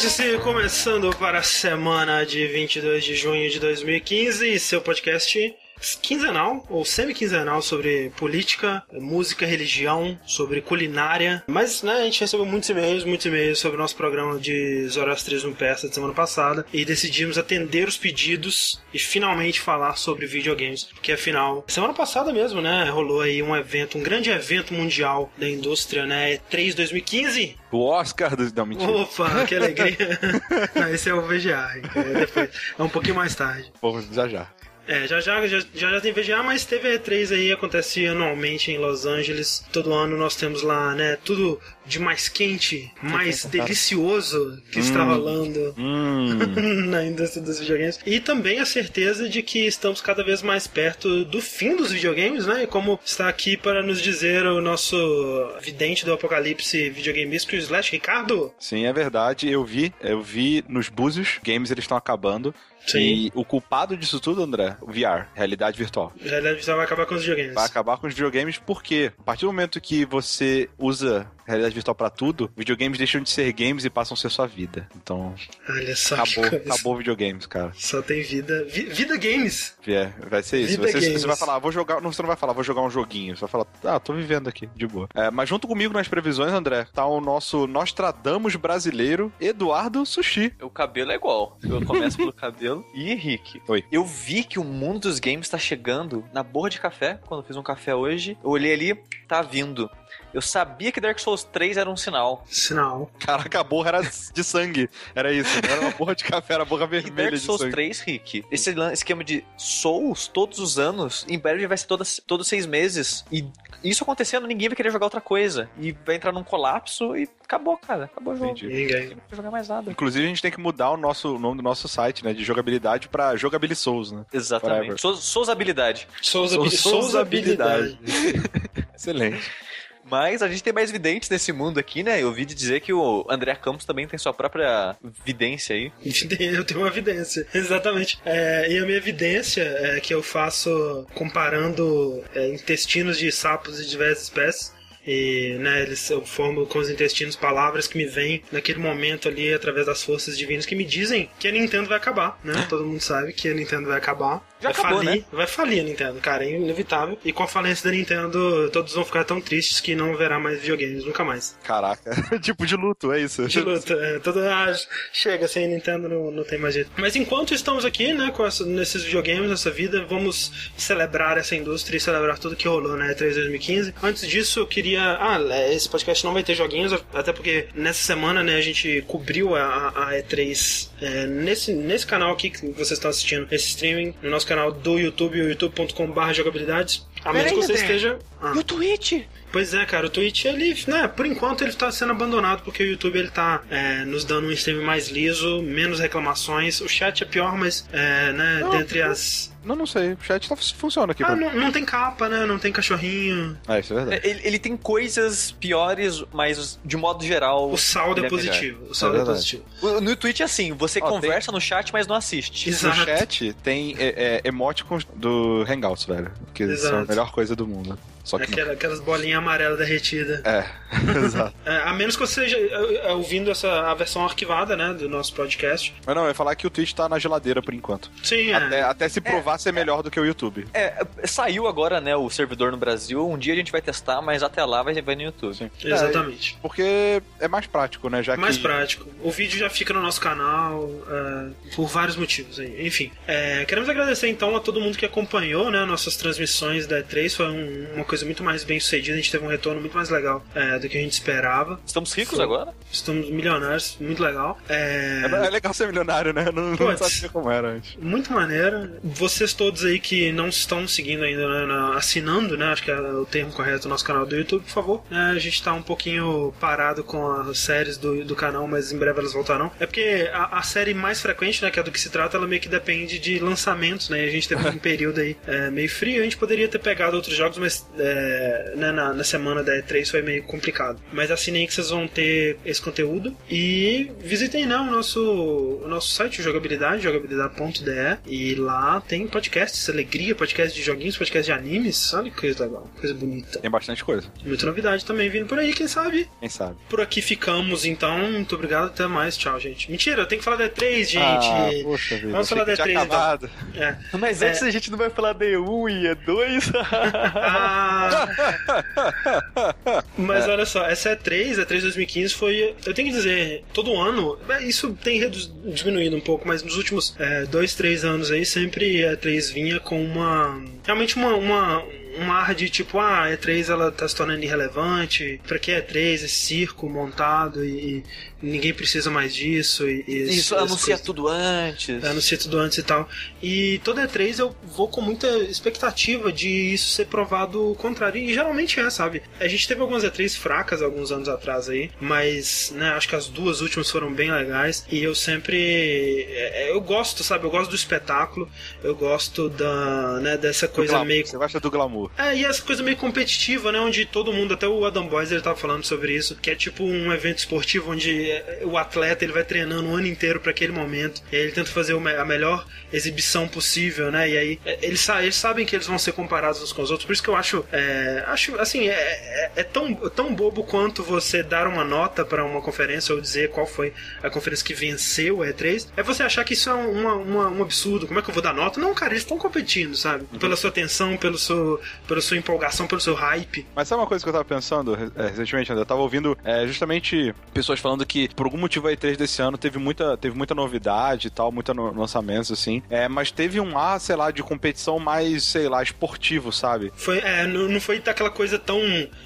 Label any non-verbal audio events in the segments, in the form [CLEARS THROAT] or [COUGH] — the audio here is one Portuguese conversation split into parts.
Vértice começando para a semana de 22 de junho de 2015, seu podcast quinzenal ou semi-quinzenal sobre política, música, religião, sobre culinária. Mas, né, a gente recebeu muitos e-mails, muitos e-mails sobre o nosso programa de Zoroastrismo Persa de semana passada e decidimos atender os pedidos e finalmente falar sobre videogames. Porque afinal, semana passada mesmo, né, rolou aí um evento, um grande evento mundial da indústria, né, E3 2015. O Oscar do... Não, mentira. Opa, que alegria. [LAUGHS] Não, esse é o VGA. É, depois, é um pouquinho mais tarde. Pô, já já. É, já já, já, já tem VGA, mas teve E3 aí, acontece anualmente em Los Angeles. Todo ano nós temos lá, né, tudo de mais quente, mais delicioso que está rolando Hum. [LAUGHS] na indústria dos videogames. E também a certeza de que estamos cada vez mais perto do fim dos videogames, né? E como está aqui para nos dizer o nosso vidente do apocalipse videogameístico, o Slash Ricardo. Sim, é verdade. Eu vi, eu vi nos búzios, games eles estão acabando. Sim. E o culpado disso tudo, André, o VR, realidade virtual. A realidade virtual vai acabar com os videogames. Vai acabar com os videogames porque a partir do momento que você usa realidade virtual pra tudo, videogames deixam de ser games e passam a ser sua vida. Então, Olha só acabou, que coisa. acabou videogames, cara. Só tem vida. Vi- vida games. É, vai ser isso. Você, você vai falar, ah, vou jogar. Não, você não vai falar, vou jogar um joguinho. Você vai falar, ah, tô vivendo aqui, de boa. É, mas junto comigo nas previsões, André, tá o nosso Nostradamus brasileiro, Eduardo Sushi. O cabelo é igual. Eu começo pelo cabelo. E Henrique. Oi. Eu vi que o mundo dos games tá chegando na borra de café. Quando eu fiz um café hoje, eu olhei ali, tá vindo. Eu sabia que Dark Souls 3 era um sinal. Sinal. Caraca, a borra era de sangue. Era isso. Não era uma borra de café, era borra E vermelha Dark de Souls sangue. 3, Rick, esse esquema de Souls todos os anos, em breve vai ser todas, todos seis meses. E isso acontecendo, ninguém vai querer jogar outra coisa. E vai entrar num colapso e acabou, cara. Acabou o jogo. Entendi. Vai jogar mais nada. Inclusive, a gente tem que mudar o, nosso, o nome do nosso site, né? De jogabilidade pra Jogability Souls, né? Exatamente. Souls, Souls habilidade. Souza, Sou- Souza habilidade. [LAUGHS] Excelente. Mas a gente tem mais videntes nesse mundo aqui, né? Eu ouvi dizer que o André Campos também tem sua própria vidência aí. [LAUGHS] Eu tenho uma evidência, exatamente. É, e a minha evidência é que eu faço comparando é, intestinos de sapos de diversas espécies. E, né, eles, eu formo com os intestinos palavras que me vêm naquele momento ali, através das forças divinas, que me dizem que a Nintendo vai acabar, né? Todo mundo sabe que a Nintendo vai acabar. Já vai acabou, falir, né? vai falir a Nintendo, cara, é inevitável. E com a falência da Nintendo, todos vão ficar tão tristes que não haverá mais videogames, nunca mais. Caraca. [LAUGHS] tipo de luto, é isso. De luta, é, todo, ah, chega, sem Nintendo não, não tem mais jeito. Mas enquanto estamos aqui, né, com essa- nesses videogames, nessa vida, vamos celebrar essa indústria e celebrar tudo que rolou na E3 2015. Antes disso, eu queria. Ah, é, esse podcast não vai ter joguinhos, até porque nessa semana, né, a gente cobriu a, a- a E3 é, nesse, nesse canal aqui que vocês estão assistindo, esse streaming, no nosso canal do YouTube, youtube.com.br jogabilidades. A menos que você André. esteja. Ah. E o Twitch? Pois é, cara, o Twitch, ele, né, por enquanto ele tá sendo abandonado porque o YouTube ele tá é, nos dando um stream mais liso, menos reclamações. O chat é pior, mas, é, né, Não, dentre não. as. Não, não sei. O chat tá, funciona aqui. Ah, não, não tem capa, né, não tem cachorrinho. É, isso é verdade. Ele, ele tem coisas piores, mas de modo geral. O saldo é melhor. positivo. O saldo É é, positivo. O- No Twitch é assim, você Ó, conversa no chat, mas não assiste. Exato. No chat tem é, é, emoticons do Hangouts, velho. Que são Exato. a melhor coisa do mundo. Só que Aquela- aquelas bolinhas amarelas derretidas. não. É, [LAUGHS] exato. É, a menos que você esteja é, é, ouvindo essa, a versão arquivada, né, do nosso podcast. Mas não, eu ia falar que o Twitch tá na geladeira por enquanto. Sim, é. Até, até se provar ser melhor do que o YouTube. É, saiu agora, né, o servidor no Brasil. Um dia a gente vai testar, mas até lá vai, vai no YouTube. Sim. Exatamente. Porque é mais prático, né? Já mais que. prático. O vídeo já fica no nosso canal é, por vários motivos. aí. Enfim, é, queremos agradecer então a todo mundo que acompanhou né, nossas transmissões da E3. Foi um- uma coisa muito mais bem sucedida. A gente teve um retorno muito mais legal é, do que a gente esperava. Estamos ricos Foi. agora? Estamos milionários, muito legal. É, É, é legal ser milionário, né? Não, não Puts. sabia como era antes. muito maneiro. Vocês todos aí que não estão seguindo ainda, né, na- assinando, né? Acho que é o termo correto do nosso canal do YouTube, por favor. É, a gente tá um pouquinho parado com as séries do, do canal, mas em breve elas voltarão. É porque a, a série mais frequente, né, que é do que se trata, ela meio que depende de lançamentos, né? E a gente teve um [LAUGHS] período aí é, meio frio. A gente poderia ter pegado outros jogos, mas é, né, na, na semana da E3 foi meio complicado. Mas assinem que vocês vão ter esse conteúdo. E visitem né, o, nosso, o nosso site, Jogabilidade, jogabilidade.de. E lá tem podcasts, alegria, podcast de joguinhos, podcast de animes. Olha que coisa legal, coisa bonita. Tem bastante coisa. Muita novidade também vindo por aí, quem sabe? Quem sabe? Por aqui ficamos, então. Muito obrigado, até mais. Tchau, gente. Mentira, eu tenho que falar da E3, gente. Ah, poxa vida. Vamos falar da que tinha E3 então. É. Mas antes a gente não vai falar D1 e E2. [LAUGHS] [LAUGHS] Ah, [LAUGHS] mas olha só, essa E3, a E3 2015 foi. Eu tenho que dizer, todo ano, é, isso tem diminuído um pouco, mas nos últimos é, dois, três anos aí, sempre a E3 vinha com uma. Realmente uma. uma um ar de tipo, ah, a E3 ela tá se tornando irrelevante, pra que E3, esse circo montado e ninguém precisa mais disso. E, e Isso as anuncia coisas- tudo antes. anuncia tudo antes e tal. E toda E3 eu vou com muita expectativa de isso ser provado o contrário. E geralmente é, sabe? A gente teve algumas E3 fracas alguns anos atrás aí, mas né, acho que as duas últimas foram bem legais. E eu sempre. é, Eu gosto, sabe? Eu gosto do espetáculo, eu gosto da, né, dessa coisa glamour. meio. Você gosta do glamour. É, e essa coisa meio competitiva, né? Onde todo mundo, até o Adam Boys, ele tava falando sobre isso, que é tipo um evento esportivo onde é, o atleta ele vai treinando o ano inteiro para aquele momento. E aí ele tenta fazer o a melhor exibição possível, né? E aí é, eles, eles sabem que eles vão ser comparados uns com os outros. Por isso que eu acho, é, acho assim, é, é, é tão, tão bobo quanto você dar uma nota para uma conferência ou dizer qual foi a conferência que venceu a E3. É você achar que isso é uma, uma- um absurdo. Como é que eu vou dar nota? Não, cara, eles estão competindo, sabe? Pela sua atenção, pelo seu, pela sua empolgação, pelo seu hype. Mas sabe uma coisa que eu tava pensando recentemente, André? Eu tava ouvindo justamente pessoas falando que por algum motivo a E3 desse ano teve muita, teve muita novidade e tal, muita no- lançamentos, assim. É, mas teve um ar, sei lá, de competição mais, sei lá, esportivo, sabe? Foi, é, não, não foi daquela coisa tão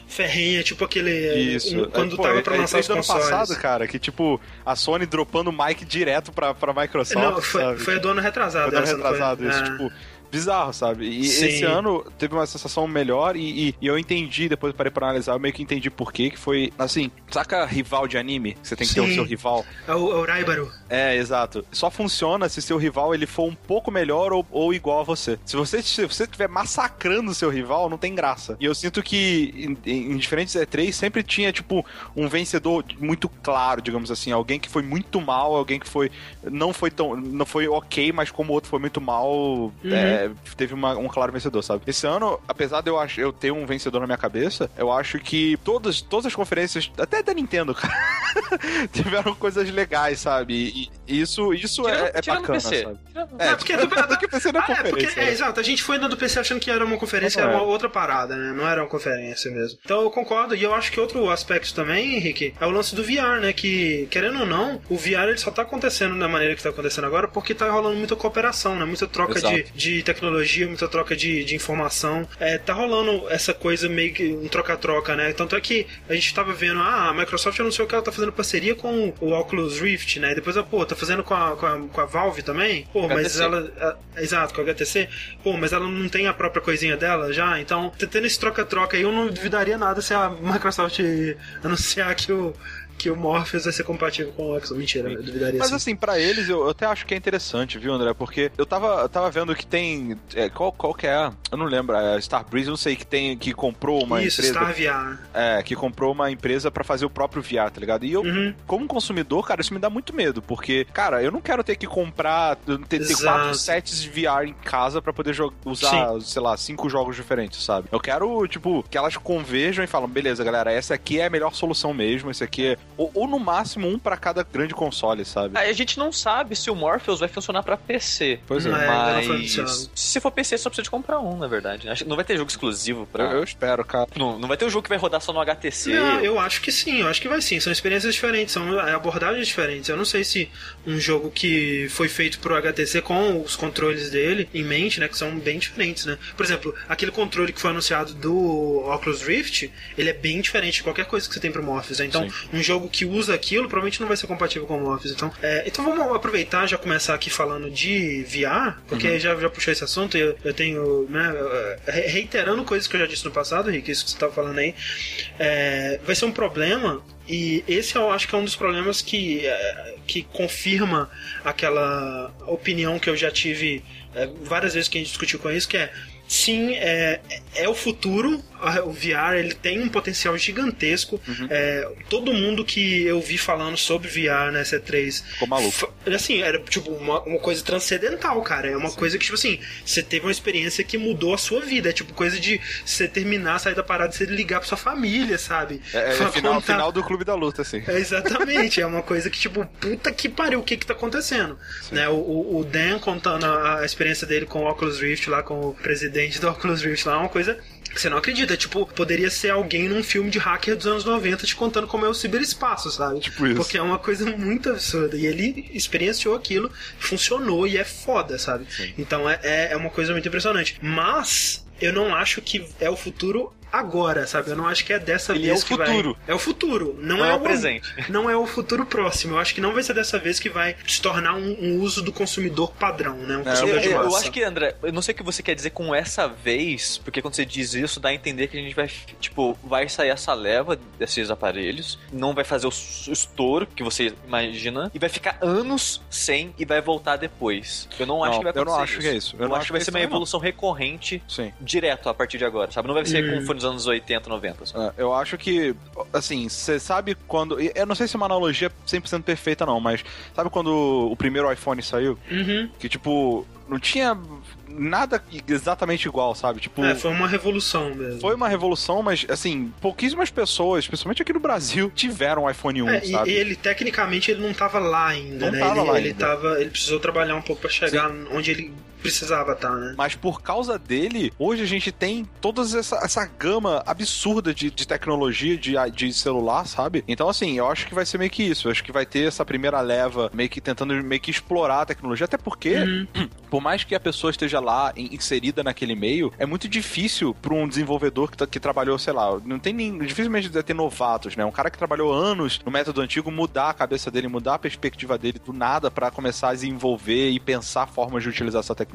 ferrenha, tipo aquele. é, Isso. Quando É, pô, tava é- pra é lançar os o ano consoles. passado, cara, que tipo, a Sony dropando o mic direto pra, pra Microsoft. não, foi, sabe? foi do ano retrasado. Foi do ano essa, retrasado, isso, É. tipo, bizarro, sabe? E Sim. esse ano teve uma sensação melhor e, e- e eu entendi, depois eu parei pra analisar, eu meio que entendi por quê, que foi, assim, saca rival de anime? Você tem que ter o Sim. seu rival. É o, é o Raibaru. É, exato. Só funciona se seu rival ele for um pouco melhor ou, ou igual a você. Se você se você estiver massacrando o seu rival, não tem graça. E eu sinto que em, em diferentes E3 sempre tinha, tipo, um vencedor muito claro, digamos assim. Alguém que foi muito mal, alguém que foi. Não foi tão. Não foi ok, mas como o outro foi muito mal, é, teve uma- um claro vencedor, sabe? Esse ano, apesar de eu, ach, eu ter um vencedor na minha cabeça, eu acho que todas, todas as conferências, até da Nintendo, [LAUGHS] cara, tiveram coisas legais, sabe? E, isso, isso é, é tirando bacana, o PC. sabe? Tirando- É, porque- do que PC na Ah, é, porque, conferência. é, né? exato, a gente foi na do PC achando que era uma conferência, era é. uma outra parada, né? Não era uma conferência mesmo. Então eu concordo, e eu acho que outro aspecto também, Henrique, é o lance do VR, né? Que, querendo ou não, o VR ele só tá acontecendo da maneira que tá acontecendo agora porque tá rolando muita cooperação, né? Muita troca de, de tecnologia, muita troca de, de informação. É, tá rolando essa coisa meio que um troca-troca, né? Tanto é que a gente tava vendo, ah, a Microsoft anunciou que ela tá fazendo parceria com o Oculus Rift, né? E depois, ah, pô, tá fazendo com a, com a, com a Valve também? Pô, mas HTC. ela. a- exato, com a HTC. Pô, mas ela não tem a própria coisinha dela já? Então, t- tendo esse troca-troca aí, eu não duvidaria nada se a Microsoft [LAUGHS] anunciar que o, que o Morpheus vai ser compatível com o Xbox. Mentira, eu duvidaria Mas sim. assim, pra eles, eu, eu até acho que é interessante, viu, André? Porque eu tava, eu tava vendo que tem. é, qual, qual que é? Eu não lembro. É Starbreeze, eu não sei, que tem. Que comprou uma Isso, empresa. Star VR. É, que comprou uma empresa pra fazer o próprio VR, tá ligado? E eu, Uhum. como consumidor, cara, isso me dá muito medo, porque, cara, eu não quero ter que comprar, ter, ter quatro sets de VR em casa pra poder usar, sei lá, cinco jogos diferentes, sabe? Eu quero, tipo, que elas converjam e falam, beleza, galera, essa aqui é a melhor solução mesmo, esse aqui é... Ou, ou no máximo um pra cada grande console, sabe? Aí a gente não sabe se o Morpheus vai funcionar pra PC. Pois é. Mas se for PC, só precisa de comprar um, na verdade. Acho que Não vai ter jogo exclusivo pra. Eu, eu espero, cara. Não, não vai ter um jogo que vai rodar só no HTC. Não, eu acho que sim, eu acho que vai sim. São experiências diferentes, são abordagens diferentes. Eu não sei se um jogo que foi feito pro HTC com os controles dele em mente, né, que são bem diferentes, né? Por exemplo, aquele controle que foi anunciado do Oculus Rift, ele é bem diferente de qualquer coisa que você tem pro Morpheus. né? Então, Sim. um jogo que usa aquilo provavelmente não vai ser compatível com o Morpheus. Então, é, então vamos aproveitar já começar aqui falando de VR, porque já, já puxou esse assunto e eu, eu tenho, né, re- reiterando coisas que eu já disse no passado, Rick, isso que você estava falando aí, é, vai ser um problema e esse eu acho que é um dos problemas que, é, que confirma aquela opinião que eu já tive é, várias vezes que a gente discutiu com isso, que é sim, é, é o futuro. O VR ele tem um potencial gigantesco. Uhum. É, todo mundo que eu vi falando sobre VR na C3 Ficou maluco. Assim, era tipo uma, uma coisa transcendental, cara. É uma coisa que, tipo assim, você teve uma experiência que mudou a sua vida. É tipo coisa de você terminar, sair da parada e você ligar pra sua família, sabe? É, é final, contar- final do Clube da Luta, assim. É, exatamente, é uma coisa que, tipo, puta que pariu, o que que tá acontecendo? Né, o- o, Dan contando a experiência dele com o Oculus Rift lá, com o presidente do Oculus Rift lá, é uma coisa que você não acredita. Tipo, poderia ser alguém num filme de hacker dos anos 90 te contando como é o ciberespaço, sabe? Tipo isso. Porque é uma coisa muito absurda. E ele experienciou aquilo, funcionou e é foda, sabe? Então é, é, é uma coisa muito impressionante. Mas eu não acho que é o futuro agora, sabe? Eu não acho que é dessa Ele vez é o que vai- futuro. É o futuro, não, Não é, é o presente. [LAUGHS] Não é o futuro próximo. Eu acho que não vai ser dessa vez que vai se tornar um, um uso do consumidor padrão, né? Um É, consumidor Eu, de eu- eu acho que, André, eu não sei o que você quer dizer com essa vez, porque quando você diz isso, dá a entender que a gente vai, tipo, vai sair essa leva desses aparelhos, não vai fazer o estouro que você imagina, e vai ficar anos sem e vai voltar depois. Eu não acho Não, que vai eu não acontecer acho que é isso. Eu Eu, não acho acho que vai ser isso uma também não. evolução recorrente Sim. direto a partir de agora, sabe? Não vai ser Hum. como foi nos anos 80, 90. sabe? É, eu acho que, assim, você sabe quando. e Eu não sei se é uma analogia 100% perfeita, não, mas sabe quando o primeiro iPhone saiu? Uhum. Que, tipo, não tinha nada exatamente igual, sabe? Tipo. É, foi uma revolução mesmo. Foi uma revolução, mas assim, pouquíssimas pessoas, principalmente aqui no Brasil, tiveram um iPhone 1, É, e- sabe? e ele, tecnicamente, ele não tava lá ainda, Não né? tava ele, lá ele ainda. tava. Ele precisou trabalhar um pouco pra chegar onde ele precisava estar, né? Mas por causa dele, hoje a gente tem toda essa, essa gama absurda de, de tecnologia de, de celular, sabe? Então, assim, eu acho que vai ser meio que isso. Eu acho que vai ter essa primeira leva meio que tentando meio que explorar a tecnologia. Até porque, Uhum. [CLEARS THROAT] por mais que a pessoa esteja lá in- inserida naquele meio, é muito difícil para um desenvolvedor que, tá- que trabalhou, sei lá, não tem nem. Dificilmente deve ter novatos, né? Um cara que trabalhou anos no método antigo mudar a cabeça dele, mudar a perspectiva dele do nada para começar a desenvolver e pensar formas de utilizar essa tecnologia.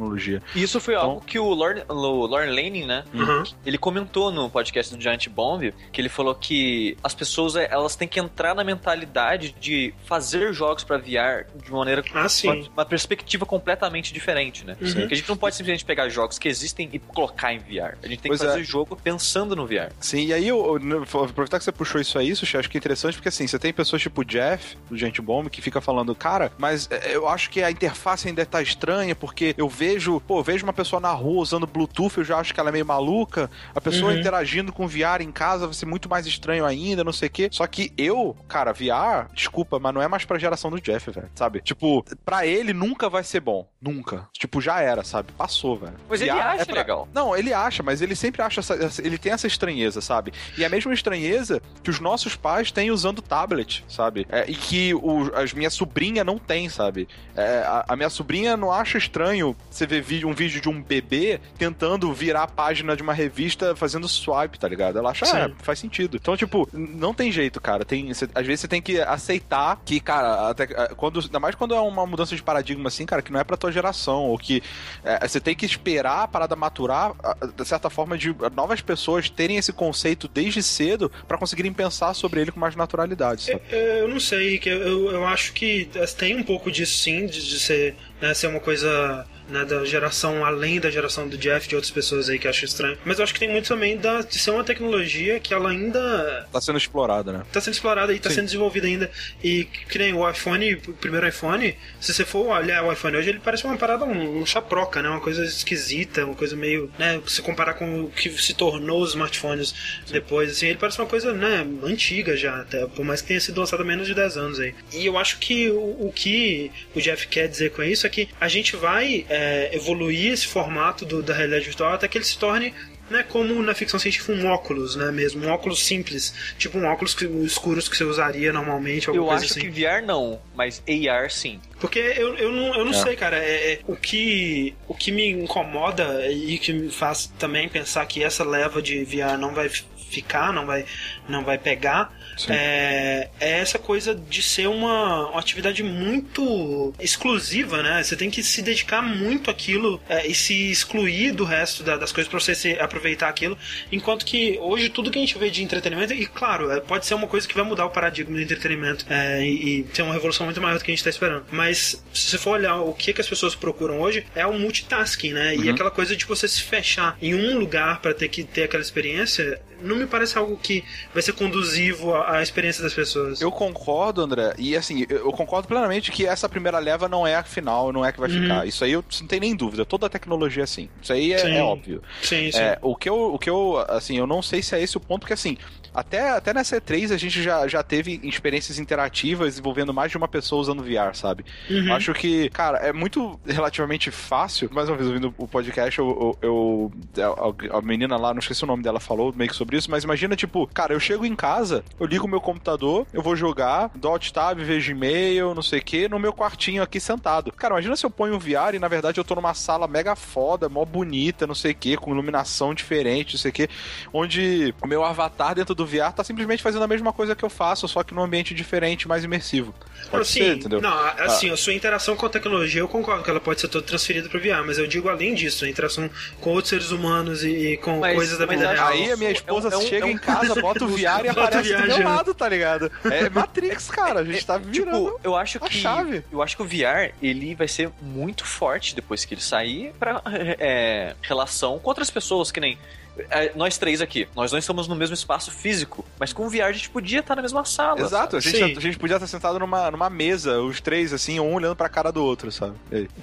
E Isso foi Então- algo que o Lorne, o Lorne Lanning, né? Uhum. Ele comentou no podcast do Giant Bomb que ele falou que as pessoas eh, elas têm que entrar na mentalidade de fazer jogos pra VR de maneira Ah, sim. uma, uma perspectiva completamente diferente, né? Uhum. Porque a gente não pode simplesmente pegar jogos que existem e colocar em VR. A gente tem Pois que fazer é. o jogo pensando no VR. Sim, e aí eu, eu vou aproveitar que você puxou isso aí, Sushi, acho que é interessante porque assim, você tem pessoas tipo o Jeff, do Gente Bomb, que fica falando, cara, mas é, eu acho que a interface ainda tá estranha, porque eu vejo, pô, eu vejo uma pessoa na rua usando Bluetooth, eu já acho que ela é meio maluca, a pessoa Uhum. interagindo com VR em casa vai ser muito mais estranho ainda, não sei o quê. Só que eu, cara, VR, desculpa, mas não é mais pra geração do Jeff, velho, sabe? Tipo, pra ele nunca vai ser bom. Nunca. Tipo, já era, sabe? Passou, velho. Mas ele VR acha é pra- legal. não, ele acha, mas ele sempre acha essa, essa- ele tem essa estranheza, sabe? E a mesma estranheza que os nossos pais têm usando tablet, sabe? É, e que o, as minha sobrinha não tem, sabe? É, a, a minha sobrinha não acha estranho você vídeo, um vídeo de um bebê tentando virar a página de uma revista fazendo swipe, tá ligado? Ela acha, Sim. é, faz sentido. Então, tipo, não tem jeito, cara. Tem, cê- às vezes você tem que aceitar que, cara, até, é, quando, ainda mais quando é uma mudança de paradigma assim, cara, que não é pra tua geração, ou que é, você tem que esperar a parada maturar, de certa forma, de novas pessoas terem esse conceito desde cedo pra conseguirem pensar sobre ele com mais naturalidade, sabe? É, Eu não sei, que eu, eu, eu acho que tem um pouco disso sim, de, de ser, né, ser uma coisa né, da geração além da geração do Jeff, de outras pessoas aí que acham estranho. Mas eu acho que tem muito também da, de ser uma tecnologia que ela ainda Tá sendo explorada, né? tá sendo explorada e tá Sim. sendo desenvolvida ainda. E que nem o iPhone, o primeiro iPhone, se você for olhar o iPhone hoje, ele parece uma parada, um, um chaproca, né? Uma coisa esquisita, uma coisa meio, né? Se comparar com o que se tornou os smartphones depois, assim, ele parece uma coisa, né? Antiga já, até, por mais que tenha sido lançado há menos de 10 anos aí. E eu acho que o, o que o Jeff quer dizer com isso é que a gente vai é, evoluir esse formato do, da realidade virtual até que ele se torne né, como na ficção científica um óculos, né, mesmo, um óculos simples, tipo um óculos que, escuros que você usaria normalmente, alguma Eu coisa acho assim. que VR não, mas AR sim. Porque eu, eu não, eu não É. sei, cara, é, é, o, que, o que me incomoda e que me faz também pensar que essa leva de VR não vai ficar, não vai, não vai pegar, é, é essa coisa de ser uma, uma atividade muito exclusiva, né? Você tem que se dedicar muito àquilo é, e se excluir do resto da- das coisas pra você se- aproveitar aquilo. Enquanto que hoje tudo que a gente vê de entretenimento, e claro, é, pode ser uma coisa que vai mudar o paradigma do entretenimento é, e, e ter uma revolução muito maior do que a gente tá esperando. Mas se você for olhar o que, que as pessoas procuram hoje, é o multitasking, né? E Uhum. aquela coisa de você se fechar em um lugar para ter que ter aquela experiência, não me parece algo que vai ser conduzivo à, à experiência das pessoas. Eu concordo, André, e assim, eu concordo plenamente que essa primeira leva não é a final, não é a que vai Uhum. ficar. Isso aí eu não tem nem dúvida, toda a tecnologia é assim. Isso aí é, Sim. é óbvio. Sim, sim. É, o que eu, o que eu, assim, eu não sei se é esse o ponto, porque assim, até, até nessa E3 a gente já, já teve experiências interativas envolvendo mais de uma pessoa usando VR, sabe? Uhum. Acho que, cara, é muito relativamente fácil. Mais uma vez, ouvindo o podcast, eu. eu, eu- a, a menina lá, não esqueci o nome dela, falou meio que sobre isso, mas imagina, tipo, cara, eu chego em casa, eu ligo o meu computador, eu vou jogar, dou alt tab, vejo e-mail, não sei o que, no meu quartinho aqui sentado. Cara, imagina se eu ponho um VR e na verdade eu tô numa sala mega foda, mó bonita, não sei o que, com iluminação diferente, não sei o que, onde o meu avatar dentro do VR tá simplesmente fazendo a mesma coisa que eu faço, só que num ambiente diferente, mais imersivo. Pode assim, ser, entendeu? Não, assim, a sua interação com a tecnologia, eu concordo que ela pode ser toda transferida para VR, mas eu digo além disso, a interação com outros seres humanos e, e com Mas- coisas da vida real. Aí a minha É esposa é um- chega é um- em casa, [LAUGHS] bota o VR e aparece do meu lado, tá ligado? É [LAUGHS] Matrix, cara. A gente tá virando. Tipo, eu acho a que chave. eu acho que o VR ele vai ser muito forte depois que ele sair para [LAUGHS] relação com outras pessoas que nem é, nós três aqui. Nós não estamos no mesmo espaço físico, mas com o VR a gente podia estar na mesma sala. Exato, a gente, a gente podia estar sentado numa, numa mesa, os três, assim, um olhando pra cara do outro, sabe?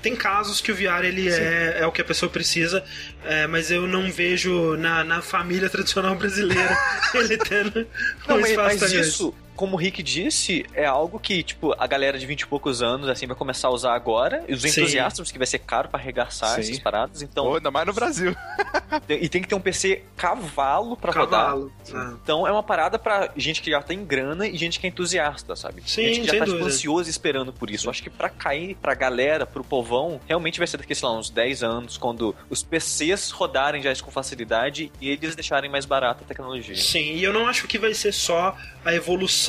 Tem casos que o VR ele é, é o que a pessoa precisa, é, mas eu não vejo na, na família tradicional brasileira [LAUGHS] ele tendo Não, um mas, espaço mas isso, como o Rick disse, é algo que, tipo, a galera de 20 e poucos anos, assim, vai começar a usar agora. E os Sim. entusiastas, que vai ser caro pra arregaçar Sim. essas paradas. Então, Pô, ainda mais no Brasil. [LAUGHS] e tem que ter um PC cavalo pra rodar. Cavalo. Ah. Então é uma parada pra gente que já tem grana e gente que é entusiasta, sabe? Sim, gente que já sem tá tipo, ansioso esperando por isso. Eu acho que pra cair pra galera, pro povão, realmente vai ser daqui, sei lá, uns 10 anos, quando os PCs rodarem já isso com facilidade e eles deixarem mais barata a tecnologia. Sim, e eu não acho que vai ser só a evolução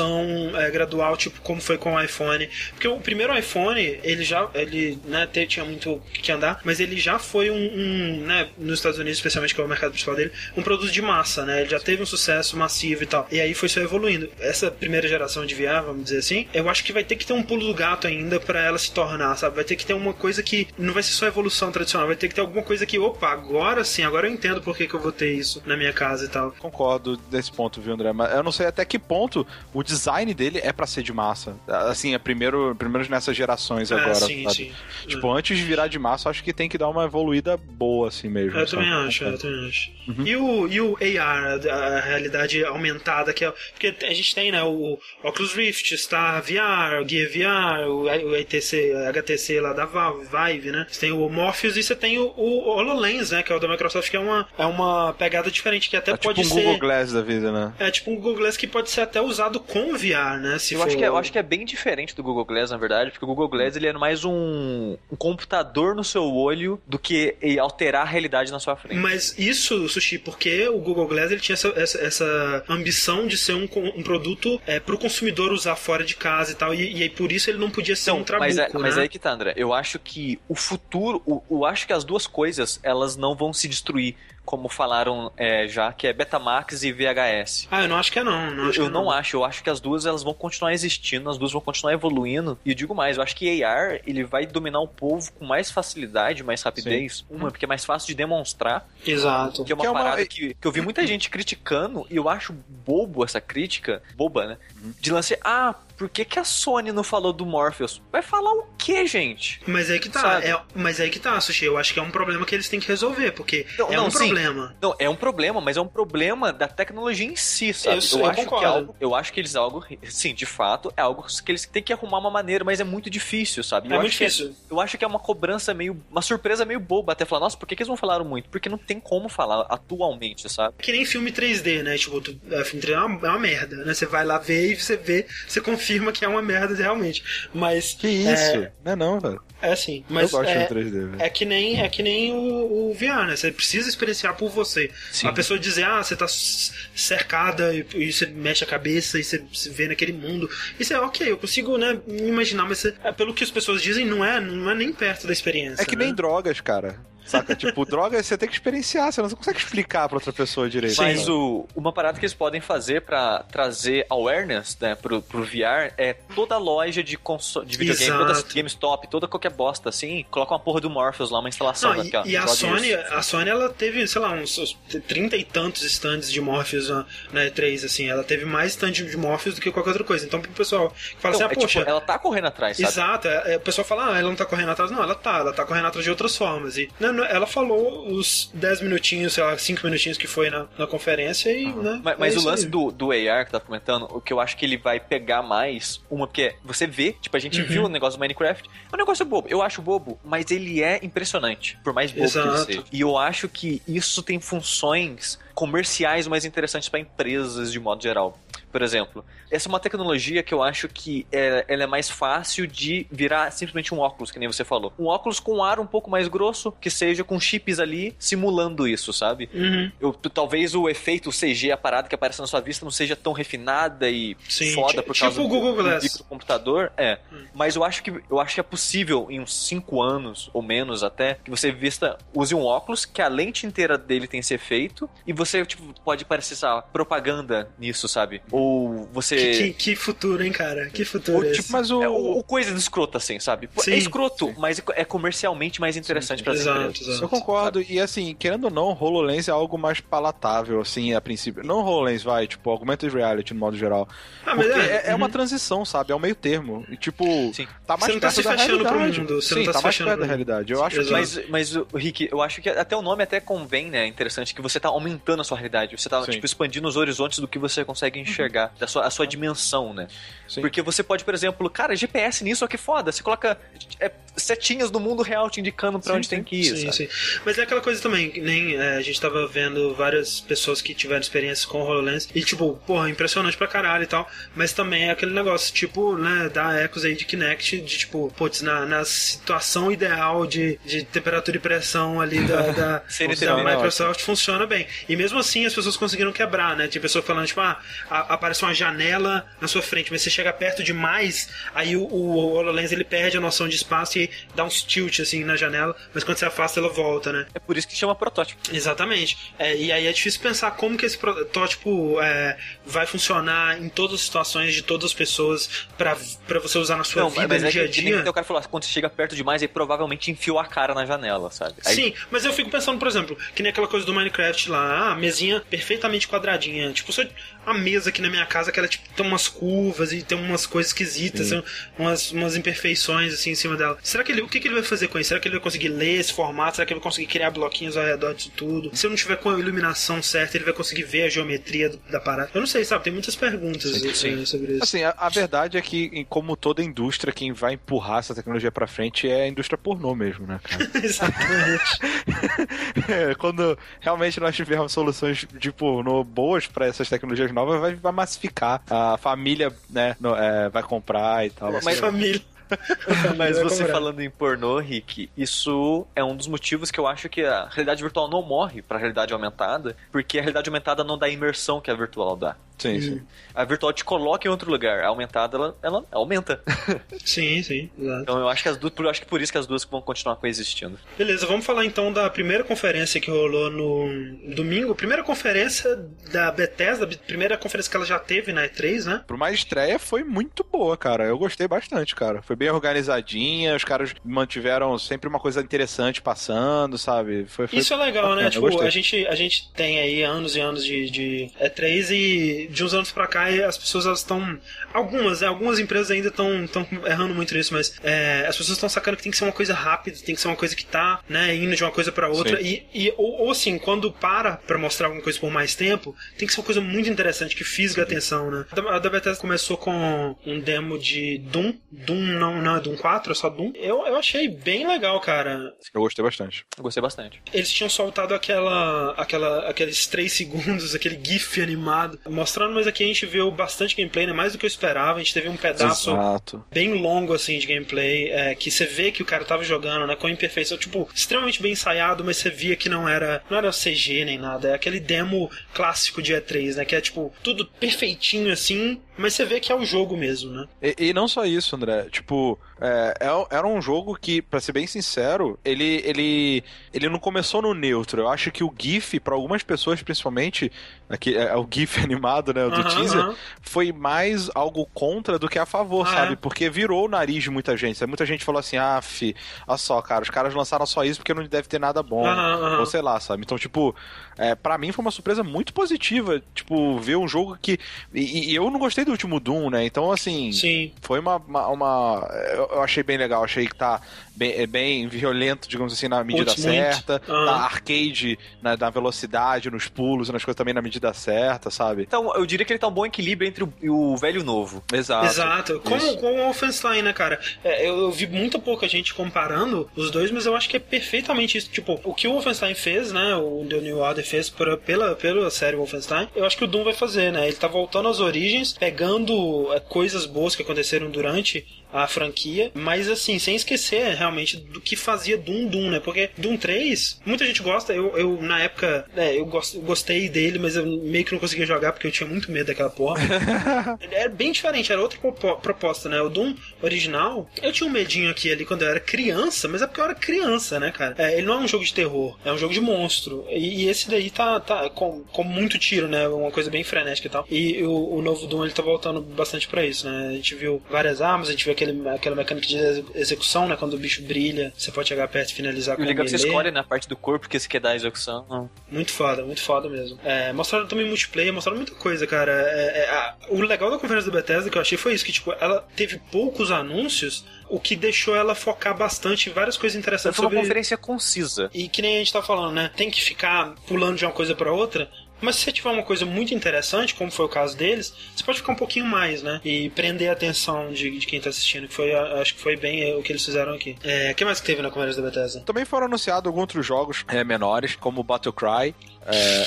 é, gradual, tipo como foi com o iPhone. Porque o primeiro iPhone, ele já, ele, né, tinha muito que andar, mas ele já foi um, um, né, nos Estados Unidos, especialmente que é o mercado principal dele, um produto de massa, né? Ele já teve um sucesso massivo e tal. E aí foi só evoluindo. Essa primeira geração de VR, vamos dizer assim, eu acho que vai ter que ter um pulo do gato ainda pra ela se tornar, sabe? Vai ter que ter uma coisa que não vai ser só evolução tradicional, vai ter que ter alguma coisa que, opa, agora sim, agora eu entendo por que, que eu vou ter isso na minha casa e tal. Concordo desse ponto, viu, André? Mas eu não sei até que ponto o design dele é pra ser de massa. Assim, é primeiro, primeiro nessas gerações É, agora. sim, sabe? sim. Tipo, antes de virar de massa, acho que tem que dar uma evoluída boa, assim mesmo. Eu sabe? também acho, eu também acho. Uhum. E, o, e o AR, a, realidade aumentada, que é. Porque a gente tem, né, o Oculus Rift, Star VR, o Gear VR, o, o ITC, HTC lá da Valve, Vive, né? Você tem o Morpheus e você tem o, o HoloLens, né? Que é o da Microsoft, que é uma, é uma pegada diferente, que até É tipo pode um ser. Google Glass da vida, né? É tipo um Google Glass que pode ser até usado com VR, né? Se Eu for... acho, que é, eu acho que é bem diferente do Google Glass, na verdade, porque o Google Glass ele é mais um, um computador no seu olho do que alterar a realidade na sua frente. Mas isso, Sushi, porque o Google Glass ele tinha essa, essa, essa ambição de ser um, um produto é, para o consumidor usar fora de casa e tal, e, e aí por isso ele não podia ser um trabuco, mas, é, né? mas aí que tá, André. Eu acho que o futuro, eu acho que as duas coisas, elas não vão se destruir, como falaram é, já, que é Betamax e VHS. Ah, eu não acho que é não. não acho eu que é não acho, eu acho que as duas elas vão continuar existindo, as duas vão continuar evoluindo. E eu digo mais, eu acho que AR ele vai dominar o povo com mais facilidade, mais rapidez. Uma, porque é mais fácil de demonstrar. Exato. Que é uma Que é uma- parada que, que eu vi muita [CLEARS THROAT] gente criticando, e eu acho bobo essa crítica, boba, né? De lance, ah, por que, que a Sony não falou do Morpheus? Vai falar o que, gente? Mas aí que tá, é, mas aí que tá, Sushi. Eu acho que é um problema que eles têm que resolver, porque Não, é não, um sim. problema. Não, é um problema, mas é um problema da tecnologia em si, sabe? Eu sei, eu acho que concordo. é algo, eu acho que eles algo, sim, de fato, é algo que eles têm que arrumar uma maneira, mas é muito difícil, sabe? É eu muito acho que difícil. eu acho que é uma cobrança meio, uma surpresa meio boba até falar, nossa, por que, que eles não falaram muito? Porque não tem como falar atualmente, sabe? É que nem filme 3D, né? Tipo, tu, é, filme 3D é uma, é uma merda, né? Você vai lá ver e você vê, você confirma que é uma merda realmente. Mas. Que isso? Não é não, velho. É, é assim. Mas eu gosto é, de 3D, velho. É que nem, é que nem o, o VR, né? Você precisa experienciar por você. Sim. A pessoa dizer, ah, você tá cercada e, e você mexe a cabeça e você se vê naquele mundo. Isso é ok, eu consigo, né, me imaginar, mas você- é, pelo que as pessoas dizem, não é, não é nem perto da experiência. É que né? nem drogas, cara. Saca? tipo, droga, você tem que experienciar, você não consegue explicar pra outra pessoa direito. Mas o, uma parada que eles podem fazer pra trazer awareness, né, pro, pro VR é toda loja de, console, de videogame, Exato. toda GameStop, toda qualquer bosta assim, coloca uma porra do Morpheus lá, uma instalação Não, aqui, ó. e, a Sony, isso. a Sony ela teve, sei lá, uns, uns 30 e tantos stands de Morpheus na, na E3, assim, ela teve mais stand de Morpheus do que qualquer outra coisa. Então pro pessoal que fala Então, assim, é ah, poxa, tipo, ela tá correndo atrás, sabe? Exato, é, é, o pessoal fala, ah, ela não tá correndo atrás. Não, ela tá, ela tá correndo atrás de outras formas. E não, ela falou os 10 minutinhos, sei lá, 5 minutinhos que foi na, na conferência e, né? Mas, é mas o isso lance aí. do, do AR que tá comentando, o que eu acho que ele vai pegar mais, uma, porque você vê, tipo, a gente Uhum. viu o negócio do Minecraft, é um negócio bobo. Eu acho bobo, mas ele é impressionante, por mais bobo que ele Exato. seja. E eu acho que isso tem funções comerciais mais interessantes pra empresas de modo geral. Por exemplo, essa é uma tecnologia que eu acho que é, ela é mais fácil de virar simplesmente um óculos, que nem você falou. Um óculos com ar um pouco mais grosso, que seja com chips ali simulando isso, sabe? Uhum. Eu, talvez o efeito CG, a parada que aparece na sua vista, não seja tão refinada e Sim, foda por tipo causa o Google do, bico do computador. É. Hum. Mas eu acho que eu acho que é possível, em uns 5 anos, ou menos até, que você vista, use um óculos, que a lente inteira dele tem esse efeito, e você, tipo, pode parecer, lá, propaganda nisso, sabe? Ou você. Que, que, que futuro, hein, cara? Que futuro Ou, é tipo? Mas o. É, o, o coisa de escroto, assim, sabe? Pô, Sim. É escroto, mas é comercialmente mais interessante para as Exato, empresas. exato. Eu concordo, e assim, querendo ou não, HoloLens é algo mais palatável, assim, a princípio. Não HoloLens, vai, tipo, augmented reality no modo geral. Ah, mas Porque é, é, é uma uhum. transição, sabe? É um meio termo. E, tipo, Sim. tá mais Você não tá perto se da fechando pro realidade. mundo, você Sim, não tá se mais perto da pro realidade. Eu acho que Exato. Mas, mas, o- Rick, eu acho que até o nome até convém, né? É interessante que você tá aumentando a sua realidade. Você tá, Sim. tipo, expandindo os horizontes do que você consegue enxergar, da sua, a sua dimensão, né? Sim. Porque você pode, por exemplo, cara, GPS nisso, ó, que foda. Você coloca é, setinhas no mundo real te indicando pra Sim, onde tem sim. que ir, Sim, sabe? sim. Mas é aquela coisa também, nem é, a gente tava vendo várias pessoas que tiveram experiência com o HoloLens e, tipo, porra, impressionante pra caralho e tal. Mas também é aquele negócio, tipo, né, dá ecos aí de Kinect, de tipo, putz, na, na situação ideal de, de temperatura e pressão ali da, [LAUGHS] da, da Microsoft funciona bem. E mesmo assim as pessoas conseguiram quebrar, né? Tinha pessoa falando, tipo, ah, aparece uma janela na sua frente, mas você chega perto demais, aí o, o HoloLens ele perde a noção de espaço e dá uns tilt assim na janela, mas quando você afasta ela volta, né? É por isso que chama protótipo. Exatamente. É, e aí é difícil pensar como que esse protótipo é, vai funcionar em todas as situações de todas as pessoas pra você usar na sua Não, vida no é dia a que, que dia. o cara falou, ah, quando você chega perto demais, aí provavelmente enfiou a cara na janela, sabe? Aí, Sim, mas eu fico pensando, por exemplo, que nem aquela coisa do Minecraft lá, ah, a mesinha perfeitamente quadradinha. Tipo, só a mesa aqui na minha casa que ela tipo, tem umas curvas e tem umas coisas esquisitas, tem umas, umas imperfeições assim em cima dela. Será que ele, o que, que ele vai fazer com isso? Será que ele vai conseguir ler esse formato? Será que ele vai conseguir criar bloquinhos ao redor disso tudo? Se eu não tiver com a iluminação certa, ele vai conseguir ver a geometria do- da parada? Eu não sei, sabe? Tem muitas perguntas Sim, eh, sim. sobre isso. Assim, a, a verdade é que, como toda indústria, quem vai empurrar essa tecnologia pra frente é a indústria pornô mesmo, né, cara? [LAUGHS] Exatamente. [LAUGHS] É, Quando realmente nós tivermos soluções de pornô boas pra essas tecnologias novas, vai, vai massificar. A família, né, no- é, vai comprar e tal. Mas Assim, família. [LAUGHS] Mas você falando em pornô, Rick, isso é um dos motivos que eu acho que a realidade virtual não morre pra realidade aumentada, porque a realidade aumentada não dá a imersão que a virtual dá. Sim, sim. A virtual te coloca em outro lugar, a aumentada ela, ela aumenta. [LAUGHS] Sim, sim, exato. Então eu acho que as duas, eu acho que por isso que as duas vão continuar coexistindo. Beleza, vamos falar então da primeira conferência que rolou no domingo. Primeira conferência da Bethesda, primeira conferência que ela já teve na E3, né? Por uma estreia foi muito boa, cara. Eu gostei bastante, cara. Foi bem organizadinha, os caras mantiveram sempre uma coisa interessante passando, sabe? Foi, foi Isso é legal, né? Tipo, a gente, a gente tem aí anos e anos de, de E3 e de uns anos pra cá as pessoas elas estão. Algumas, né? Algumas empresas ainda estão errando muito nisso, mas é, as pessoas estão sacando que tem que ser uma coisa rápida, tem que ser uma coisa que tá, né, indo de uma coisa pra outra. Sim. E, e ou, ou assim, quando para pra mostrar alguma coisa por mais tempo, tem que ser uma coisa muito interessante, que fisga a atenção, né? A da Bethesda começou com um demo de Doom. Doom não, não é Doom 4, é só Doom. Eu, eu achei bem legal, cara. Eu gostei bastante. Eu gostei bastante. Eles tinham soltado aquela, aquela, aqueles 3 segundos, [LAUGHS] aquele GIF animado, mostrando, mas aqui a gente viu bastante gameplay, né? Mais do que eu esperava. A gente teve um pedaço Exato. bem longo, assim, de gameplay, é, que você vê que o cara tava jogando, né? Com imperfeição, tipo, extremamente bem ensaiado, mas você via que não era, não era CG nem nada. É aquele demo clássico de E3, né? Que é, tipo, tudo perfeitinho, assim, mas você vê que é o jogo mesmo, né? E, e não só isso, André. Tipo, é, é- era um jogo que, pra ser bem sincero, ele, ele, ele não começou no neutro. Eu acho que o GIF, pra algumas pessoas, principalmente, aqui, é, o GIF [LAUGHS] animado, né, do Aham, teaser, aham. foi mais algo contra do que a favor, Ah, sabe? é? Porque virou o nariz de muita gente. Muita gente falou assim, ah, fi, olha só, cara, os caras lançaram só isso porque não deve ter nada bom. Aham. Ou sei lá, sabe? Então, tipo, é, para mim foi uma surpresa muito positiva, tipo, ver um jogo que... E, e eu não gostei do último Doom, né? Então, assim... Sim. Foi uma. uma, uma- eu, achei bem legal, achei que tá bem, é bem violento, digamos assim, na medida muito. certa. Aham. Na arcade, na, na velocidade, nos pulos, nas coisas também na medida certa, sabe? Então, eu diria que ele tá um bom equilíbrio entre o, o velho e o novo. Exato. Exato. Como, como o Wolfenstein, né, cara? É, eu, eu vi muita pouca gente comparando os dois, mas eu acho que é perfeitamente isso. Tipo, o que o Wolfenstein fez, né? O The New Order fez pela, pela série Wolfenstein, eu acho que o Doom vai fazer, né? Ele tá voltando às origens, pegando é, coisas boas que aconteceram durante a franquia, mas assim, sem esquecer realmente do que fazia Doom Doom, né? Porque Doom 3, muita gente gosta, eu, eu na época, é, eu gos- gostei dele, mas eu meio que não conseguia jogar porque eu tinha muito medo daquela porra. [LAUGHS] Era bem diferente, era outra propo- proposta, né? O Doom original, eu tinha um medinho aqui ali quando eu era criança, mas é porque eu era criança, né, cara? É, ele não é um jogo de terror, é um jogo de monstro. E, e esse daí tá, tá com, com muito tiro, né? Uma coisa bem frenética e tal. E o, o novo Doom, ele tá voltando bastante pra isso, né? A gente viu várias armas, a gente viu aquele, aquela mecânica de exe- execução, né? Quando o bicho brilha, você pode chegar perto e finalizar com o legal que você escolhe na parte do corpo que você quer dar a execução. Não. Muito foda, muito foda mesmo. É, mostraram também multiplayer, mostraram muita coisa, cara. É, é, a- o legal da conferência da Bethesda que eu achei foi isso, que tipo, ela teve poucos anúncios, o que deixou ela focar bastante em várias coisas interessantes Foi uma sobre... conferência concisa. E que nem a gente tá falando, né? Tem que ficar pulando de uma coisa pra outra. Mas se você tiver uma coisa muito interessante, como foi o caso deles, você pode ficar um pouquinho mais, né? E prender a atenção de, de quem tá assistindo. Que foi, acho que foi bem é, o que eles fizeram aqui. É, o que mais que teve na conferência da Bethesda? Também foram anunciados alguns outros jogos é, menores, como Battle Cry. é,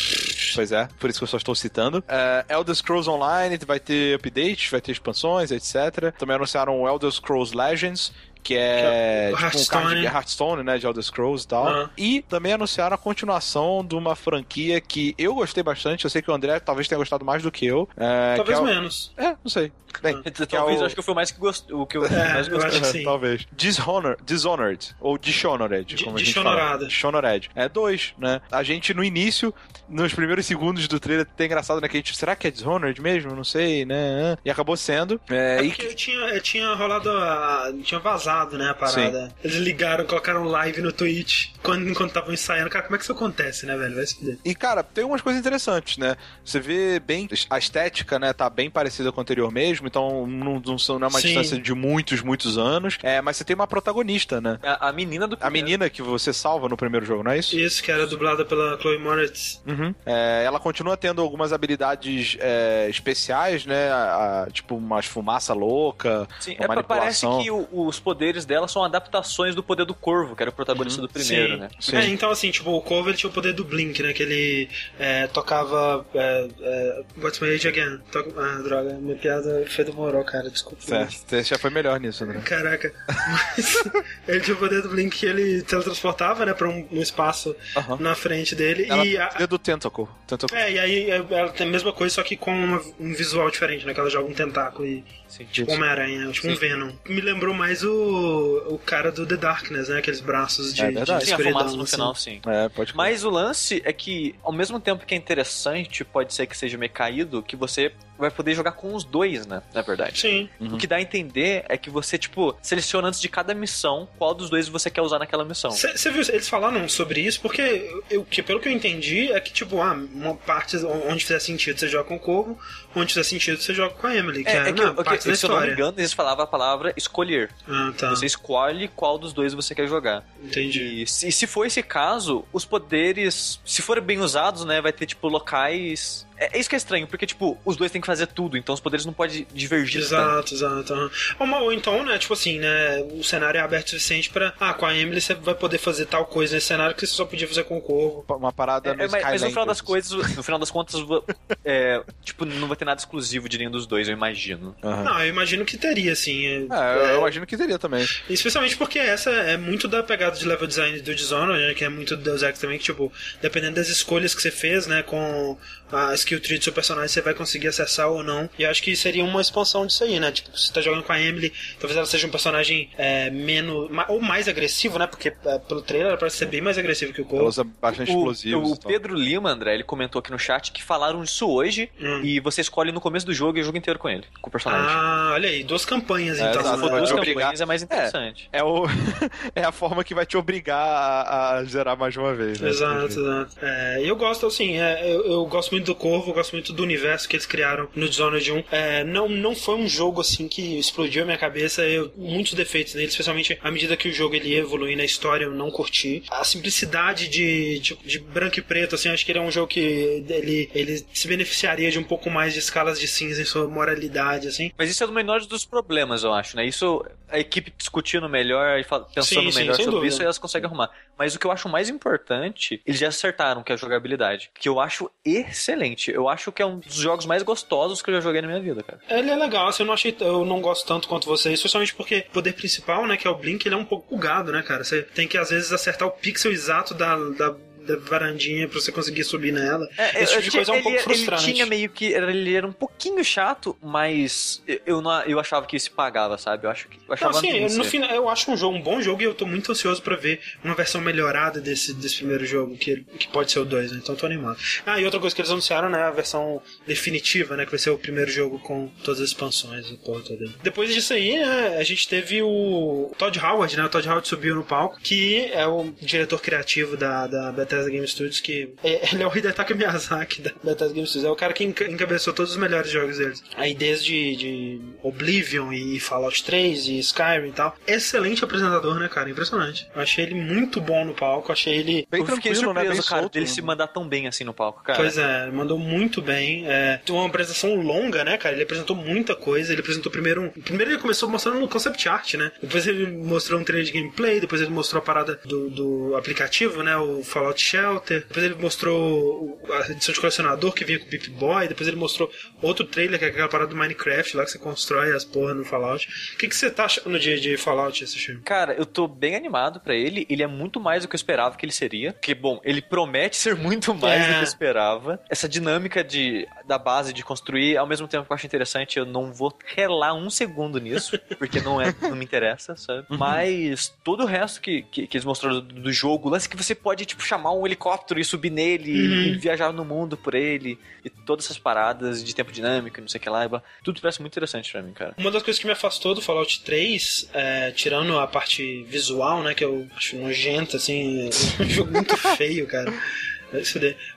pois é, por isso que eu só estou citando. É, Elder Scrolls Online vai ter updates, vai ter expansões, etc. Também anunciaram o Elder Scrolls Legends, que é Que é o tipo um Hearthstone. card de Hearthstone, né, de Elder Scrolls e tal. Aham. E também anunciaram a continuação de uma franquia que eu gostei bastante. Eu sei que o André talvez tenha gostado mais do que eu. É, Talvez que é o- menos. É, não sei. Bem, que é Talvez o- eu acho que foi o mais que gost... o que eu É, mais eu gostei. acho que sim. [LAUGHS] Talvez. Dishonor, Dishonored, ou Dishonored, Di- como a gente Dishonorada. fala. Dishonored. É dois, né? A gente, no início, nos primeiros segundos do trailer, tem engraçado, né? Que a gente, será que é Dishonored mesmo? Não sei, né? E acabou sendo. É, É e porque tinha, tinha rolado a. tinha vazado, né, a parada. Eles ligaram, colocaram live no Twitch quando, enquanto estavam ensaiando. Cara, como é que isso acontece, né, velho? Vai se fuder. E, cara, tem umas coisas interessantes, né? Você vê bem. A estética, né? Tá bem parecida com o anterior mesmo, então não, não, são- não é uma Sim. distância de muitos, muitos anos. É, mas você tem uma protagonista, né? A, a menina do A menina que você salva no primeiro jogo, não é isso? Isso, que era dublada pela Chloe Moretz. Uhum. É, ela continua tendo algumas habilidades é, especiais, né? A- a- tipo umas fumaça louca, Sim, uma é, pa- parece manipulação. que o- os poderes dela são adaptações do poder do corvo, que era o protagonista do primeiro, Sim. né? Sim. É, então assim, tipo, o Corvo ele tinha o poder do Blink, né? Que ele é, tocava. É, é, What's My Age Again? Toca- ah, droga, minha piada foi do Moró, cara, desculpa. Certo, você já foi melhor nisso, né? Caraca. Mas [LAUGHS] ele tinha o poder do Blink que ele teletransportava, né, pra um, um espaço Aham. na frente dele. Ela e a- é do Tentacle. Tentacle. É, e aí é, ela tem a mesma coisa, só que com uma- um visual diferente, né? Que ela joga um tentáculo e. Sim. Tipo. Homem-Aranha, tipo um Sim. Venom. Me lembrou mais o, o cara do The Darkness, né? Aqueles braços de, É verdade. de Sim, a escuridão. fumaça no assim. final, sim. É, pode Mas o lance é que, ao mesmo tempo que é interessante, pode ser que seja meio caído, que você vai poder jogar com os dois, né? Na verdade. Sim. Uhum. O que dá a entender é que você, tipo, seleciona antes de cada missão qual dos dois você quer usar naquela missão. Você viu, eles falaram sobre isso porque, eu, que, pelo que eu entendi, é que, tipo, ah, uma parte onde fizer sentido você joga com o Corvo, onde fizer sentido você joga com a Emily, que é, É, é que, né, o que- parte da se eu não me história. engano, eles falavam a palavra escolher. Ah, tá. Você escolhe qual dos dois você quer jogar. Entendi. E se, se for esse caso, os poderes, se forem bem usados, né, vai ter tipo locais É, é isso que é estranho, porque, tipo, os dois têm que fazer tudo, então os poderes não podem divergir Exato, exato. aham. Ou, ou então, né, tipo assim, né, o cenário é aberto o suficiente pra, ah, com a Emily você vai poder fazer tal coisa nesse cenário que você só podia fazer com o Corvo. Uma parada É, no é, mas, mas no final das coisas, no final das contas, [LAUGHS] é, tipo, não vai ter nada exclusivo de nenhum dos dois, eu imagino. Aham. Não, eu imagino que teria, assim. é- É, eu, eu imagino que teria também. Especialmente porque essa é muito da pegada de level design do Dishonored, né, que é muito do Deus Ex também, que, tipo, dependendo das escolhas que você fez, né, com a skill tree do seu personagem, você vai conseguir acessar ou não. E eu acho que seria uma expansão disso aí, né? Tipo, se você tá jogando com a Emily, talvez ela seja um personagem é, menos. ou mais agressivo, né? Porque é, pelo trailer ela parece ser bem mais agressivo que o Ela Cole. usa bastante O, explosivos. o e tal. Pedro Lima, André, ele comentou aqui no chat que falaram isso hoje Hum. e você escolhe no começo do jogo e o jogo inteiro com ele, com o personagem. Ah, olha aí, duas campanhas É, então. Se for duas campanhas é mais interessante. É, o, [LAUGHS] é a forma que vai te obrigar a, a zerar mais de uma vez. Né? Exato, exato. É, eu gosto, assim, é, eu, eu gosto muito do Corvo, eu gosto muito do universo que eles criaram no Dishonored 1. É, não, não foi um jogo, assim, que explodiu a minha cabeça. Eu, muitos defeitos nele, especialmente à medida que o jogo ele ia evoluir na história, eu não curti. A simplicidade de, de, de branco e preto, assim, acho que ele é um jogo que ele, ele se beneficiaria de um pouco mais de escalas de cinza em sua moralidade, assim. Mas isso é o menor dos problemas, eu acho, né? Isso, a equipe discutindo melhor e pensando Sim, sim, melhor sem sobre dúvida. isso, elas conseguem arrumar. Mas o que eu acho mais importante, eles já acertaram, que é a jogabilidade. Que eu acho excelente. Eu acho que é um dos jogos mais gostosos que eu já joguei na minha vida, cara. Ele é legal, assim, eu não achei, eu não gosto tanto quanto você, especialmente porque o poder principal, né, que é o Blink, ele é um pouco bugado, né, cara? Você tem que às vezes acertar o pixel exato da, da, da varandinha pra você conseguir subir nela. Esse tipo de coisa é um ele, pouco ele frustrante. tinha meio que. Ele era um pouquinho chato, mas eu- não, eu achava que isso pagava, sabe? Eu acho que. Eu Não, achava assim, que eu, no final, eu acho um jogo um bom jogo e eu tô muito ansioso pra ver uma versão melhorada desse, desse primeiro jogo, que, que pode ser o 2, né? Então eu tô animado. Ah, e outra coisa que eles anunciaram, né? A versão definitiva, né? Que vai ser o primeiro jogo com todas as expansões, a porra toda. Depois disso aí, né? A gente teve o Todd Howard, né? O Todd Howard subiu no palco, que é o diretor criativo da, da Bethesda Game Studios, que é- [LAUGHS] ele é o Hidetaka Miyazaki da Bethesda Game Studios. É o cara que enca- encabeçou todos os melhores jogos deles. Aí desde de Oblivion e Fallout 3 e Skyrim e tal. Excelente apresentador, né, cara? Impressionante. Eu achei ele muito bom no palco. Achei ele Bem eu fiquei tranquilo, né? surpreso, Bem cara, solto, dele né? se mandar tão bem assim no palco, cara. Pois é, mandou muito bem. É, uma apresentação longa, né, cara? Ele apresentou muita coisa. Ele apresentou primeiro um. Primeiro ele começou mostrando no concept art, né? Depois ele mostrou um trailer de gameplay. Depois ele mostrou a parada do, do aplicativo, né? O Fallout Shelter. Depois ele mostrou a edição de colecionador que vinha com o Pip Boy. Depois ele mostrou outro trailer, que é aquela parada do Minecraft lá que você constrói as porra no Fallout. O que, que você tá achando de, de Fallout esse filme? Cara, eu tô bem animado pra ele. Ele é muito mais do que eu esperava que ele seria. Porque, bom, ele promete [LAUGHS] ser muito mais É. do que eu esperava. Essa dinâmica de, da base de construir, ao mesmo tempo que eu acho interessante, eu não vou relar um segundo nisso, [LAUGHS] porque não é, não me interessa, sabe? Mas todo o resto que, que, que eles mostraram do, do jogo, o lance que você pode, tipo, chamar um helicóptero e subir nele e viajar no mundo por ele, e todas essas paradas de tempo dinâmico, e não sei o que lá, tudo parece muito interessante pra mim, cara. Uma das coisas que me afastou do Fallout 3, é, tirando a parte visual, né, que eu acho nojenta, assim, [LAUGHS] um jogo muito feio, cara.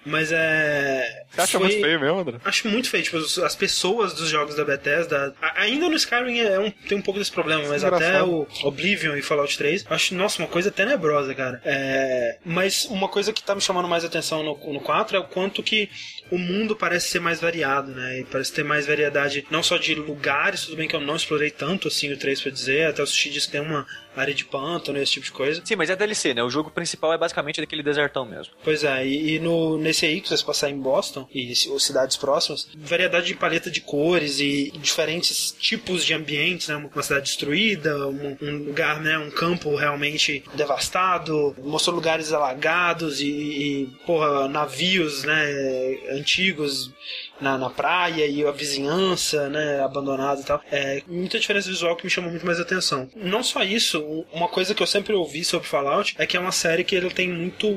Mas é. Você acha foi- muito feio mesmo, André? Acho muito feio, tipo, as pessoas dos jogos da Bethesda. Ainda no Skyrim é um- tem um pouco desse problema, mas até o Oblivion e Fallout 3, eu acho, nossa, uma coisa tenebrosa, cara. É, mas uma coisa que tá me chamando mais atenção no, no 4 é o quanto que o mundo parece ser mais variado, né? E parece ter mais variedade, não só de lugares, tudo bem que eu não explorei tanto assim o 3 pra dizer, até o Sushi disse que tem uma área de pântano esse tipo de coisa. Sim, mas é DLC, né? O jogo principal é basicamente daquele desertão mesmo. Pois é, e, e no, nesse aí que vocês passar em Boston e cidades próximas, variedade de paleta de cores e diferentes tipos de ambientes, né? Uma cidade destruída, um, um lugar, né? Um campo realmente devastado, mostrou lugares alagados e, e porra, navios, né? Antigos na, na praia e a vizinhança, né, abandonada e tal. É muita diferença visual que me chamou muito mais atenção. Não só isso, uma coisa que eu sempre ouvi sobre Fallout é que é uma série que ele tem muito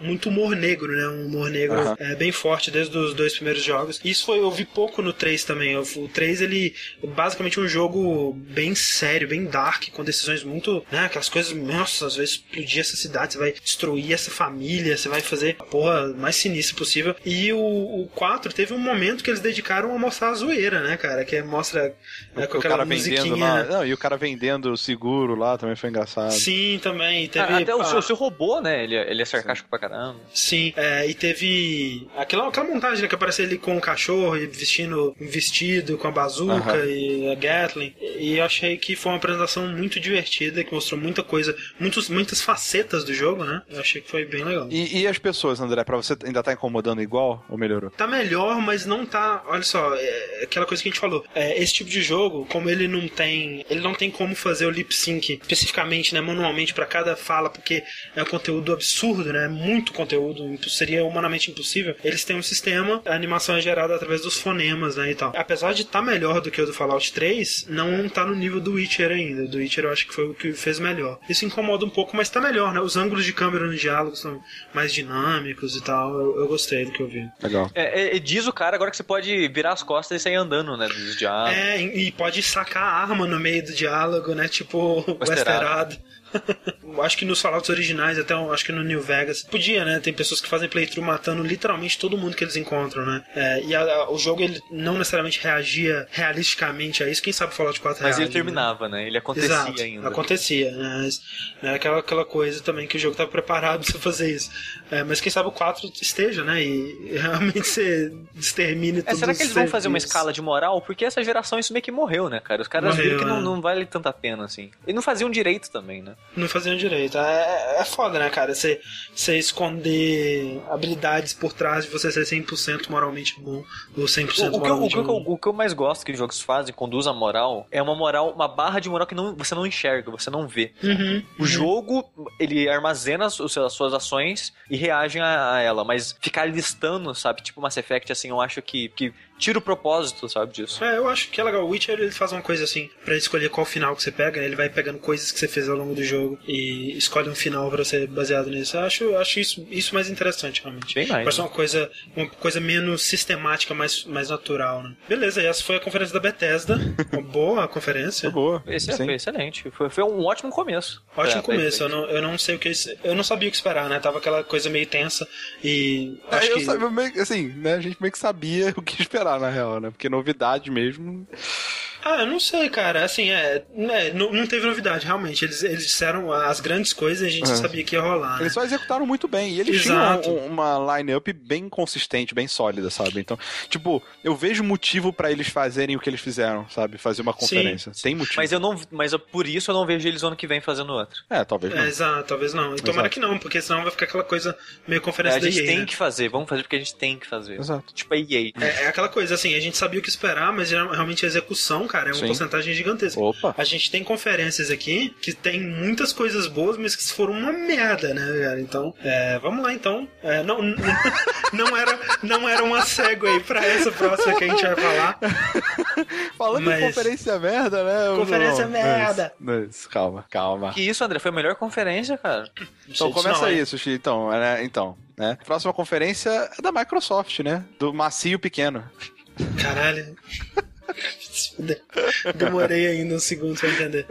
muito humor negro, né, um humor negro é, bem forte desde os dois primeiros jogos. Isso foi eu vi pouco no 3 também. O 3 ele é basicamente um jogo bem sério, bem dark, com decisões muito, né, aquelas coisas, nossa, às vezes explodir essa cidade, você vai destruir essa família, você vai fazer a porra mais sinistra possível. E o, o 4 teve uma momento que eles dedicaram a mostrar a zoeira, né, cara? Que mostra né, com o aquela cara vendendo musiquinha. lá. Não, e o cara vendendo seguro lá também foi engraçado. Sim, também. Teve, Ah, Até o seu, o seu robô, né? Ele, é- ele é sarcástico pra caramba. Sim, é, e teve aquela, aquela montagem né, que aparece ele com o cachorro e vestindo um vestido com a bazuca e a Gatling. E eu achei que foi uma apresentação muito divertida, que mostrou muita coisa, muitos, muitas facetas do jogo, né? Eu achei que foi bem legal. E, e as pessoas, André, pra você ainda tá incomodando igual ou melhorou? Tá melhor, mas não tá. Olha só, é aquela coisa que a gente falou. É, esse tipo de jogo, como ele não tem. Ele não tem como fazer o lip sync especificamente, né? Manualmente pra cada fala, porque é um conteúdo absurdo, né? Muito conteúdo. Seria humanamente impossível. Eles têm um sistema, a animação é gerada através dos fonemas, né? E tal. Apesar de estar melhor do que o do Fallout 3, não tá no nível do Witcher ainda. Do Witcher eu acho que foi o que fez melhor. Isso incomoda um pouco, mas tá melhor, né? Os ângulos de câmera nos diálogos são mais dinâmicos e tal. Eu, eu gostei do que eu vi. Legal. É, é, é, diz o cara agora que você pode virar as costas e sair andando, né? Dos diálogos. É, e pode sacar a arma no meio do diálogo, né? Tipo, [LAUGHS] o Westerado. [LAUGHS] Acho que nos Fallouts originais, até acho que no New Vegas, podia, né? Tem pessoas que fazem playthrough matando literalmente todo mundo que eles encontram, né? É, e a- a- o jogo ele não necessariamente reagia realisticamente a isso. Quem sabe Fallout 4 Mas reage, ele terminava, né? Ele acontecia Exato, ainda. acontecia, né? Mas, né, aquela, aquela coisa também que o jogo estava preparado [LAUGHS] pra fazer isso. É, mas quem sabe o 4 esteja, né? E realmente você extermine É, todos será que eles vão fazer uma escala de moral? Porque essa geração isso meio que morreu, né, cara? Os caras Morreu, viram que não, é. não vale tanta pena, assim. E não faziam direito também, né? Não faziam direito. É, é foda, né, cara? Você, você esconder habilidades por trás de você ser 100% moralmente bom ou 100% O, o, que eu, o, moralmente que eu, ruim. o que eu mais gosto que os jogos fazem, conduz a moral, é uma moral, uma barra de moral que não, você não enxerga, você não vê. Uhum, O jogo, ele armazena as, as suas ações e reage a, a ela, mas ficar listando, sabe? Tipo Mass Effect, assim, eu acho que, que tira o propósito, sabe, disso. É, eu acho que é legal. O Witcher ele faz uma coisa assim, pra escolher qual final que você pega, né? ele vai pegando coisas que você fez ao longo do jogo e escolhe um final pra ser baseado nisso. Eu acho, acho isso, isso mais interessante, realmente. Bem mais. Parece né? uma coisa, uma coisa menos sistemática, mais, mais natural, né? Beleza, e essa foi a conferência da Bethesda. [LAUGHS] uma boa conferência. Foi boa. Esse é, foi excelente. Foi, foi um ótimo começo. Ótimo pra começo, eu não, eu não sei o que. Eu não sabia o que esperar, né? Tava aquela coisa meio tensa e. É, Acho eu que. sabia assim, né, a gente meio que sabia [LAUGHS] o que esperar, na real, né? Porque novidade mesmo. Ah, eu não sei, cara. Assim, é. né, não, não teve novidade, realmente. Eles, eles disseram as grandes coisas e a gente É. sabia que ia rolar. Né? Eles só executaram muito bem. E eles Exato. tinham um- uma line-up bem consistente, bem sólida, sabe? Então, tipo, eu vejo motivo pra eles fazerem o que eles fizeram, sabe? Fazer uma conferência. Tem motivo. Mas eu não. Mas eu- por isso eu não vejo eles ano que vem fazendo outra. É, talvez não. É, exato, talvez não. E tomara Exato. que não, porque senão vai ficar aquela coisa meio É, conferência a da gente EA. tem né? que fazer, vamos fazer porque a gente tem que fazer. Exato. Tipo a EA. É, é aquela coisa, assim, a gente sabia o que esperar, mas realmente a execução, cara, é uma Sim. porcentagem gigantesca. Opa. A gente tem conferências aqui que tem muitas coisas boas, mas que foram uma merda, né, cara? Então, é, vamos lá então. É, não, [LAUGHS] não, era, não era uma segue pra essa próxima que a gente vai falar. [LAUGHS] Falando Mas- em conferência merda, né? Conferência não, merda. Mas, mas, calma, calma. Que isso, André? Foi a melhor conferência, cara. Então disso começa não, aí? Sushi. Então, né? Então, né? Próxima conferência é da Microsoft, né? Do macio pequeno. Caralho. [LAUGHS] Demorei ainda um segundo pra entender.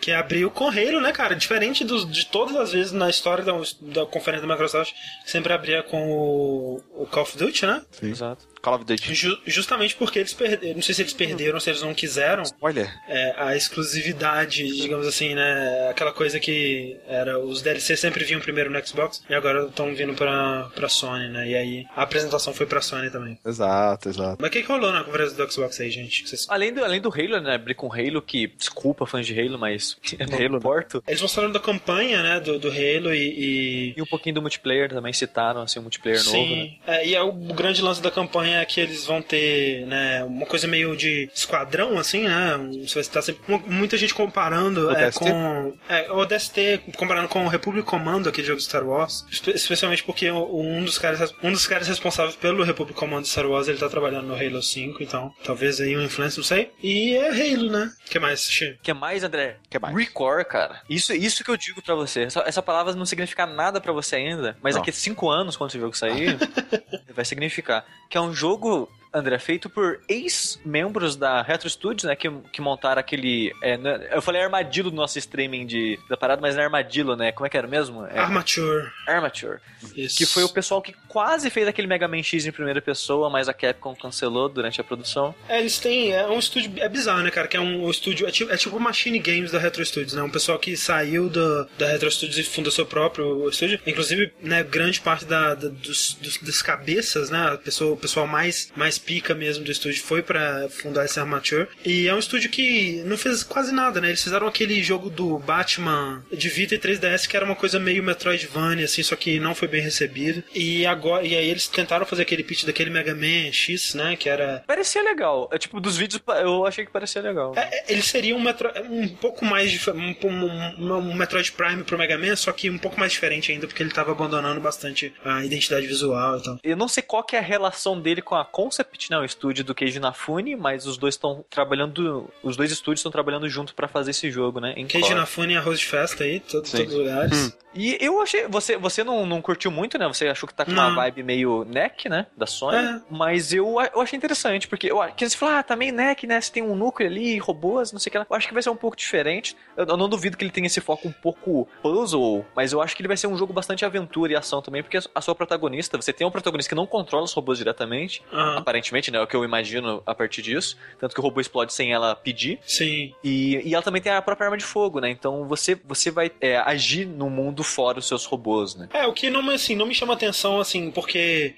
Que abriu com Halo, né, cara? Diferente dos, de todas as vezes na história da, da conferência da Microsoft, sempre abria com o, o Call of Duty, né? Sim. Exato. Call of Duty. Ju- justamente porque eles perderam. Não sei se eles perderam se eles não quiseram. Olha, é, a exclusividade, digamos assim, né? Aquela coisa que era os DLC sempre vinham primeiro no Xbox e agora estão vindo pra, pra Sony, né? E aí a apresentação foi pra Sony também. exato, exato. Mas o que, que rolou na conferência do Xbox aí, gente? Vocês- Além do, além do Halo, né? Abrir com Halo, que. Desculpa, fãs de Halo, mas. Eu não Halo, né? importo. Eles mostraram da campanha, né? Do, do Halo e. e- E um pouquinho do multiplayer também citaram, assim, o multiplayer novo, né? Sim, é, e é o grande lance da campanha é que eles vão ter, né, uma coisa meio de esquadrão, assim, né? um- Você vai estar sempre, mu- muita gente comparando O é, com. É, o DST, comparando com o Republic Commando, aquele jogo de Star Wars. espe- Especialmente porque um dos caras, um dos caras responsáveis pelo Republic Commando de Star Wars, ele tá trabalhando no Halo 5, então talvez aí uma influência, não sei. E é Halo, né? O que mais, Xi? O que mais, André? Que mais? Recore, cara. Isso, isso que eu digo pra você. Essa, essa palavra não significa nada pra você ainda, mas Não. daqui a cinco anos, quando esse jogo sair, [LAUGHS] vai significar. Que é um jogo André, feito por ex-membros da Retro Studios, né? Que, que montaram aquele. é, né, eu falei armadilho do nosso streaming de, da parada, mas não é armadilho, né? Como é que era mesmo? É, Armature. Armature. Isso. Que foi o pessoal que quase fez aquele Mega Man X em primeira pessoa, mas a Capcom cancelou durante a produção. É, eles têm. É um estúdio. É bizarro, né, cara? Que é um, estúdio. É tipo, é tipo Machine Games da Retro Studios, né? Um pessoal que saiu do, da Retro Studios e fundou seu próprio estúdio. Inclusive, né, grande parte da, da- dos, dos- das cabeças, né? A pessoa, o pessoal mais, mais pica mesmo do estúdio foi pra fundar esse Armature. E é um estúdio que não fez quase nada, né? Eles fizeram aquele jogo do Batman de Vita e 3DS que era uma coisa meio Metroidvania, assim, só que não foi bem recebido. E agora. E aí eles tentaram fazer aquele pitch daquele Mega Man X, né? Que era Parecia legal. É, tipo, dos vídeos eu achei que parecia legal. é, é, ele seria um, metro, um pouco mais dif- um, um, um Metroid Prime pro Mega Man, só que um pouco mais diferente ainda, porque ele tava abandonando bastante a identidade visual e tal. Eu não sei qual que é a relação dele com a Concept, né, o estúdio do Keiji Inafune, mas os dois estão trabalhando, os dois estúdios estão trabalhando junto pra fazer esse jogo, né? em Keiji core. Inafune é arroz de festa aí, to- Sim. todos os lugares. E eu achei, você, você não, não curtiu muito, né? Você achou que tá com uma Não. vibe meio neck, né, da Sony, É. mas eu, eu achei interessante, porque eu, que você falou, ah, tá meio neck, né? Você tem um núcleo ali, robôs, não sei o que lá. Eu acho que vai ser um pouco diferente. Eu, eu não duvido que ele tenha esse foco um pouco puzzle, mas eu acho que ele vai ser um jogo bastante aventura e ação também, porque a sua protagonista, você tem um protagonista que não controla os robôs diretamente, Aham. aparentemente, né? É o que eu imagino a partir disso. Tanto que o robô explode sem ela pedir. Sim. E, e ela também tem a própria arma de fogo, né? Então você, você vai é, agir no mundo fora os seus robôs, né? É, o que não, assim, não me chama atenção, assim, porque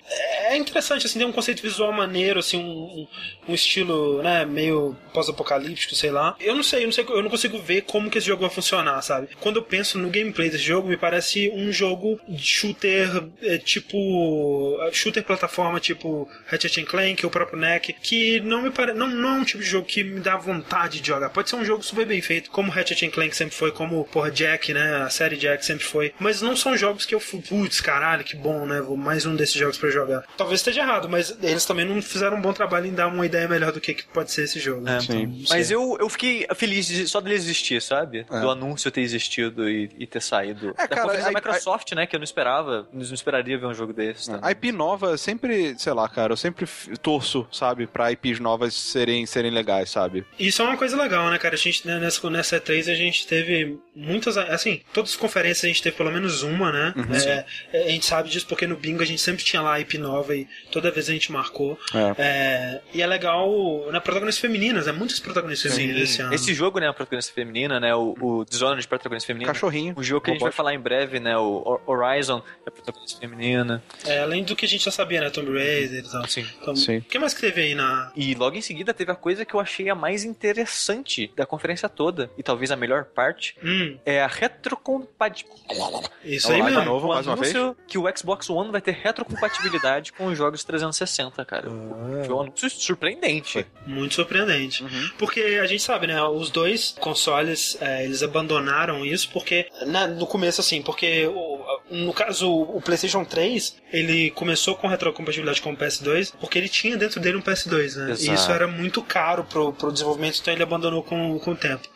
é interessante, assim, tem um conceito visual maneiro, assim, um, um estilo, né, meio pós-apocalíptico, sei lá. Eu não sei, eu não sei, eu não consigo ver como que esse jogo vai funcionar, sabe? Quando eu penso no gameplay desse jogo, me parece um jogo de shooter, é, tipo, shooter plataforma, tipo Ratchet Clank, o próprio NEC, que não me parece, não, não é um tipo de jogo que me dá vontade de jogar. Pode ser um jogo super bem feito, como Ratchet Clank sempre foi, como, porra, Jack, né, a série Jack sempre foi, mas não são jogos que eu fui, putz, caralho, que bom, né, vou mais um desses jogos pra jogar. Talvez esteja errado, mas eles também não fizeram um bom trabalho em dar uma ideia melhor do que, que pode ser esse jogo. É, sei. Mas eu, eu fiquei feliz de, só dele existir, sabe? É. Do anúncio ter existido e, e ter saído. É, da cara, da Microsoft, né? Que eu não esperava. Não esperaria ver um jogo desse. Né? A IP nova sempre, sei lá, cara, eu sempre torço, sabe, pra IPs novas serem, serem legais, sabe? Isso é uma coisa legal, né, cara? A gente, né, nessa, nessa E3 a gente teve muitas. Assim, todas as conferências a gente teve pelo menos uma, né? É, é, a gente sabe disso porque no Bingo a gente sempre tinha lá IP nova e toda vez a gente marcou. É. É, e é legal, né? Protagonistas femininas, né? Muitas protagonistas femininas esse ano. Esse jogo, né? A protagonista feminina, né? O, o Dishonored de protagonista feminina. Cachorrinho. O jogo que a gente vai falar em breve, né? O Hor- Horizon é protagonista feminina. É, além do que a gente já sabia, né? Tomb Raider e tal. Sim. Então, Sim. O que mais que teve aí na. E logo em seguida teve a coisa que eu achei a mais interessante da conferência toda, e talvez a melhor parte, Hum, é a retrocompatibilidade. Isso aí mesmo. de novo, o mais uma vez? anúncio que o Xbox One vai ter retrocompatibilidade com os jogos 360, cara. Ah. Foi um anúncio surpreendente. Muito surpreendente. Uhum. Porque a gente sabe, né? Os dois consoles, é, eles abandonaram isso porque, né, no começo, assim, porque o- no caso, o PlayStation 3, ele começou com retrocompatibilidade com o PS2 porque ele tinha dentro dele um PS2, né? Exato. E isso era muito caro pro, pro desenvolvimento, então ele abandonou com, com o tempo.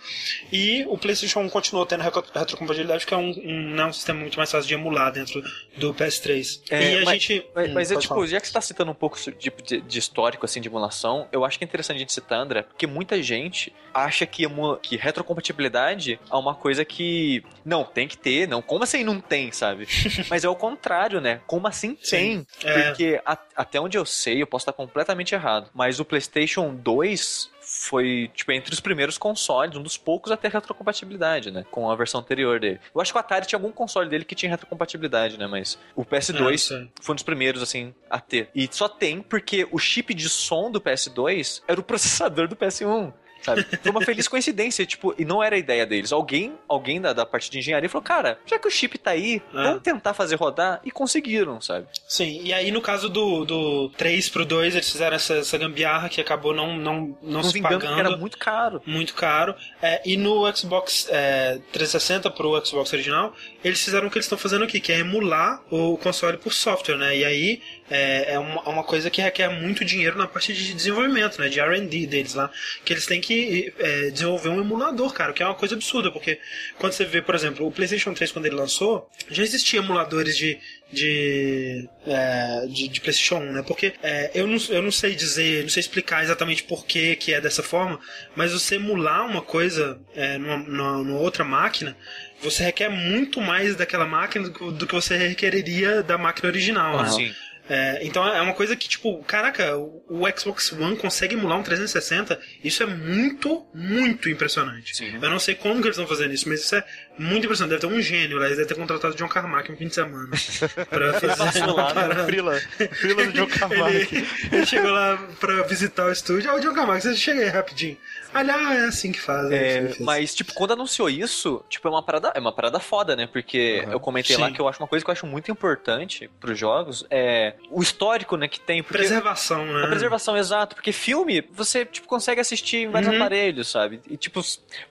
E o PlayStation 1 continuou tendo retro- retrocompatibilidade porque é um, um, né, um sistema muito mais fácil de emular dentro do PS3. É, e a mas- gente. Mas, Hum, mas é tipo, falar. já que você tá citando um pouco de, de- de histórico, assim, de emulação, eu acho que é interessante a gente citar, André, porque muita gente acha que, emu- que retrocompatibilidade é uma coisa que. Não, tem que ter, não. Como assim não tem, sabe? [LAUGHS] mas é o contrário, né? Como assim Sim, tem? é. Porque a- até onde eu sei, eu posso estar completamente errado, mas o PlayStation 2 foi, tipo, entre os primeiros consoles, um dos poucos a ter retrocompatibilidade, né? Com a versão anterior dele. Eu acho que o Atari tinha algum console dele que tinha retrocompatibilidade, né? Mas o É, PS2 isso aí. foi um dos primeiros, assim, a ter. E só tem porque o chip de som do PS2 era o processador do PS1. Sabe? Foi uma feliz coincidência, tipo, e não era a ideia deles. Alguém, alguém da, da parte de engenharia falou, cara, já que o chip tá aí, É. vamos tentar fazer rodar. E conseguiram, sabe? Sim, e aí no caso do, do 3 pro 2, eles fizeram essa, essa gambiarra que acabou não, não, não, Não se pagando. era muito caro. muito caro. É, e no Xbox é, 360 pro Xbox original, eles fizeram o que eles estão fazendo aqui, que é emular o console por software, né? E aí é, é uma, uma coisa que requer muito dinheiro na parte de desenvolvimento, né? De R&D deles lá, que eles têm que que é, desenvolver um emulador, cara, que é uma coisa absurda, porque quando você vê, por exemplo, o PlayStation 3, quando ele lançou, já existia emuladores de, de, é, de, de, PlayStation 1, né? Porque é, eu, não, eu não sei dizer, não sei explicar exatamente por que, que é dessa forma, mas você emular uma coisa é, numa, numa, outra máquina, você requer muito mais daquela máquina do, do que você requereria da máquina original. Ah, né? É, então é uma coisa que, tipo, caraca, o Xbox One consegue emular um 360, isso é muito, muito impressionante. Sim. Eu não sei como que eles estão fazendo isso, mas isso é muito impressionante. Deve ter um gênio lá, eles devem ter contratado o John Carmack um fim de semana. [LAUGHS] pra fazer passou lá, né? Frila. Frila do John Carmack. ele, ele chegou lá pra visitar o estúdio. Ah, o John Carmack, você chega aí rapidinho. Olha, ah, é assim que faz. É, mas, tipo, quando anunciou isso, tipo, é uma parada, é uma parada foda, né? Porque Uhum. eu comentei Sim. lá que eu acho uma coisa que eu acho muito importante pros jogos é o histórico, né, que tem. Porque Preservação, né? A preservação, exato. Porque filme, você, tipo, consegue assistir em vários Uhum. aparelhos, sabe? E, tipo,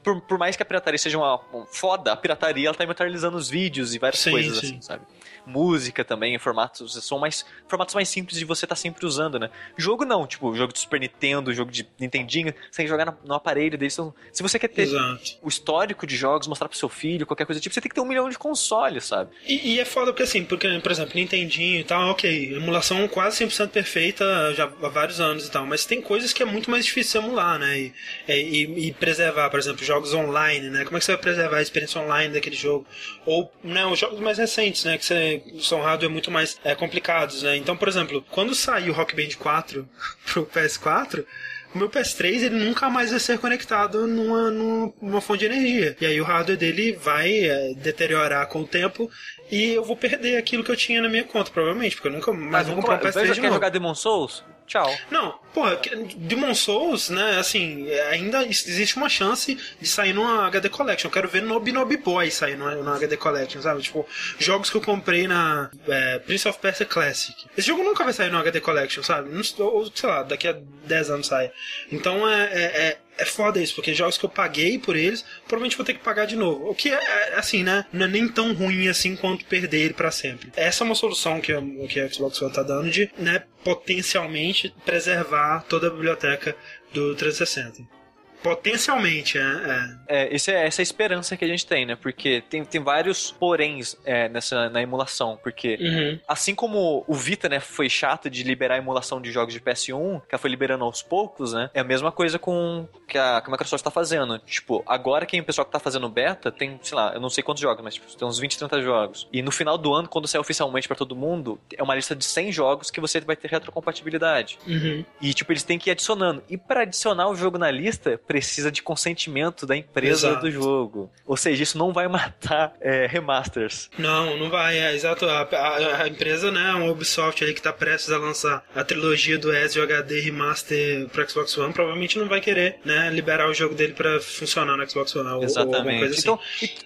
por, por mais que a pirataria seja uma, um foda, a pirataria, ela tá imortalizando os vídeos e várias Sim, coisas, sim. assim, sabe? Música também, formatos, são mais, formatos mais simples de você estar sempre usando, né? Jogo não, tipo, jogo de Super Nintendo, jogo de Nintendinho, você tem que jogar no, no aparelho deles. Então, se você quer ter Exato. o histórico de jogos, mostrar pro seu filho, qualquer coisa do tipo, você tem que ter um milhão de consoles, sabe? E, e é foda porque assim, porque, por exemplo, Nintendinho e tal, ok, emulação quase 100% perfeita já há vários anos e tal, mas tem coisas que é muito mais difícil emular, né? E, e, e preservar, por exemplo, jogos online, né? Como é que você vai preservar a experiência online daquele jogo? Ou, né, os jogos mais recentes, né? Que você, são hardware muito mais é, complicados, né? Então, por exemplo, quando saiu o Rock Band 4 [LAUGHS] pro PS4, o meu PS3 ele nunca mais vai ser conectado numa, numa, numa fonte de energia. E aí o hardware dele vai é, deteriorar com o tempo e eu vou perder aquilo que eu tinha na minha conta, provavelmente, porque eu nunca mais vou comprar um PS3 Veja, de quer novo. jogar Demon Souls? Tchau. Não, porra, Demon Souls, né, assim, é, ainda existe uma chance de sair numa HD Collection. Eu quero ver Nobi Nobi Boy sair numa, numa HD Collection, sabe? Tipo, jogos que eu comprei na é, Prince of Persia Classic. Esse jogo nunca vai sair numa HD Collection, sabe? Ou, sei lá, daqui a 10 anos sai. Então é, é, é, é foda isso, porque jogos que eu paguei por eles, provavelmente vou ter que pagar de novo. O que é, é, assim, né? Não é nem tão ruim assim quanto perder ele pra sempre. Essa é uma solução que, que a Xbox One tá dando de, né, potencialmente preservar toda a biblioteca do 360. Potencialmente, é. é. É, esse é essa é a esperança que a gente tem, né? Porque tem, tem vários poréns é, nessa, na emulação. Porque Uhum. assim como o Vita, né, foi chato de liberar a emulação de jogos de PS1, que ela foi liberando aos poucos, né? É a mesma coisa com que a, que a Microsoft tá fazendo. Tipo, agora quem o pessoal que tá fazendo beta tem, sei lá, eu não sei quantos jogos, mas tipo, tem uns 20, 30 jogos. E no final do ano, quando sair oficialmente pra todo mundo, é uma lista de 100 jogos que você vai ter retrocompatibilidade. Uhum. E, tipo, eles têm que ir adicionando. E pra adicionar o jogo na lista, precisa de consentimento da empresa Exato. do jogo. Ou seja, isso não vai [LAUGHS] matar é, remasters. Não, não vai, é exato. A, a- a empresa, né, a Ubisoft ali que tá prestes a lançar a trilogia do SJHD Remaster pro Xbox One, provavelmente não vai querer, né, liberar o jogo dele pra funcionar no Xbox One. ou- Ou, Exatamente. coisa assim. Então,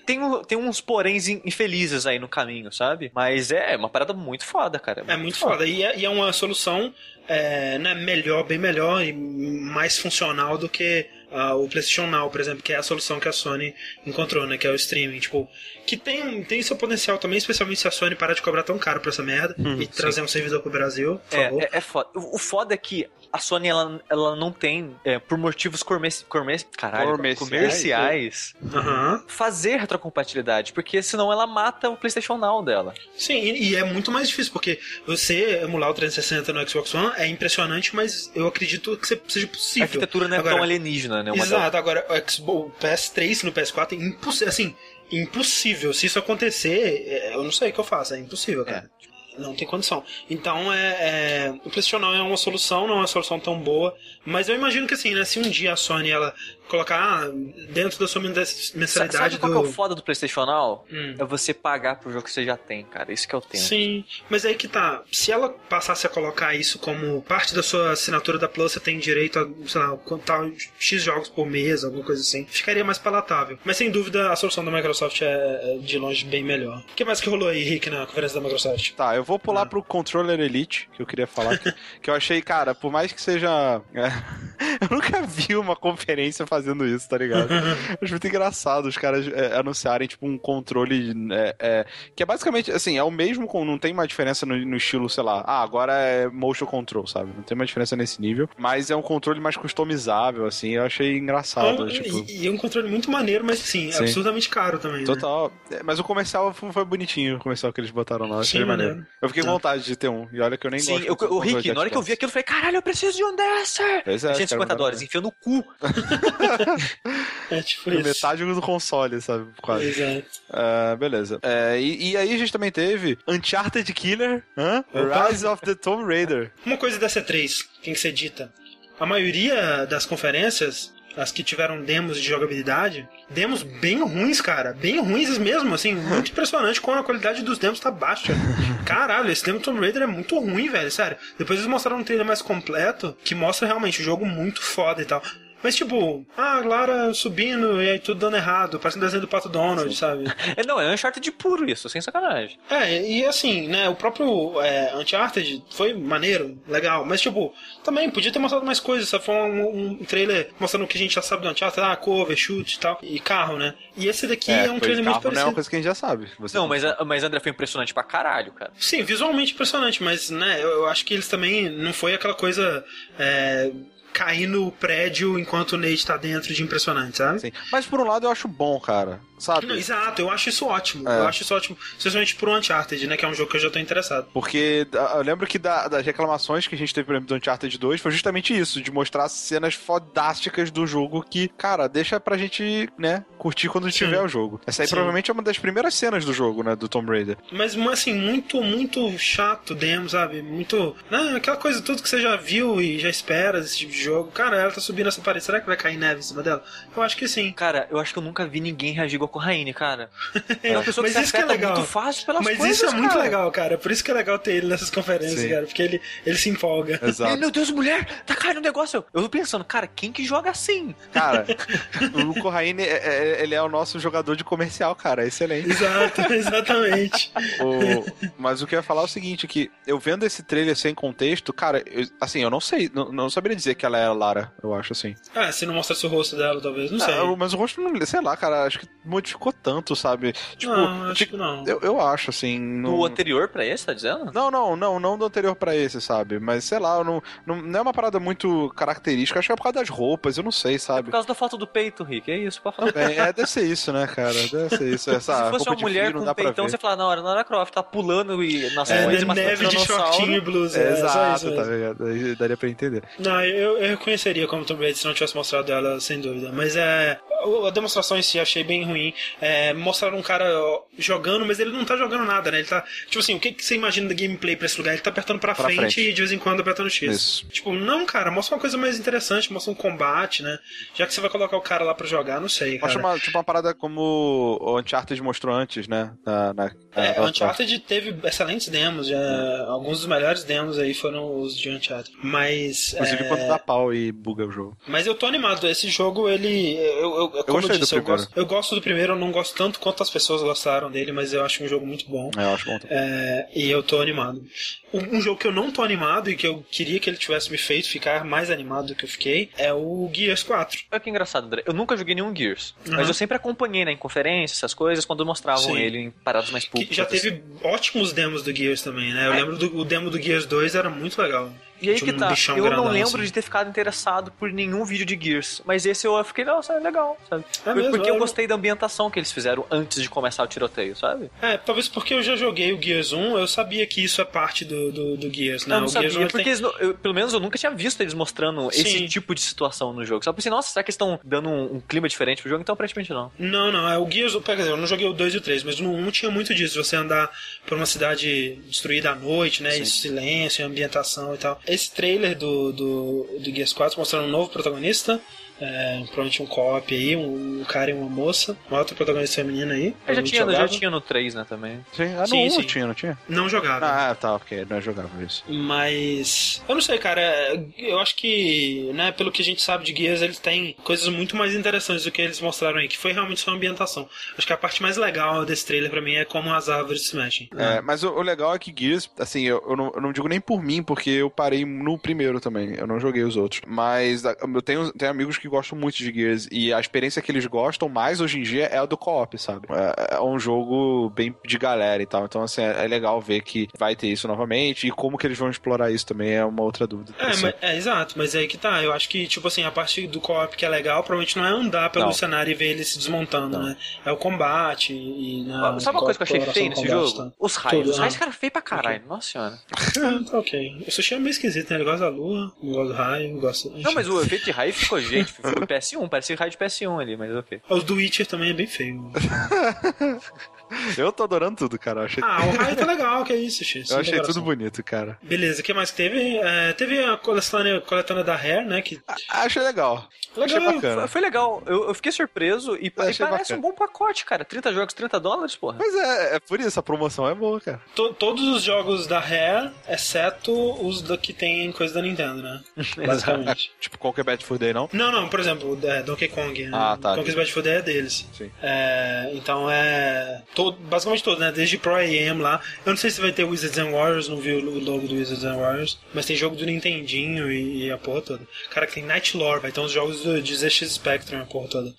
tem, tem uns poréns in- infelizes aí no caminho, sabe? Mas é uma parada muito foda, cara. É muito foda. E é, e é uma solução é, né, melhor, bem melhor e mais funcional do que ah, o PlayStation Now, por exemplo, que é a solução que a Sony encontrou, né? Que é o streaming. Tipo, que tem, tem seu potencial também, especialmente se a Sony parar de cobrar tão caro por essa merda e trazer um servidor pro Brasil, por favor. É, é, é foda. O foda é que a Sony, ela, ela não tem, é, por motivos comerci comerci caralho, Comerciais, comerciais, Aham. fazer retrocompatibilidade, porque senão ela mata o PlayStation Now dela. Sim, e, e é muito mais difícil, porque você emular o 360 no Xbox One é impressionante, mas eu acredito que se- seja A possível. arquitetura não é Agora- tão alienígena, né? Exato, agora o Xbox, o PS3 no PS4 é impossível, assim, impossível. Se isso acontecer, é, eu não sei o que eu faço, é impossível, cara. Não tem condição. Então, é, é, o Now é uma solução, não é uma solução tão boa, mas eu imagino que assim, né, se um dia a Sony ela colocar ah, dentro da sua mensalidade sabe qual que é do o foda do PlayStation Now? Hum. É você pagar pro jogo que você já tem, cara. Isso que é o tempo. Sim, mas aí que tá. Se ela passasse a colocar isso como parte da sua assinatura da Plus, você tem direito a, sei lá, contar X jogos por mês, alguma coisa assim, ficaria mais palatável. Mas sem dúvida a solução da Microsoft é é de longe bem melhor. O que mais que rolou aí, Rick, na conferência da Microsoft? Tá, eu vou pular Ah. pro Controller Elite, que eu queria falar, que, [LAUGHS] que eu achei, cara, por mais que seja. é, [LAUGHS] eu nunca vi uma conferência fazendo isso, tá ligado? [LAUGHS] Acho muito engraçado os caras é, anunciarem, tipo, um controle é, é, que é basicamente, assim, é o mesmo, com, não tem uma diferença no, no, estilo, sei lá, ah, agora é motion control, sabe? Não tem uma diferença nesse nível, mas é um controle mais customizável, assim, eu achei engraçado. tipo... e, e, é um controle muito maneiro, mas, assim, Sim. absurdamente caro também, né? Total. Né? Mas o comercial foi bonitinho, o comercial que eles botaram lá, achei Sim, maneiro. maneiro. Eu fiquei com vontade de ter um, e olha que eu nem Sim, gosto. Sim, o Rick, na hora que eu vi aquilo, eu falei, caralho, eu preciso de um dessa! Pois é, 150 dólares, enfia no cu. [LAUGHS] [LAUGHS] é tipo isso. Metade do console, sabe? Quase. Exato. Uh, beleza. Uh, e, e, aí a gente também teve Uncharted Killer, huh? Rise of the Tomb Raider. Uma coisa dessa 3, tem que ser dita. A maioria das conferências as que tiveram demos de jogabilidade, demos bem ruins, cara. Bem ruins mesmo, assim, muito impressionante como a qualidade dos demos tá baixa. [LAUGHS] Caralho, esse demo Tomb Raider é muito ruim, velho, sério. Depois eles mostraram um trailer mais completo que mostra realmente o jogo muito foda e tal. Mas tipo, ah, a Lara subindo e aí tudo dando errado, parece um desenho do Pato Donald, Sim. sabe? [LAUGHS] É, não, é Uncharted puro isso, sem sacanagem. É, e assim, né, o próprio é, Uncharted foi maneiro, legal, mas tipo, também podia ter mostrado mais coisas, sabe? Foi um, um trailer mostrando o que a gente já sabe do Uncharted, ah, cover, chute e tal, e carro, né? E esse daqui é, é um trailer muito parecido. Não é uma coisa que a gente já sabe. não, mas, mas André foi impressionante pra caralho, cara. Sim, visualmente impressionante, mas, né, eu, eu acho que eles também não foi aquela coisa. É, cair no prédio enquanto o Nate tá dentro de impressionante, sabe? Sim. Mas por um lado eu acho bom, cara sabe? Exato, eu acho isso ótimo. É. Eu acho isso ótimo, especialmente pro Uncharted, né? Que é um jogo que eu já tô interessado. Porque eu lembro que da, das reclamações que a gente teve, por exemplo, do Uncharted 2 foi justamente isso, de mostrar cenas fodásticas do jogo que, cara, deixa pra gente, né, curtir quando Sim. tiver o jogo. Essa aí Sim. provavelmente é uma das primeiras cenas do jogo, né, do Tomb Raider. Mas, assim, muito, muito chato demo, sabe? Muito. Né, aquela coisa, tudo que você já viu e já espera desse tipo de jogo. Cara, ela tá subindo essa parede, será que vai cair neve em cima dela? Eu acho que sim. Cara, eu acho que eu nunca vi ninguém reagir com Raine, cara. É uma pessoa que Mas se isso que é legal. muito fácil pelas Mas coisas, isso é muito cara. legal, cara. Por isso que é legal ter ele nessas conferências, Sim. cara. Porque ele, ele se empolga. [LAUGHS] Exato. meu Deus, mulher, tá caindo um negócio. Eu tô pensando, cara, quem que joga assim? Cara, [LAUGHS] o Corraine, é, é, ele é o nosso jogador de comercial, cara. É excelente. Exato, [LAUGHS] exatamente. o... Mas o que eu ia falar é o seguinte, que eu vendo esse trailer sem contexto, cara, eu, assim, eu não sei, não, não saberia dizer que ela é a Lara, eu acho assim. Ah, se não mostrasse o rosto dela, talvez, não ah, sei. Mas o rosto, não, sei lá, cara, acho que modificou tanto, sabe? Tipo, não, acho tipo, que não. Eu, eu acho, assim. No... anterior pra esse, tá dizendo? Não, não, não, não do anterior pra esse, sabe? Mas sei lá, não, não, não é uma parada muito característica, acho que é por causa das roupas, eu não sei, sabe? É por causa da foto do peito, Rick, é isso, pra falar. Bem, é, deve ser isso, né, cara? Deve ser isso. Essa Se fosse uma mulher frio, com peitão, você fala, na hora, Lara Croft tá pulando e nas é, coisas, neve de shortinho e blusa. É, é exato, tá ligado? Daria pra entender. Não, eu, eu reconheceria como Tomb Raider se não tivesse mostrado ela, sem dúvida. Mas é. A demonstração em si achei bem ruim. É, mostraram um cara jogando, mas ele não tá jogando nada, né? Ele tá. Tipo assim, o que, que você imagina da gameplay pra esse lugar? Ele tá apertando pra, pra frente, frente, e de vez em quando apertando X. Isso. Tipo, não, cara, mostra uma coisa mais interessante, mostra um combate, né? Já que você vai colocar o cara lá pra jogar, não sei. Cara. Mostra uma, tipo uma parada como o Uncharted mostrou antes, né? Na, na, é, Uncharted teve excelentes demos, já, alguns dos melhores demos aí foram os de Uncharted. Mas. Inclusive é... quando dá pau e buga o jogo. Mas eu tô animado, esse jogo, ele. Eu, eu, eu como eu, eu disse, eu gosto, eu gosto do primeiro, eu não gosto tanto quanto as pessoas gostaram dele, mas eu acho um jogo muito bom. É, eu acho bom também. É, e eu tô animado. Um, um, jogo que eu não tô animado e que eu queria que ele tivesse me feito ficar mais animado do que eu fiquei é o Gears 4. Olha que engraçado, André. Eu nunca joguei nenhum Gears, uhum. mas eu sempre acompanhei na né, conferência, essas coisas, quando mostravam Sim. ele em paradas mais públicas. Já teve ótimos demos do Gears também, né? Eu é. lembro do o demo do Gears 2 era muito legal. E aí que tá, eu não lembro assim. de ter ficado interessado por nenhum vídeo de Gears, mas esse eu fiquei, nossa, é legal, sabe? É mesmo, porque eu, eu gostei da ambientação que eles fizeram antes de começar o tiroteio, sabe? É, talvez porque eu já joguei o Gears 1, eu sabia que isso é parte do, do, do Gears, né? Eu não sabia, porque tem... eles, eu, pelo menos eu nunca tinha visto eles mostrando Sim. esse tipo de situação no jogo. Só pensei, nossa, será que eles estão dando um, um, clima diferente pro jogo? Então aparentemente não. Não, não, é o Gears, quer dizer, eu não joguei o 2 e o 3, mas no 1 tinha muito disso, você andar por uma cidade destruída à noite, né? E silêncio, ambientação e tal. Esse trailer do do, do, Gears 4 mostrando um novo protagonista, É, provavelmente um co-op aí, um, um cara e uma moça, uma outra protagonista feminina aí. Eu já tinha, já tinha no 3, né, também. Sim, ah, no Sim, 1 sim. tinha, não tinha? Não jogável. Ah, tá, ok, não é jogável isso. Mas. Eu não sei, cara. Eu acho que, né, pelo que a gente sabe de Gears, eles têm coisas muito mais interessantes do que eles mostraram aí, que foi realmente sua ambientação. Acho que a parte mais legal desse trailer pra mim é como as árvores se mexem. É, mas o, o legal é que Gears, assim, eu, eu, não, eu não digo nem por mim, porque eu parei no primeiro também, eu não joguei os outros. Mas eu tenho, tenho amigos que gostam muito de Gears, e a experiência que eles gostam mais hoje em dia é a do co-op, sabe? É, é um jogo bem de galera e tal, então, assim, é, é legal ver que vai ter isso novamente, e como que eles vão explorar isso também é uma outra dúvida. É, Assim, mas- é, exato, mas é aí que tá. Eu acho que, tipo assim, a parte do co-op que é legal, provavelmente não é andar pelo Não. cenário e ver ele se desmontando, né? É o combate e. né, Sabe uma coisa que eu achei feio nesse combate, jogo? tá? Os raios. Tudo, Os raios ah. ficaram feios pra caralho. Nossa senhora. Tá [LAUGHS] ok. O sushi é meio esquisito, né? Ele gosta da lua, não gosta do raio, não gosta. Não, mas o efeito de raio ficou, gente, ficou PS1, parecia raio de PS1 ali, mas ok. Os do Witcher também é bem feio. [LAUGHS] [LAUGHS] Eu tô adorando tudo, cara. Achei, Ah, o raio tá legal, que é isso, X. eu achei tudo bonito, cara. Beleza, o que mais que teve? É, teve a coletânea, coletânea da Hair, né? Que A- Achei legal. Achei Legal, bacana. Foi, foi legal, eu, eu fiquei surpreso e, e achei parece bacana. um bom pacote, cara. 30 jogos, 30 dólares, porra. Mas é, é por isso, a promoção é boa, cara. to- todos os jogos da Rare, exceto os da que tem coisa da Nintendo, né? [LAUGHS] Basicamente. [LAUGHS] Tipo, qualquer Bad Fur Day, não? Não, não, por exemplo, é, Donkey Kong. né? Ah, tá. Donkey's Bad Fur Day é deles. Sim. É, então é. Todo, basicamente todo, né? Desde Pro AM lá. Eu não sei se vai ter Wizards and Warriors, não vi o logo do Wizards and Warriors. Mas tem jogo do Nintendinho e, e a porra toda. Cara, que tem Night Lore, vai ter uns jogos do, de ZX Spectrum, a porra toda.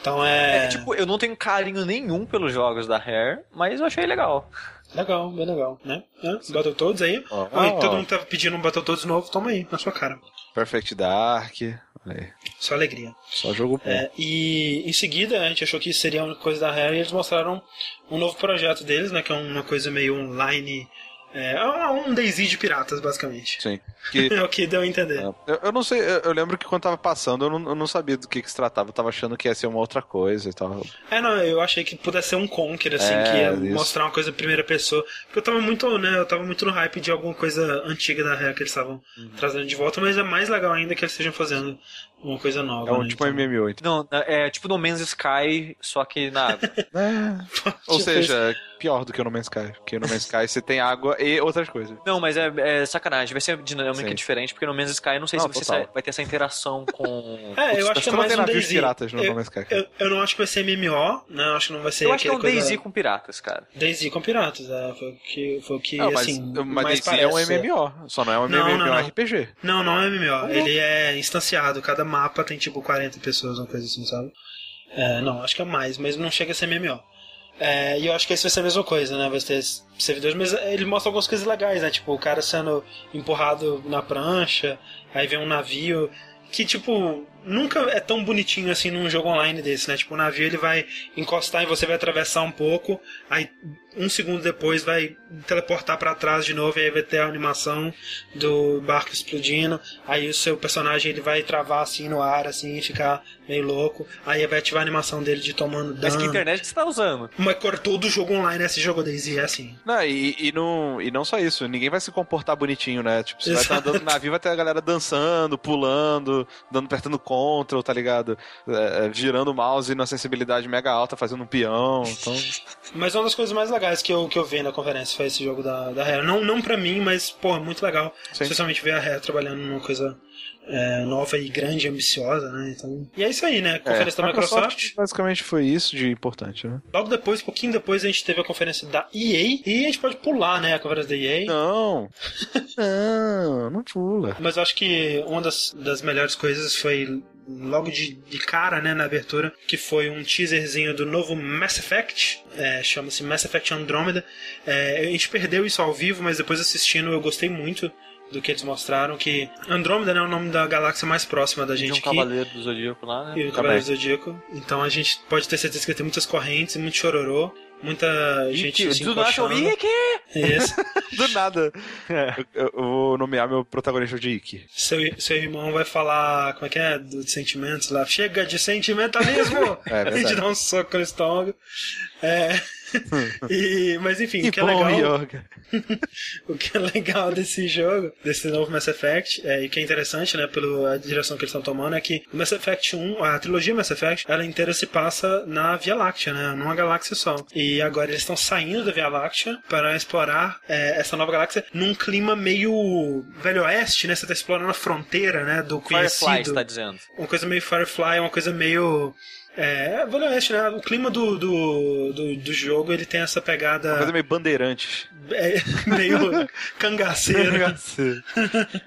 Então é. É, tipo, eu não tenho carinho nenhum pelos jogos da Rare, mas eu achei legal. Legal, bem legal, né? É, Battletoads Todos aí. Ó. Oi, todo mundo tava pedindo um Battletoads novo, toma aí, na sua cara. Perfect Dark. Aí. Só alegria. Só jogo bom. É, e em seguida a gente achou que seria uma coisa da Rare e eles mostraram um novo projeto deles, né? Que é uma coisa meio online. É um Daisy de piratas, basicamente. Sim. Que, [LAUGHS] É o que deu a entender. eu, eu não sei, eu, eu lembro que quando tava passando, eu não, eu não sabia do que, que se tratava. Eu tava achando que ia ser uma outra coisa e tal. É, não, eu achei que pudesse ser um Conquer, assim, É, que ia isso. mostrar uma coisa em primeira pessoa. Porque eu tava muito, né, eu tava muito no hype de alguma coisa antiga da Rare que eles estavam Uhum. trazendo de volta, mas é mais legal ainda que eles estejam fazendo uma coisa nova. É um né, tipo um então. MMO. então. Não, é tipo No Man's Sky, só que na água. [LAUGHS] É. Ou Tipo seja, pior do que o No Man's Sky. Porque no Man's Sky você tem água e outras coisas. Não, mas é, é sacanagem, vai ser dinâmica Sim. diferente, porque no Man's Sky eu não sei Não, se você total. sa- vai ter essa interação com. [LAUGHS] É, eu acho que é Você não mais um Daisy. piratas no eu, No Sky. eu, eu não acho que vai ser MMO, né? Eu acho que não vai ser Eu acho que é um coisa- Daisy com piratas, cara. Daisy com piratas, é, foi o que, foi o que Não, mas, assim, mas é um parece. MMO. Só não é um Não, MMO, não, é um não. RPG. Não, não é MMO. Uhum. Ele é instanciado. Cada mapa tem tipo 40 pessoas, uma coisa assim, sabe? É, não, acho que é mais, mas não chega a ser MMO. É, e eu acho que esse vai ser a mesma coisa, né? Vai ter servidores, mas ele mostra algumas coisas legais, né? Tipo, o cara sendo empurrado na prancha, aí vem um navio. Que, tipo, nunca é tão bonitinho assim num jogo online desse, né? Tipo, o navio ele vai encostar e você vai atravessar um pouco, aí um segundo depois vai teleportar pra trás de novo e aí vai ter a animação do barco explodindo. Aí o seu personagem ele vai travar assim no ar, assim, e ficar meio louco. Aí vai ativar a animação dele de tomando Mas que dano. internet que você tá usando? Mas cor- todo jogo online, esse jogo Daisy é assim. Não, e, e, não, e não só isso, ninguém vai se comportar bonitinho, né? Tipo, você vai estar Exato. andando no navio, vai ter a galera dançando, pulando, dando, apertando control, tá ligado? É, é, girando o mouse na sensibilidade mega alta, fazendo um peão. Então, [LAUGHS] Mas uma das coisas mais legais que eu, que eu vi na conferência foi esse jogo da, da Rare. Não, não pra mim, mas, pô, muito legal. Sim. Especialmente ver a Rare trabalhando numa coisa é, nova e grande, ambiciosa, né? Então, e é isso aí, né? Conferência é, da Microsoft. Basicamente foi isso de importante, né? Logo depois, um pouquinho depois, a gente teve a conferência da EA. E a gente pode pular, né? A conferência da EA. Não. [LAUGHS] não, não pula. Mas eu acho que uma das, das melhores coisas foi logo de, de cara, né, na abertura, que foi um teaserzinho do novo Mass Effect, é, chama-se Mass Effect Andromeda. É, a gente perdeu isso ao vivo, mas depois assistindo eu gostei muito do que eles mostraram, que Andrômeda né, é o nome da galáxia mais próxima da De gente um aqui. cavaleiro do Zodíaco lá, E né? o Cavaleiro do Zodíaco. Então a gente pode ter certeza que tem muitas correntes, muito chororô, muita gente se do nada eu Isso. [LAUGHS] Do nada. Eu, eu- eu vou nomear meu protagonista de Ikki. Seu, seu irmão vai falar, como é que é? Dos sentimentos lá. Chega de sentimentalismo! [LAUGHS] É, a gente verdade. dá um soco no estômago. É. [LAUGHS] E, mas enfim, o que é legal. Yoga. [LAUGHS] O que é legal desse jogo, desse novo Mass Effect, é, e que é interessante, né, pela direção que eles estão tomando, é que o Mass Effect 1, a trilogia Mass Effect, ela inteira se passa na Via Láctea, né, numa galáxia só. E agora eles estão saindo da Via Láctea para explorar é, essa nova galáxia num clima meio Velho Oeste, né, você tá explorando a fronteira, né, do conhecido. Firefly, você tá dizendo. Uma coisa meio Firefly, uma coisa meio... É, Velho Oeste, né, o clima do, do, do, do jogo, ele tem essa pegada... Coisa meio bandeirantes. É, [LAUGHS] meio cangaceiro. Cangaceiro. [LAUGHS]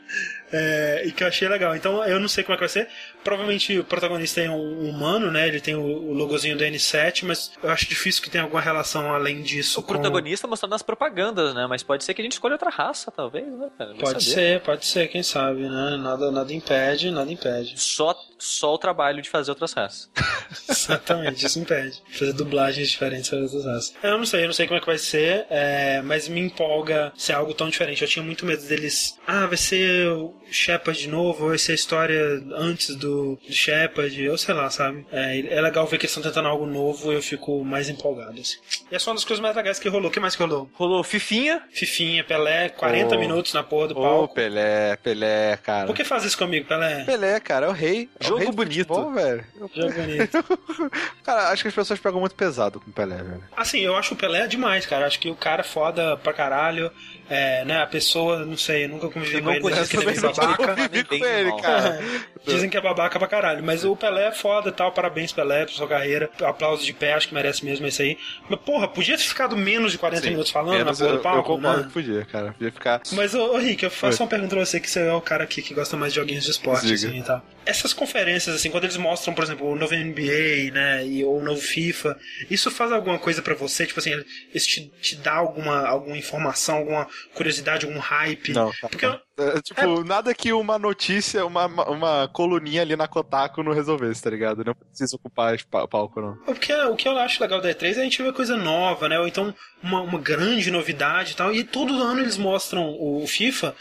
É, e que eu achei legal. Então eu não sei como é que vai ser. Provavelmente o protagonista é um humano, né? Ele tem o, o logozinho do N7, mas eu acho difícil que tenha alguma relação além disso. O com- protagonista mostrando nas propagandas, né? Mas pode ser que a gente escolha outra raça, talvez, né, cara? Pode saber. ser, pode ser, quem sabe, né? Nada, nada impede, nada impede. Só, só o trabalho de fazer outras raças. [LAUGHS] Exatamente, isso impede. Fazer dublagens diferentes para outras raças. Eu não sei, eu não sei como é que vai ser, é, mas me empolga ser algo tão diferente. Eu tinha muito medo deles. Ah, vai ser o Shepard de novo, ou vai ser a história antes do, do Shepard, ou sei lá, sabe? É, é legal ver que eles estão tentando algo novo e eu fico mais empolgado. Assim. E essa é uma das coisas mais legais que rolou. O que mais que rolou? Rolou Fifinha. Fifinha, Pelé, 40 Oh. minutos na porra do Ô, palco. Pelé, Pelé, cara. Por que faz isso comigo, Pelé? Pelé, cara, é o rei. É o Jogo rei do bonito. futebol, velho. Jogo bonito. [LAUGHS] Cara, acho que as pessoas pegam muito pesado com o Pelé, velho. Assim, eu acho o Pelé demais, cara. Acho que o cara é foda pra caralho. É, né, a pessoa, não sei, eu nunca convivi Eu com ele, mas conheço diz que ele é babaca. Convivi com bem ele, mal. cara. [LAUGHS] Dizem que é babaca pra caralho. Mas o Pelé é foda e tal. Parabéns, Pelé, por sua carreira. Aplausos de pé, acho que merece mesmo isso aí. Mas, porra, podia ter ficado menos de 40 Sim, minutos falando Menos na porra eu, do eu palco, concordo né? que podia, cara. Podia ficar. Mas, ô, ô Rick, eu faço Oi. uma pergunta pra você, que você é o cara aqui que gosta mais de joguinhos de esporte, Diga. assim, e tal. Essas conferências, assim, quando eles mostram, por exemplo, o novo NBA, né, e, ou o novo FIFA, isso faz alguma coisa pra você? Tipo assim, isso te, te dá alguma, alguma informação, alguma curiosidade, algum hype? Não, tá. Porque eu- É, tipo, nada que uma notícia, uma, uma coluninha ali na Kotaku não resolvesse, tá ligado? Não precisa ocupar palco, não. O que, o que eu acho legal da E3 é a gente ver coisa nova, né? Ou então uma, uma grande novidade e tal. E todo ano eles mostram o FIFA.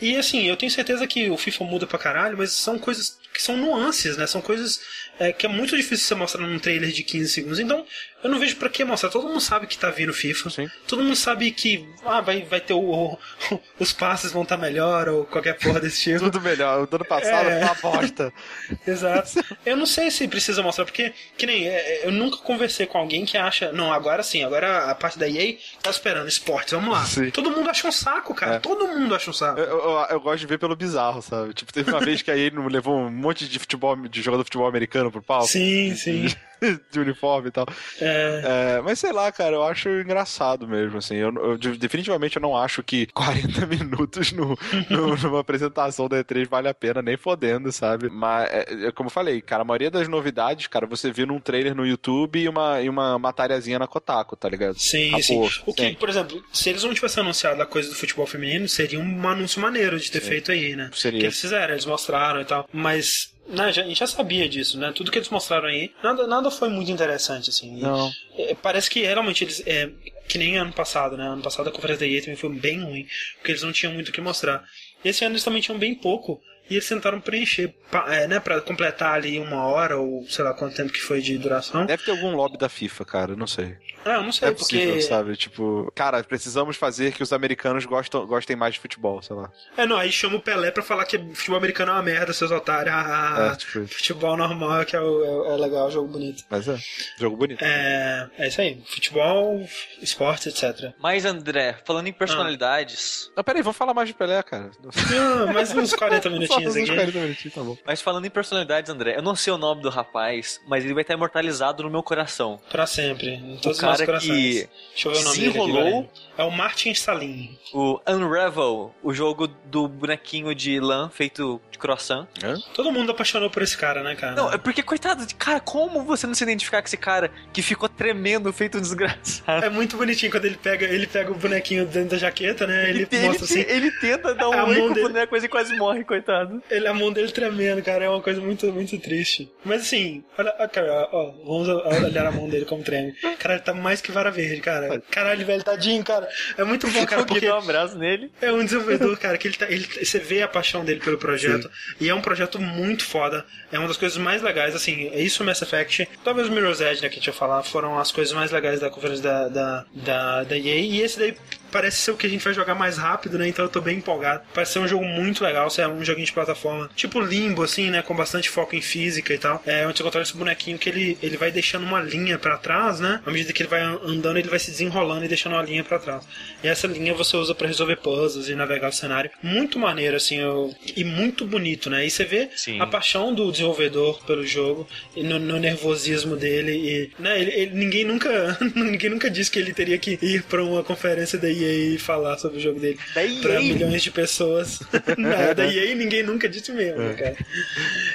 E assim, eu tenho certeza que o FIFA muda pra caralho, mas são coisas que são nuances, né? São coisas é, que é muito difícil você mostrar num trailer de 15 segundos. Então, eu não vejo pra que mostrar. Todo mundo sabe que tá vindo FIFA. Sim. Todo mundo sabe que ah, vai, vai ter o, o- [LAUGHS] os passes vão estar melhor ou qualquer porra desse [LAUGHS] tipo. Tudo melhor. O do ano passado É. foi uma bosta. [LAUGHS] Exato. Eu não sei se precisa mostrar, porque, que nem, é, eu nunca conversei com alguém que acha, não, agora sim, agora a parte da EA tá esperando esportes, vamos lá. Sim. Todo mundo acha um saco, cara. É. Todo mundo acha um saco. Eu, eu- eu gosto de ver pelo bizarro, sabe? Tipo, teve uma vez que aí ele levou um monte de futebol, de jogador de futebol americano pro palco. Sim, sim. [LAUGHS] de uniforme e tal. É, É, mas sei lá, cara, eu acho engraçado mesmo, assim. Eu, eu- de- definitivamente eu não acho que [LAUGHS] 40 minutos no, no- [LAUGHS] numa apresentação da E3 vale a pena, nem fodendo, sabe? Mas, é, é como eu falei, cara, a maioria das novidades, cara, você vê num trailer no YouTube e uma, e uma matériazinha na Kotaku, tá ligado? sim, Acabou. sim. O que, Sim. por exemplo, se eles não tivessem anunciado a coisa do futebol feminino, seria um anúncio maneiro de ter feito aí, né? Seria. Que eles fizeram, eles mostraram e tal. Mas. Né, já, a gente já sabia disso, né? Tudo que eles mostraram aí, nada, nada foi muito interessante, assim. Não. É, parece que realmente eles. É, que nem ano passado, né? Ano passado a conferência da EA também foi bem ruim, porque eles não tinham muito o que mostrar. Esse ano eles também tinham bem pouco, e eles tentaram preencher, é, né? Pra completar ali uma hora, ou sei lá quanto tempo que foi de duração. Deve ter algum lobby da FIFA, cara, não sei. Ah, eu não sei, É possível, porque. sabe? Tipo, cara, precisamos fazer que os americanos gostam, gostem mais de futebol, sei lá. É, não, aí chama o Pelé pra falar que futebol americano é uma merda, seus otários. Ah, É, tipo, Futebol normal que é, o- é, é legal, jogo bonito. mas é, jogo bonito. É, é isso aí. Futebol, esporte, etc. Mas, André, falando em personalidades. Não, peraí, vamos falar mais de Pelé, cara. Ah, mais uns 40 [LAUGHS] minutinhos Aqui. 40 minutinhos, tá bom. Mas falando em personalidades, André, eu não sei o nome do rapaz, mas ele vai estar imortalizado no meu coração. Pra sempre. Em O todos os nossos cara corações. que Deixa eu ver o nome dele aqui, desenrolou peraí. É o Martin Salim. o Unravel, o jogo do bonequinho de lã feito de croissant. Todo mundo apaixonou por esse cara, né, cara? Não, é porque, coitado de cara, como você não se identificar com esse cara que ficou tremendo, feito um desgraçado? É muito bonitinho quando ele pega, ele pega o bonequinho dentro da jaqueta, né? Ele, Ele, mostra assim. ele tenta dar um oi com o dele- boneco, mas ele quase morre, coitado. Ele, a mão dele tremendo, cara, é uma coisa muito, muito triste. Mas assim, olha, ó, cara, ó, vamos olhar a mão dele como treme. Cara, ele tá mais que vara verde, cara. Caralho, velho, tadinho, cara. É muito bom, [LAUGHS] cara, Porque dá um abraço nele. é um desenvolvedor, cara, que ele, tá, ele você vê a paixão dele pelo projeto. E é um projeto muito foda. É uma das coisas mais legais, assim, é isso o Mass Effect. Talvez o Mirror's Edge, né, que a gente ia falar, foram as coisas mais legais da conferência da, da, da, da EA. E esse daí parece ser o que a gente vai jogar mais rápido, né? Então eu tô bem empolgado. Parece ser um jogo muito legal, é um joguinho de plataforma, tipo limbo, assim, né? Com bastante foco em física e tal. É onde você controla esse bonequinho que ele, ele vai deixando uma linha pra trás, né? À medida que ele vai andando, ele vai se desenrolando e deixando uma linha pra trás. E essa linha você usa pra resolver puzzles e navegar o cenário. Muito maneiro, assim, eu... e muito bonito, né? E você vê Sim. a paixão do desenvolvedor pelo jogo, e no, no nervosismo dele. E, né? ele, ele- ninguém nunca [LAUGHS] ninguém nunca disse que ele teria que ir pra uma conferência da EA e falar sobre o jogo dele Da EA? pra milhões de pessoas. Não, da EA ninguém nunca disse mesmo, cara.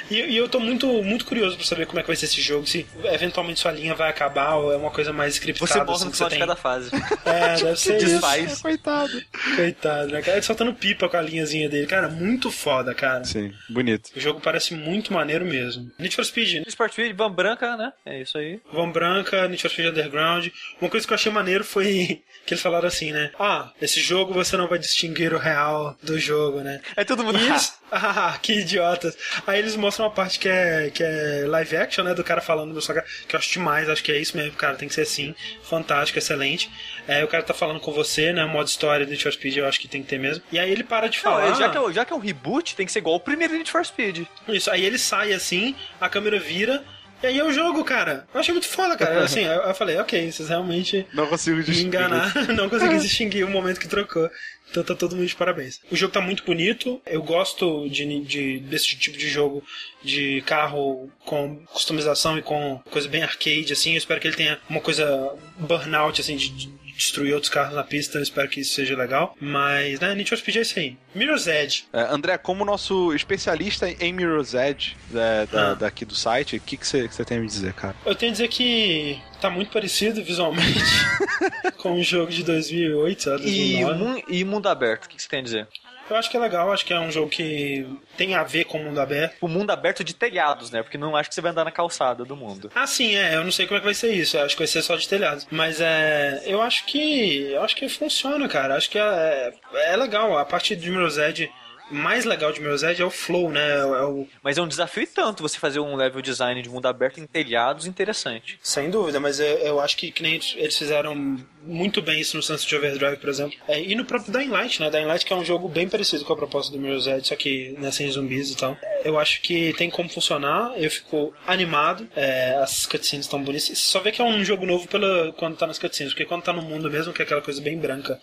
E, e eu tô muito, muito curioso pra saber como é que vai ser esse jogo, se eventualmente sua linha vai acabar ou é uma coisa mais scriptada. Você morre assim, no que final você de tem. cada fase. [LAUGHS] É, deve ser isso. Desfaz. Coitado. Coitado, né, cara? Ele soltando pipa com a linhazinha dele. Cara, muito foda, cara. Sim, bonito. O jogo parece muito maneiro mesmo. Need for Speed, né? Sport Speed, Van Branca, né? É isso aí. Van Branca, Need for Speed Underground. Uma coisa que eu achei maneiro foi [LAUGHS] que eles falaram assim, né? Ah, esse jogo você não vai distinguir o real do jogo, né? Aí todo mundo. E [LAUGHS] eles... Ah, que idiotas. Aí eles mostram uma parte que é, que é live action, né? Do cara falando do cara, que eu acho demais, acho que é isso mesmo, cara. Tem que ser assim. Fantástico, excelente. É, o cara tá falando com você, né? Modo história do Need for Speed, eu acho que tem que ter mesmo. E aí ele para de Não, falar. já, que é, o- já que é um reboot, tem que ser igual o primeiro Need for Speed. Isso, aí ele sai assim, a câmera vira. E aí é o jogo, cara. Eu achei muito foda, cara. Assim, eu, eu falei, ok, vocês realmente Não consigo me enganar. [LAUGHS] Não consegui distinguir o momento que trocou. Então tá todo mundo de parabéns. O jogo tá muito bonito. Eu gosto de, de- desse tipo de jogo de carro com customização e com coisa bem arcade, assim. Eu espero que ele tenha uma coisa burnout, assim, de, de destruir outros carros na pista. Eu espero que isso seja legal. Mas, né, Need for Speed é isso aí. Mirror's Edge. É, André, como nosso especialista em Mirror's Edge é, da- Ah. daqui do site, o que que você que você tem a me dizer, cara? Eu tenho a dizer que tá muito parecido visualmente [LAUGHS] com o jogo de 2008, sabe? E, 2009. mun- e mundo aberto, o que que você tem a dizer? Eu acho que é legal, acho que é um jogo que tem a ver com o mundo aberto. O mundo aberto de telhados, né? Porque não acho que você vai andar na calçada do mundo. Ah, sim, é, eu não sei como é que vai ser isso, eu acho que vai ser só de telhados. Mas é. Eu acho que. Eu acho que funciona, cara. Acho que é, é legal. A parte de Mirror's Edge, mais legal de Mirror's Edge é o flow, né? É o, Mas é um desafio e tanto você fazer um level design de mundo aberto em telhados interessante. Sem dúvida, mas eu, eu acho que, que nem eles- fizeram muito bem isso no Sunset Overdrive, por exemplo. É, e no próprio Dying Light, né? Dying Light que é um jogo bem parecido com a proposta do Mirror's Edge, só que né, sem zumbis e tal. Eu acho que tem como funcionar, eu fico animado, é, as cutscenes estão bonitas. Só vê que é um jogo novo pela, quando tá nas cutscenes, porque quando tá no mundo mesmo, que é aquela coisa bem branca,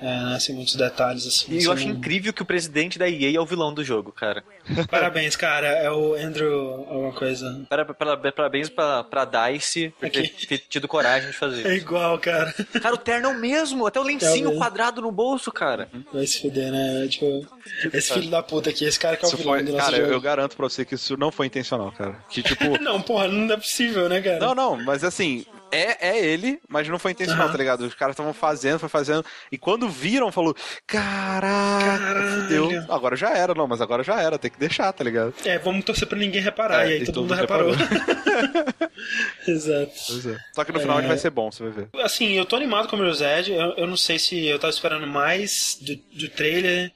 é, sem muitos detalhes, assim. E eu acho não- incrível que o presidente da EA é o vilão do jogo, cara. [LAUGHS] Parabéns, cara, é o Andrew alguma coisa. Para- para- Parabéns pra, pra DICE por ter, ter tido coragem de fazer [LAUGHS] É igual, cara. Cara, o terno é o mesmo, até o lencinho mesmo. quadrado no bolso, cara. Vai se fuder, né? Tipo, esse filho da puta aqui, esse cara que é o Isso vilão foi, do nosso cara, jogo. eu garanto pra você que isso não foi intencional, cara. Que tipo. [LAUGHS] Não, porra, não é possível, né, cara? Não, não, mas assim, é, é ele, mas não foi intencional, Aham. tá ligado? Os caras estavam fazendo, foi fazendo, e quando viram, falou: Caraca, fudeu. Agora já era, não, mas agora já era, tem que deixar, tá ligado? É, vamos torcer pra ninguém reparar. É, e aí todo todo mundo mundo reparou. [LAUGHS] Exato. É. Só que no final É. ele vai ser bom, você vai ver. Assim, eu tô animado com o Mirror's Edge. Eu, eu não sei se eu tava esperando mais do, do trailer.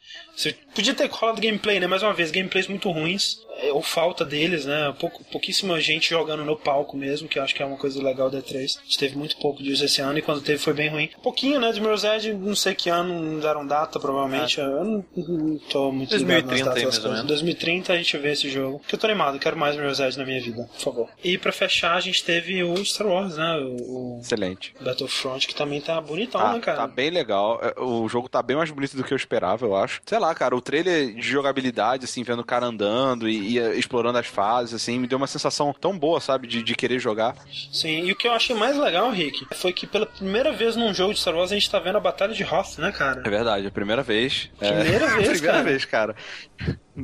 Podia ter rolado gameplay, né? Mais uma vez, gameplays muito ruins. É, Ou falta deles, né? Pouco, pouquíssima gente jogando no palco mesmo, que eu acho que é uma coisa legal da E3. A gente teve muito pouco disso esse ano e quando teve foi bem ruim. Pouquinho, né? De Mirror's Edge, não sei que ano, não deram data, provavelmente. Eu não, não tô muito ligado 2030 nas datas aí, das mais ou coisas. menos. 2030 a gente vê esse jogo. Que eu tô animado, quero mais Mirror's Edge na minha vida, por favor. E pra fechar, a gente teve o Star Wars, né? O, o Excelente. Battlefront, que também tá bonitão, Tá, né, cara? tá bem legal. É, O jogo tá bem mais bonito do que eu esperava, eu acho. Sei lá, cara, o trailer de jogabilidade, assim, vendo o cara andando e, eh, explorando as fases, assim, me deu uma sensação tão boa, sabe, de, de querer jogar. Sim, e o que eu achei mais legal, Rick, foi que pela primeira vez num jogo de Star Wars a gente tá vendo a Batalha de Hoth, né, cara? É verdade, a primeira vez. É, Primeira [LAUGHS] vez, primeira cara. vez, cara.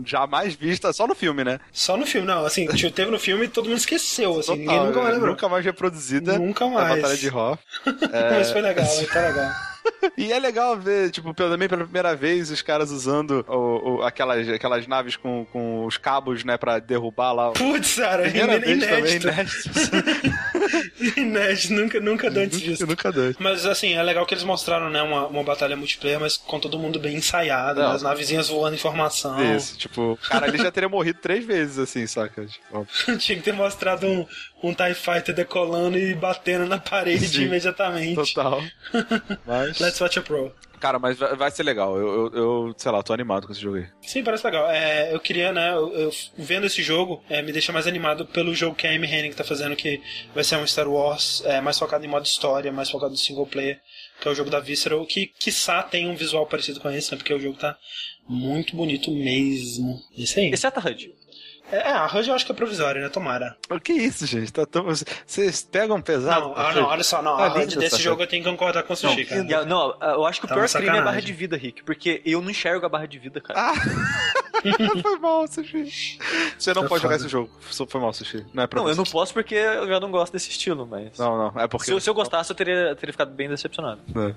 Jamais vista, só no filme, né? Só no filme, não, assim, teve no filme e todo mundo esqueceu, assim, ninguém Total, nunca mais é, lembrou. Nunca mais reproduzida. Nunca A mais. Batalha de Hoth. [LAUGHS] Mas foi legal, tá legal. E é legal ver, tipo, também pela primeira vez, os caras usando o, o- aquelas, aquelas naves com, com os cabos, né, pra derrubar lá. Putz, cara, Primeira também, inédito. né? [LAUGHS] Inédito, nunca, nunca deu antes disso. [LAUGHS] Nunca dei. Mas assim, é legal que eles mostraram, né, uma, uma batalha multiplayer, mas com todo mundo bem ensaiado, né, as navezinhas voando informação. Isso, tipo, cara, ele já teria morrido três vezes, assim, saca? Tipo, [LAUGHS] Tinha que ter mostrado um, um TIE Fighter decolando e batendo na parede Sim. imediatamente. total. [LAUGHS] Mas. Let's watch a pro. Cara, mas vai, ser legal. Eu, eu, eu, sei lá, tô animado com esse jogo aí. Sim, parece legal. É, eu queria, né, eu, eu vendo esse jogo, é, me deixa mais animado pelo jogo que a Amy Hennig tá fazendo, que vai ser um Star Wars é, mais focado em modo história, mais focado no single player, que é o jogo da Visceral, que, quiçá, tem um visual parecido com esse, né, porque o jogo tá muito bonito mesmo. Isso aí. Exceto a HUD. É, é, a HUD eu acho que é provisório, né, tomara. O que é isso, gente? Tá tão... Vocês pegam pesado? Não, ah, não, olha só, não, Tá a HUD desse essa jogo eu tenho que concordar com o Sushi, cara. A- não, eu acho que o Tá pior crime é a barra de vida, Rick, porque eu não enxergo a barra de vida, cara. Ah! [LAUGHS] foi mal, Sushi. Você não Tá pode jogar foda. esse jogo. Foi mal, Sushi. Não é pra não, eu não posso porque eu já não gosto desse estilo, mas. Não, não. É porque. Se, eu- se eu gostasse, eu teria, teria ficado bem decepcionado. É.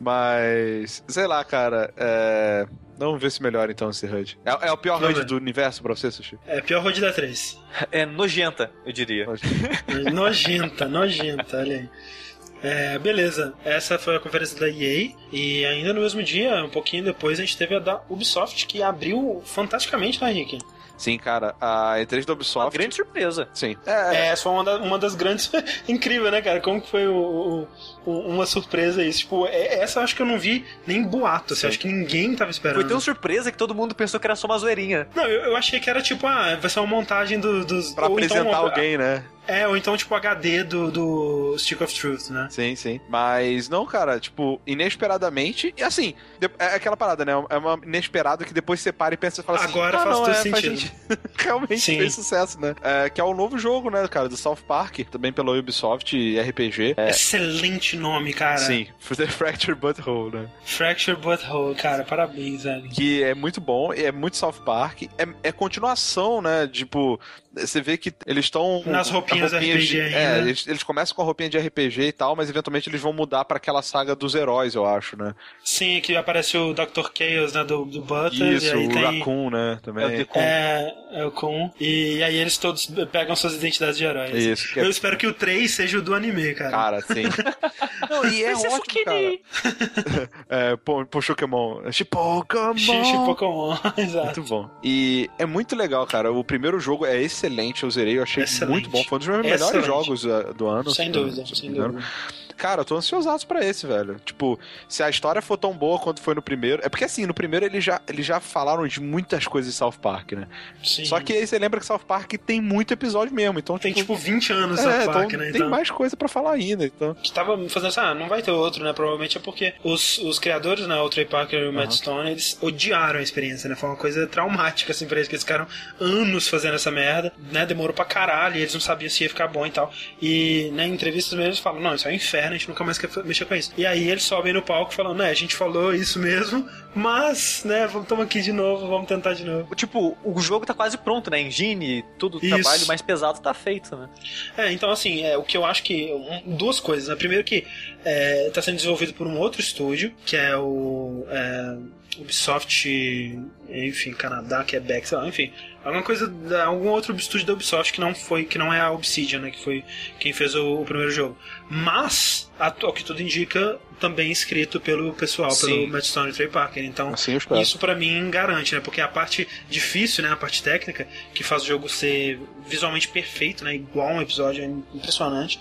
Mas. Sei lá, cara. É. Vamos ver se melhora então esse HUD. É, é o pior HUD do universo pra você, Sushi? É pior HUD da 3. [LAUGHS] É nojenta, eu diria. nojenta, nojenta, olha aí. É, beleza, essa foi a conferência da EA e ainda no mesmo dia, um pouquinho depois, a gente teve a da Ubisoft que abriu fantasticamente, né, Henrique? Sim, cara. A E3 da Uma Ubisoft. grande surpresa. Sim. É, essa foi uma, da- uma das grandes. [LAUGHS] Incrível, né, cara? Como que foi o- uma surpresa isso? Tipo, é- essa eu acho que eu não vi nem boato, assim, Sim. acho que ninguém tava esperando. Foi tão surpresa que todo mundo pensou que era só uma zoeirinha. Não, eu, eu achei que era tipo, ah, vai ser uma montagem do- dos. Pra então apresentar uma- alguém, né? É, ou então tipo HD do, do Stick of Truth, né? Sim, sim. Mas não, cara, tipo, inesperadamente. E assim, é aquela parada, né? É uma inesperado que depois você para e pensa e fala assim. Agora ah, faz não, todo é, faz sentido." [LAUGHS] Realmente Sim. fez sucesso, né? É, que é o novo jogo, né, cara, do South Park, também pela Ubisoft RPG. É, Excelente nome, cara. sim, The Fracture Butthole, né? Fracture Butthole, cara, parabéns, velho. Que é muito bom, é muito South Park. É, é continuação, né? Tipo, você vê que eles estão. Nas roupinhas RPG de, ainda. É, eles, eles começam com a roupinha de RPG e tal, mas eventualmente eles vão mudar pra aquela saga dos heróis, eu acho, né? Sim, aqui aparece o Dr. Chaos, né, do, do Butters, Isso, e aí o tem... Raccoon, né? Também. É. É, é o Kun. E aí eles todos pegam suas identidades de heróis. Isso, que é- Eu espero que o 3 seja o do anime, cara. Cara, sim. [LAUGHS] Não, e é Esse é ótimo, Sukini. cara. [LAUGHS] é, Pokémon. Pokémon. Xixi Pokémon, exato. Muito bom. E é muito legal, cara. O primeiro jogo é excelente, eu zerei, eu achei Excelente. muito bom. Foi um dos meus melhores Excelente. jogos uh, do ano. Sem se- dúvida, se- sem se- dúvida. Cara, eu tô ansiosaço pra esse, velho. Tipo, se a história for tão boa quanto foi no primeiro. É porque assim, no primeiro eles já, eles já falaram de muitas coisas de South Park, né? Sim. Só que aí você lembra que South Park tem muito episódio mesmo. Então, Tem tipo 20 anos South é, Park, então né? tem mais coisa pra falar ainda. Então. que tava fazendo assim, ah, não vai ter outro, né? Provavelmente é porque os, os criadores, né, o Trey Parker e o Matt Stone, eles odiaram a experiência, né? Foi uma coisa traumática, assim, pra eles, que eles ficaram anos fazendo essa merda, né? Demorou pra caralho, e eles não sabiam se ia ficar bom e tal. E, né, em entrevistas mesmo, eles falam, não, isso é um inferno, a gente nunca mais quer mexer com isso. E aí eles sobem no palco falando, né, a gente falou isso mesmo, mas, né, vamos tomar aqui de novo, vamos tentar de novo. Tipo, o jogo tá quase pronto, né? Engine, tudo o trabalho mais pesado tá feito, né? É, então assim, é, o que eu acho que. um- duas coisas, né? Primeiro que é, tá sendo desenvolvido por um outro estúdio, que é o é, Ubisoft, enfim, Canadá, Quebec, sei lá, enfim. Alguma coisa, da- algum outro estúdio da Ubisoft que não foi, que não é a Obsidian, né? Que foi quem fez o, o primeiro jogo. Mas, ao que tudo indica, também escrito pelo pessoal, Sim. pelo Matt Stone e Trey Parker. Então, Assim isso pra mim garante, né? Porque a parte difícil, né? A parte técnica, que faz o jogo ser visualmente perfeito, né? Igual um episódio, é impressionante.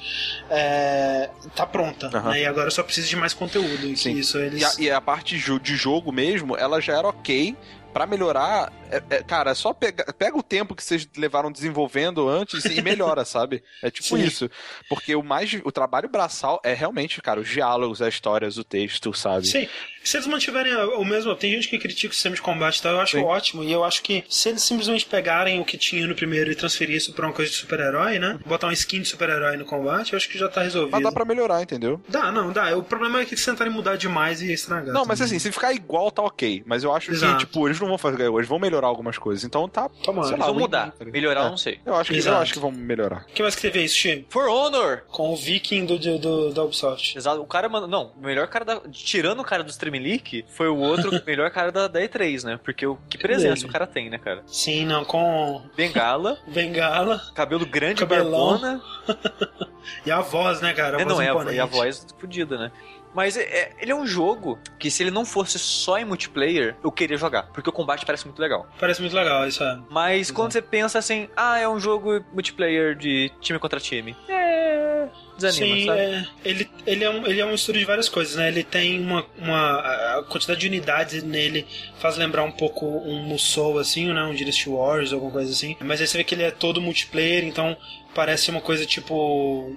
é, tá pronta, Aham. né? E agora só precisa de mais conteúdo. E Sim. isso eles. E a, e a parte de jogo mesmo, ela já era ok. Pra melhorar, é- é- cara, é só pega, pega o tempo que vocês levaram desenvolvendo antes e melhora, [LAUGHS] sabe? É tipo Sim. isso. Porque o mais o trabalho braçal é realmente, cara, os diálogos, as histórias, o texto, sabe? Sim, se eles mantiverem o mesmo. Tem gente que critica o sistema de combate e tal, eu acho Sim. ótimo. E eu acho que se eles simplesmente pegarem o que tinha no primeiro e transferir isso pra uma coisa de super-herói, né? Botar uma skin de super-herói no combate, eu acho que já tá resolvido. Mas dá pra melhorar, entendeu? Dá, não, dá. O problema é que eles tentarem mudar demais e estragar. Não, mas também. assim, se ficar igual, tá ok. Mas eu acho Exato. que, tipo, eles eles não vão fazer, eles vão melhorar algumas coisas. Então tá. Tomara. sei Eles lá, vão mudar. tá? Melhorar, eu É. não sei. Eu acho, que, eu acho que vão melhorar. O que mais que teve isso, Tim? For Honor! Com o Viking do, do, do- da Ubisoft. Exato. O cara, mano, não, o melhor cara da. Tirando o cara do Stream Leak, foi o outro [LAUGHS] melhor cara da, da E3, né? Porque o que presença o cara tem, né, cara? Sim, não, com Bengala, [LAUGHS] Bengala cabelo grande, Cabelão. barbona. [LAUGHS] e a voz, né, cara? A É, voz não, é a, e a voz fodida, né? Mas é- é- ele é um jogo que se ele não fosse só em multiplayer, eu queria jogar. Porque o combate parece muito legal. Parece muito legal, isso é. Mas quando você pensa assim, ah, é um jogo multiplayer de time contra time. É. Desanima, Sim, sabe? é, ele, ele, é um, ele é um estudo de várias coisas, né? Ele tem uma, uma a quantidade de unidades nele faz lembrar um pouco um Musou, assim, né? Um Dynasty Wars, alguma coisa assim. Mas aí você vê que ele é todo multiplayer, então parece uma coisa tipo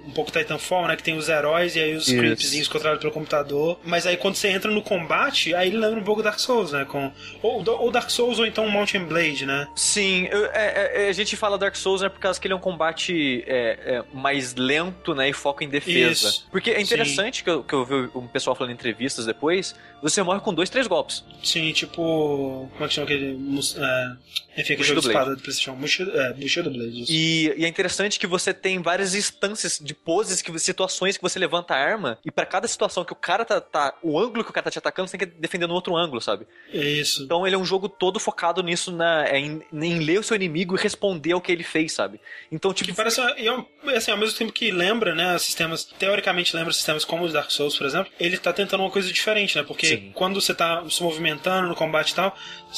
um pouco Titanfall, né? Que tem os heróis e aí os scriptzinhos controlados pelo computador. Mas aí quando você entra no combate, aí ele lembra um pouco Dark Souls, né? Com, ou, ou Dark Souls ou então Mountain Blade, né? Sim, eu- é- é- a gente fala Dark Souls né, por causa que ele é um combate é, é, mais lento, né, e foca em defesa. Isso. Porque é interessante que eu, que eu vi um pessoal falando em entrevistas depois, você morre com dois, três golpes. Sim, tipo. Como é que chama aquele. É, enfim, aquele Bushido jogo de Blade. espada do PlayStation. Bushido, é, Bushido Blade. isso. E, e é interessante que você tem várias instâncias de poses, que, situações que você levanta a arma, e pra cada situação que o cara tá, tá- O ângulo que o cara tá te atacando, você tem que defender no outro ângulo, sabe? Isso. Então ele é um jogo todo focado nisso, na, é, em, em ler o seu inimigo e responder ao que ele fez, sabe? Então, tipo. Que parece, e é um- assim, ao mesmo tempo que lembra, né, sistemas, teoricamente lembra sistemas como os Dark Souls, por exemplo, ele tá tentando uma coisa diferente, né, porque Sim. quando você tá se movimentando no combate e tal,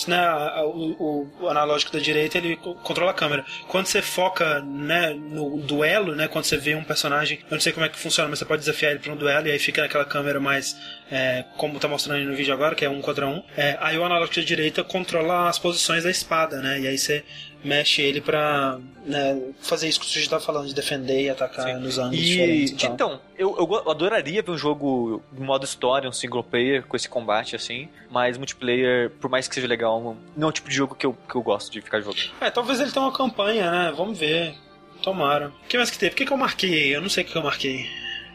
né, o, o- analógico da direita, ele co- controla a câmera. Quando você foca, né, no duelo, né, quando você vê um personagem, eu não sei como é que funciona, mas você pode desafiar ele pra um duelo e aí fica naquela câmera mais, é, como tá mostrando aí no vídeo agora, que é um contra um, é, aí o analógico da direita controla as posições da espada, né, e aí você mexe ele pra né, fazer isso que o Suji tá falando, de defender e atacar nos ângulos E, diferentes e então, eu, eu adoraria ver um jogo de modo história, um single player, com esse combate assim, mas multiplayer, por mais que seja legal, não- é o tipo de jogo que eu, que eu gosto de ficar jogando. É, talvez ele tenha uma campanha, né? Vamos ver. Tomara. O que mais que teve? O que, que eu marquei? Eu não sei o que eu marquei.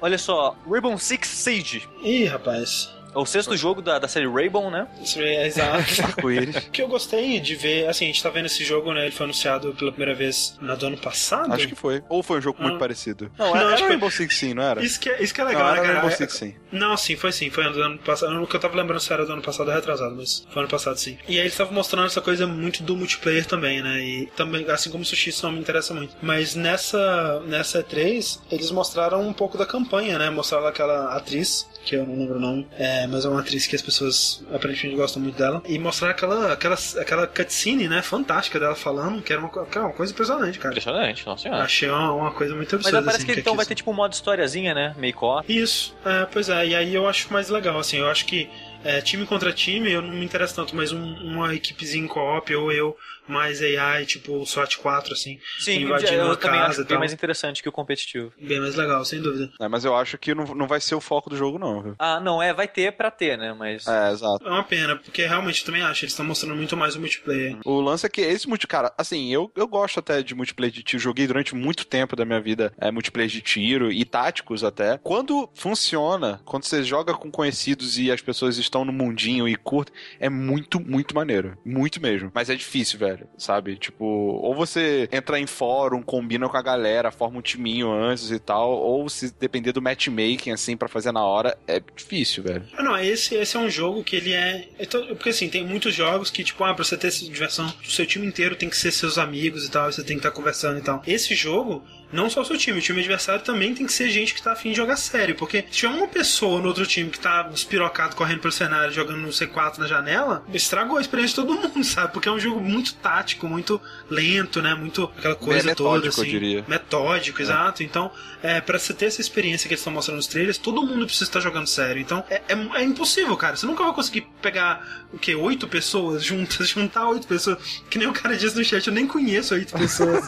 Olha só, Rainbow Six Siege, Ih, rapaz. É o sexto jogo da, da série Rainbow, né? Isso é exato. [LAUGHS] Arco-íris. O que eu gostei de ver, assim, a gente tá vendo esse jogo, né? Ele foi anunciado pela primeira vez no do ano passado. Acho que foi. Ou foi um jogo muito Ah. parecido. Não, Não, era, acho era que- Rainbow Six sim, não era? Isso que é, isso que é não, legal, era né, cara? Rainbow É- Six sim. Não, sim, foi sim. Foi ano ano passado. O que eu tava lembrando se era do ano passado ou retrasado, mas foi ano passado sim. E aí eles estavam mostrando essa coisa muito do multiplayer também, né? E também, assim como o Sushi, isso não me interessa muito. Mas nessa, nessa E3, eles mostraram um pouco da campanha, né? Mostraram aquela atriz, que eu não lembro o nome, é, mas é uma atriz que as pessoas aparentemente gostam muito dela. E mostraram aquela, aquela, aquela cutscene, né? Fantástica dela falando, que era uma, que era uma coisa impressionante, cara. Impressionante, nossa senhora. Achei uma, uma coisa muito Mas absurda. parece assim, que então vai ter tipo um modo historiazinha, né? Meio co isso, é, pois é, e aí eu acho mais legal, assim, eu acho que é, time contra time eu não me interessa tanto, mas um- uma equipezinha em co-op ou eu mais AI, tipo SWAT 4, assim, Sim, invadindo eu uma também casa acho e bem mais interessante que o competitivo. Bem mais legal, sem dúvida. É, mas eu acho que não, não vai ser o foco do jogo, não, viu? Ah, não, é, vai ter pra ter, né? Mas. É, exato. É uma pena, porque realmente eu também acho, eles estão mostrando muito mais o multiplayer. O lance é que esse multi, cara, assim, eu, eu gosto até de multiplayer de tiro. Joguei durante muito tempo da minha vida é, multiplayer de tiro e táticos até. Quando funciona, quando você joga com conhecidos e as pessoas estão no mundinho e curtem, é muito, muito maneiro. Muito mesmo. Mas é difícil, velho, sabe? Tipo, ou você entra em fórum, combina com a galera, forma um timinho antes e tal, ou se depender do matchmaking, assim, pra fazer na hora, é difícil, velho. Ah, não, esse, esse é um jogo que ele é. é Porque assim, tem muitos jogos que, tipo, ah, pra você ter essa diversão, o seu time inteiro tem que ser seus amigos e tal, você tem que estar conversando e tal. Esse jogo. Não só o seu time, o time adversário também tem que ser gente que tá afim de jogar sério. Porque se tiver uma pessoa no outro time que tá despirocado correndo pelo cenário, jogando no C4 na janela, estragou a experiência de todo mundo, [LAUGHS] sabe? Porque é um jogo muito tático, muito lento, né? Muito aquela coisa metódico, toda, eu assim. diria. Metódico, exato. Então, é, para você ter essa experiência que eles estão mostrando nos trailers, todo mundo precisa estar jogando sério. Então, é, é, é impossível, cara. Você nunca vai conseguir pegar o quê? Oito pessoas juntas, [LAUGHS] juntar oito pessoas. Que nem o cara disse no chat, eu nem conheço oito pessoas.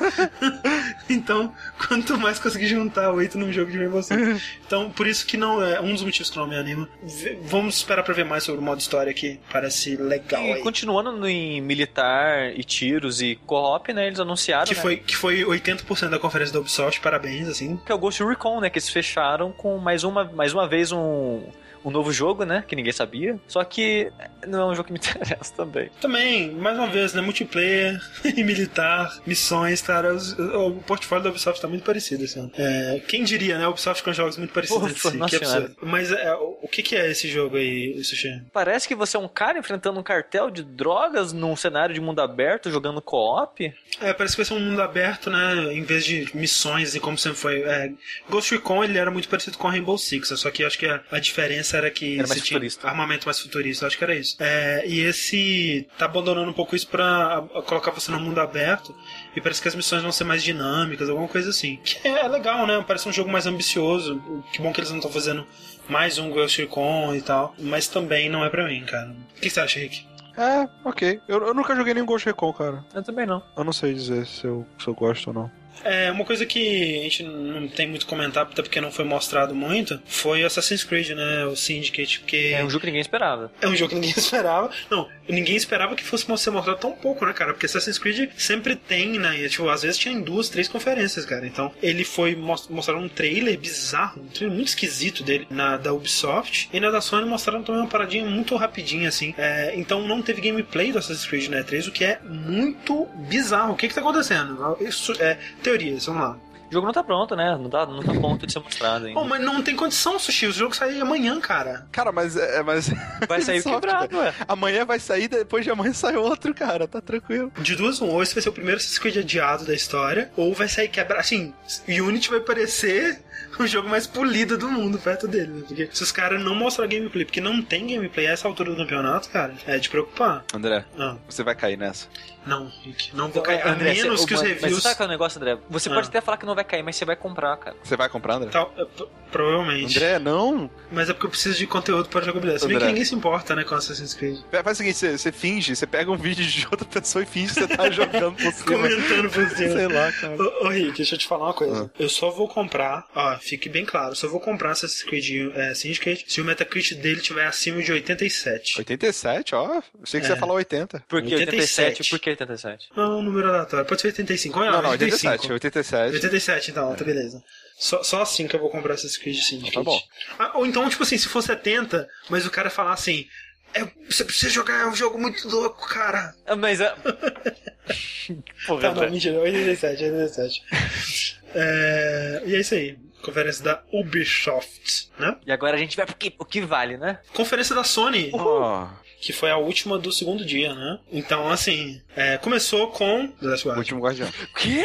[LAUGHS] então, quanto mais conseguir juntar oito num jogo de Rainbow. [LAUGHS] Então, por isso que não é um dos motivos que não me anima. V- Vamos esperar pra ver mais sobre o modo história que parece legal E aí. continuando em militar e tiros e co-op, né? Eles anunciaram. Que né, foi, que foi 80% da conferência da Ubisoft, parabéns, assim. que é o Ghost Recon, né? Que eles fecharam com mais uma, mais uma vez um, um novo jogo, né? Que ninguém sabia. Só que não é um jogo que me [LAUGHS] interessa também. Também, mais uma vez, né? Multiplayer [LAUGHS] e militar, missões, cara. os- o portfólio da Ubisoft tá muito parecido ano. É, quem diria, né? A Ubisoft com jogos muito parecidos Ufa, si. nossa que absurdo. Mas é, o que, que é esse jogo aí, Sushi? Parece que você é um cara enfrentando um cartel de drogas num cenário de mundo aberto, jogando co-op. É, parece que vai ser um mundo aberto, né? Em vez de missões e como sempre foi. É, Ghost Recon ele era muito parecido com Rainbow Six, só que acho que a, a diferença era que Era mais você tinha futurista. armamento mais futurista, acho que era isso. É, e esse tá abandonando um pouco isso pra colocar você no mundo aberto e parece que as missões vão ser mais dinâmicas, alguma coisa assim. Que é legal, né? Parece um jogo mais ambicioso. Que bom que eles não estão fazendo mais um Ghost Recon e tal, mas também não é pra mim, cara. O que você acha, Rick? É, ok. Eu, eu nunca joguei nenhum Ghost Recon, cara. Eu também não. Eu não sei dizer se eu, se eu gosto ou não. É, uma coisa que a gente não tem muito comentar, até porque não foi mostrado muito, foi Assassin's Creed, né? O Syndicate, porque É um jogo que ninguém esperava. é um jogo que ninguém [LAUGHS] esperava. Não, ninguém esperava que fosse ser mostrado tão pouco, né, cara? Porque Assassin's Creed sempre tem, né? E, tipo, às vezes tinha em duas, três conferências, cara. Então, ele foi mos- mostrar um trailer bizarro, um trailer muito esquisito dele na da Ubisoft. E na da Sony mostraram também uma paradinha muito rapidinha, assim. É, então, não teve gameplay do Assassin's Creed na E3, o que é muito bizarro. O que que tá acontecendo? Isso é teorias, vamos lá. O jogo não tá pronto, né? Não tá, não tá pronto de ser mostrado ainda. Pô, mas não tem condição, Sushi. O jogo sai amanhã, cara. Cara, mas é. Mas... [LAUGHS] Vai sair [LAUGHS] quebrado, ué. Amanhã vai sair, depois de amanhã sai outro, cara. Tá tranquilo. De duas, um, ou esse vai ser o primeiro Assassin's Creed adiado da história, ou vai sair quebra. Assim, Unity vai parecer o jogo mais polido do mundo perto dele, né? Porque se os caras não mostrar gameplay, porque não tem gameplay a essa altura do campeonato, cara, é de preocupar. André, Não, você vai cair nessa. Não, Rick. Não vou cair. A André, menos você- que os mas- reviews. Mas sabe qual é o negócio, André? Você Ah. pode até falar que não vai cair, mas você vai comprar, cara. Você vai comprar, André? Tal, é, provavelmente. André, não. Mas é porque eu preciso de conteúdo para jogabilidade. Se bem que ninguém se importa, né, com Assassin's Creed. Faz o seguinte, você, você finge, você pega um vídeo de outra pessoa e finge que você tá [LAUGHS] jogando por cima. Comentando por cima. Sei lá, cara. Ô, ô Rick, deixa eu te falar uma coisa. Ah. Eu só vou comprar, ó, fique bem claro, só vou comprar Assassin's Creed é, Syndicate se o Metacritic dele tiver acima de 87. 87, ó. Eu sei que É. você ia falar 80. Por que 87? 87? Por que 87? Não, um número aleatório. Pode ser 85. Olha, Não, não, 85. 87. 87. 87, então, tá beleza. Só, só assim que eu vou comprar Assassin's Creed Syndicate. Tá bom. Ah, ou então, tipo assim, se for 70, mas o cara falar assim. É, você precisa jogar, é um jogo muito louco, cara. Ah, Mas é. [LAUGHS] Porra, Tá, não, André. mentira, 87, 87. é, e é isso aí. Conferência da Ubisoft, né? E agora a gente vai pro que, o que vale, né? Conferência da Sony, Ó, que foi a última do segundo dia, né? Então, assim, é, começou com. The Last Guardian. Último Guardião. O quê?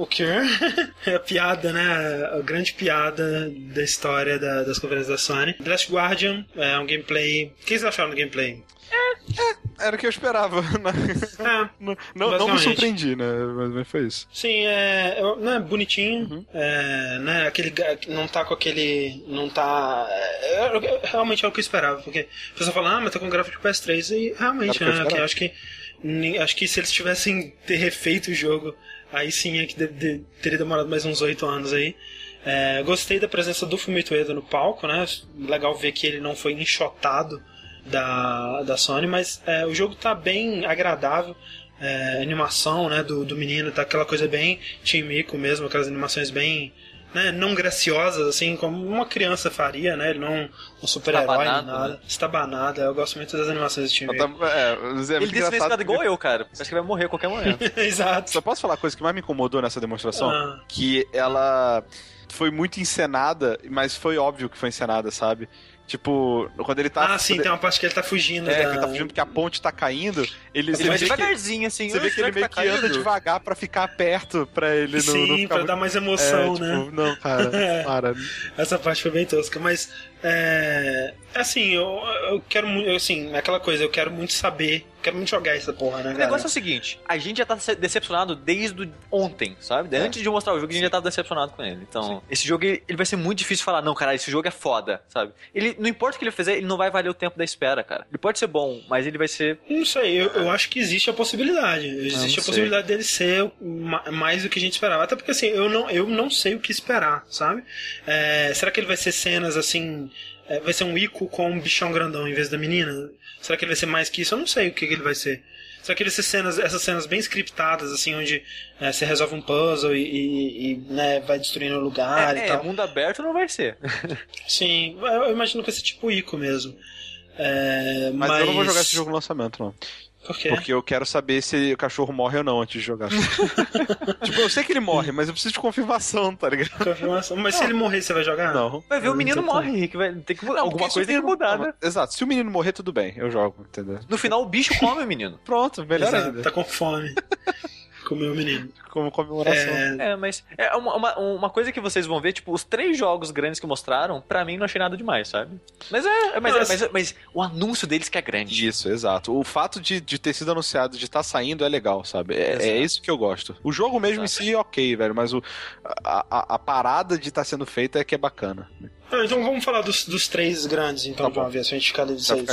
O quê? [LAUGHS] É a piada, né? A grande piada da história da- das conferências da Sony. The Last Guardian é um gameplay. O que vocês acharam do gameplay? Era o que eu esperava. [LAUGHS] né? É, Não, não, me surpreendi, né? Mas, foi isso. Sim, é, é, né, bonitinho, é, né, aquele, não tá com aquele, não tá, é, é, realmente é o que eu esperava, porque a pessoa fala, ah, mas tá com gráfico de PS3, e realmente, que né, que acho que, acho que se eles tivessem [LAUGHS] ter refeito o jogo, aí sim é que de- de- teria demorado mais uns oito anos aí. É, gostei da presença do Fumito Ueda no palco, né, legal ver que ele não foi enxotado da, da Sony, mas é, o jogo tá bem agradável. É, a animação né, do, do menino tá aquela coisa bem Team Mico mesmo, aquelas animações bem né, não graciosas, assim, como uma criança faria, né? Ele não um super-herói nada. né? Estabanada, eu gosto muito das animações do Mico. tam- é, mas é Ele disse nesse engraçado caso igual eu, cara. Acho que vai morrer a qualquer momento. [LAUGHS] Exato. Só posso falar a coisa que mais me incomodou nessa demonstração? Ah, Que ela foi muito encenada, mas foi óbvio que foi encenada, sabe? Tipo, quando ele tá. ah, sim, quando tem uma parte que ele tá fugindo. É, da... que ele tá fugindo porque a ponte tá caindo. Ele, vai vê que, devagarzinho, assim. você vê "Ah, que ele meio tá que anda caindo?" devagar pra ficar perto pra ele não, Sim, não ficar pra muito- dar mais É, emoção, tipo, né? Não, cara, [LAUGHS] É. para. Essa parte foi bem tosca, mas é, assim, eu, eu quero muito, assim, aquela coisa, eu quero muito saber, quero muito jogar essa porra, né, O cara? negócio é o seguinte, a gente já tá decepcionado desde ontem, sabe? É. Antes de mostrar o jogo, a gente já tava decepcionado com ele. Então, esse jogo, ele, ele vai ser muito difícil de falar, não, cara, esse jogo é foda, sabe? Ele, não importa o que ele fizer, ele não vai valer o tempo da espera, cara. Ele pode ser bom, mas ele vai ser... Não sei, eu, eu acho que existe a possibilidade. Existe não a possibilidade dele ser ma- mais do que a gente esperava. Até porque assim, eu não, eu não sei o que esperar, sabe? É, será que ele vai ser cenas assim. É, vai ser um Ico com um bichão grandão em vez da menina? Será que ele vai ser mais que isso? Eu não sei o que, que ele vai ser. Só que essas cenas, essas cenas bem scriptadas, assim, onde é, você resolve um puzzle e, e, e, né, vai destruindo o lugar é, e é, tal. mundo aberto não vai ser. Sim, eu imagino que vai ser tipo Ico mesmo. É, Mas, mas, eu não vou jogar esse jogo no lançamento, não. Por quê? Porque eu quero saber se o cachorro morre ou não antes de jogar. [LAUGHS] tipo, eu sei que ele morre, mas eu preciso de confirmação, tá ligado? Confirmação. Mas se ele morrer, você vai jogar? Não. Vai ver o menino morre, Rick. Vai ter que Não, alguma coisa tem que mudar, Não, né? Exato. Se o menino morrer, tudo bem. Eu jogo, entendeu? No final o bicho come o menino. Pronto, ainda. tá com fome. [LAUGHS] Comeu o menino. Como comemoração. É, É, mas é uma, uma, uma coisa que vocês vão ver, tipo, os três jogos grandes que mostraram, pra mim não achei nada demais, sabe? Mas é, mas, é, Nossa. mas, mas o anúncio deles que é grande. Isso, exato. O fato de, de ter sido anunciado, de estar saindo, é legal, sabe? É, é isso que eu gosto. O jogo mesmo Exato. em si, ok, velho, mas o, a, a, a parada de estar sendo feita é que é bacana. Ah, então vamos falar dos, dos três grandes, então, Tá de uma vez, pra gente ficar livre disso aí.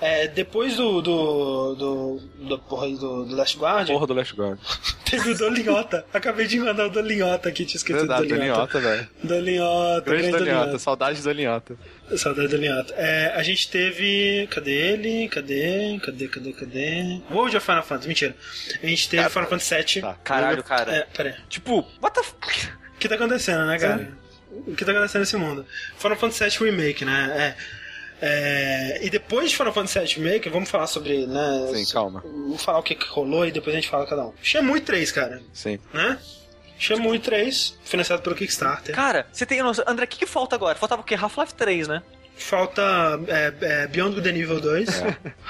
É, é, depois do. do. do. do, porra do, do Last Guard, Porra do Last Guard. [LAUGHS] teve o Dolinhota. Acabei de mandar o Dolinhota aqui, tinha esquecido Verdade, do Dolinhota. Dolinhota, velho. Dolinhota, Grande Dolinhota, saudade de Dolinhota. Saudade do Dolinhota. É, a gente teve. Cadê ele? Cadê? Cadê, cadê, cadê? World of Final Fantasy, mentira. A gente teve Cara, Final Fantasy VII. Tá. Caralho, cara. É, pera aí. Tipo, what the f... O que tá acontecendo, né, cara? O que tá acontecendo nesse mundo? Final Fantasy VII Remake, né? É, é, e depois de Final Fantasy VII Remake, vamos falar sobre, né? Sim, calma. Vamos falar o que, que rolou e depois a gente fala cada um. Shenmue 3, cara, Sim. né? Shenmue 3, financiado pelo Kickstarter. Cara, você tem noção. André, o que, que falta agora? Faltava o quê? Half-Life 3, né? Falta é, é, Beyond Good and Evil 2,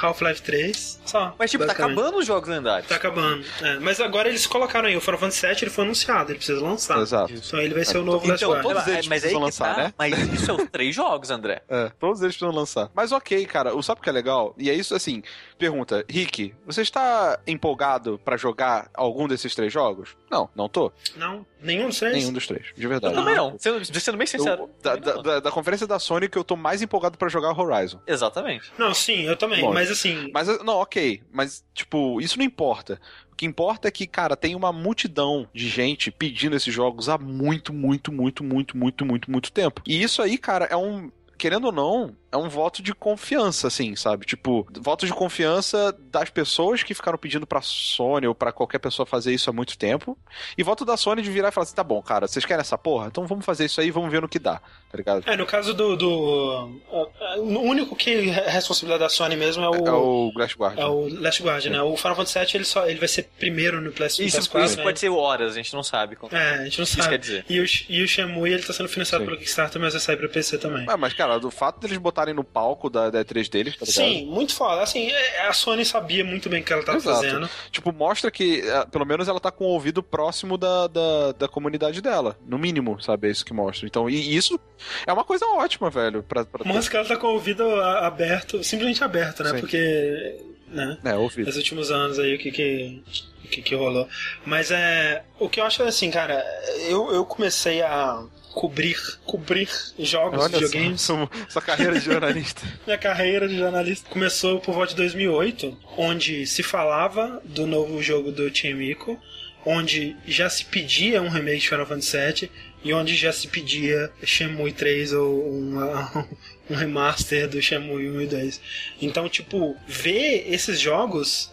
Half-Life 3, só. Mas, tipo, tá acabando os jogos lendários. Tá acabando. É, mas agora eles colocaram aí, o Final Fantasy VII ele foi anunciado, ele precisa lançar. Exato. Então ele vai ser o novo Last Então, todos mas- eles mas precisam lançar, tá. né? Mas isso são [LAUGHS] três jogos, André. É, todos eles precisam lançar. Mas ok, cara, o sabe o que é legal? E é isso assim, pergunta, Rick, você está empolgado pra jogar algum desses três jogos? Não, não tô. Não, nenhum dos três? Nenhum dos três, de Eu verdade. também não. Sendo, sendo bem sincero. Eu- da, da, da- da conferência da Sony que eu tô mais empolgado pra jogar Horizon. Exatamente. Não, sim, eu também, Lógico. mas assim... Mas, não, ok, mas, tipo, isso não importa. O que importa é que, cara, tem uma multidão de gente pedindo esses jogos há muito, muito, muito, muito, muito, muito, muito tempo. E isso aí, cara, é um. Querendo ou não, é um voto de confiança, assim, sabe? Tipo, voto de confiança das pessoas que ficaram pedindo pra Sony ou pra qualquer pessoa fazer isso há muito tempo. E voto da Sony de virar e falar assim: tá bom, cara, vocês querem essa porra? Então vamos fazer isso aí e vamos ver no que dá, tá ligado? É, no caso do. do uh, uh, o único que é responsabilidade da Sony mesmo é o. É o Glass Guard. é o Last Guard, né? O Final Fantasy VII ele, só, ele vai ser primeiro no PS, Isso, PS4. isso né? pode ser horas, a gente não sabe. como- É, a gente não Isso sabe. quer dizer. E o, e o Shenmue ele tá sendo financiado Sim. pelo Kickstarter, mas vai sair pra PC também. É, mas, cara, do fato deles botarem no palco da, da E3 deles, tá ligado? Sim, muito foda. Assim, é, a Sony sabia muito bem o que ela tava Exato. fazendo. Tipo, mostra que, eh, pelo menos, ela tá com o ouvido próximo da, da, da comunidade dela. No mínimo, sabe? É isso que mostra. Então, e isso é uma coisa ótima, velho. Pra, pra Mostra que ela tá com o ouvido aberto, simplesmente aberto, né? Sim. Porque. Né? É, ouvido. nos últimos anos aí o que que, o que que rolou. Mas é. O que eu acho é assim, cara, eu, eu comecei a cobrir, cobrir jogos, Olha videogames. sua, sua carreira de jornalista. [LAUGHS] Minha carreira de jornalista começou por volta de 2008, onde se falava do novo jogo do Team Ico, onde já se pedia um remake de Final Fantasy VII e onde já se pedia Shenmue 3 ou uma- um remaster do Shenmue 1 e 2. Então, tipo, ver esses jogos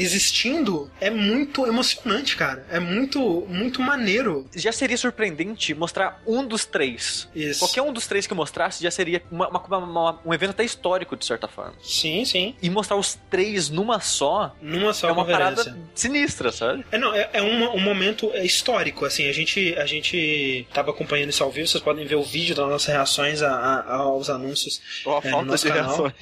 existindo é muito emocionante, cara. É muito, muito maneiro. Já seria surpreendente mostrar um dos três. Isso. Qualquer um dos três que mostrasse já seria uma- uma- uma- um evento até histórico, de certa forma. Sim, sim. E mostrar os três numa só Numa só é uma parada sinistra, sabe? É, não, é, é um, um momento histórico, assim, a gente, a gente tava acompanhando isso ao vivo, vocês podem ver o vídeo das nossas reações a- a- aos anúncios Ou a É, no falta nosso de canal. reações.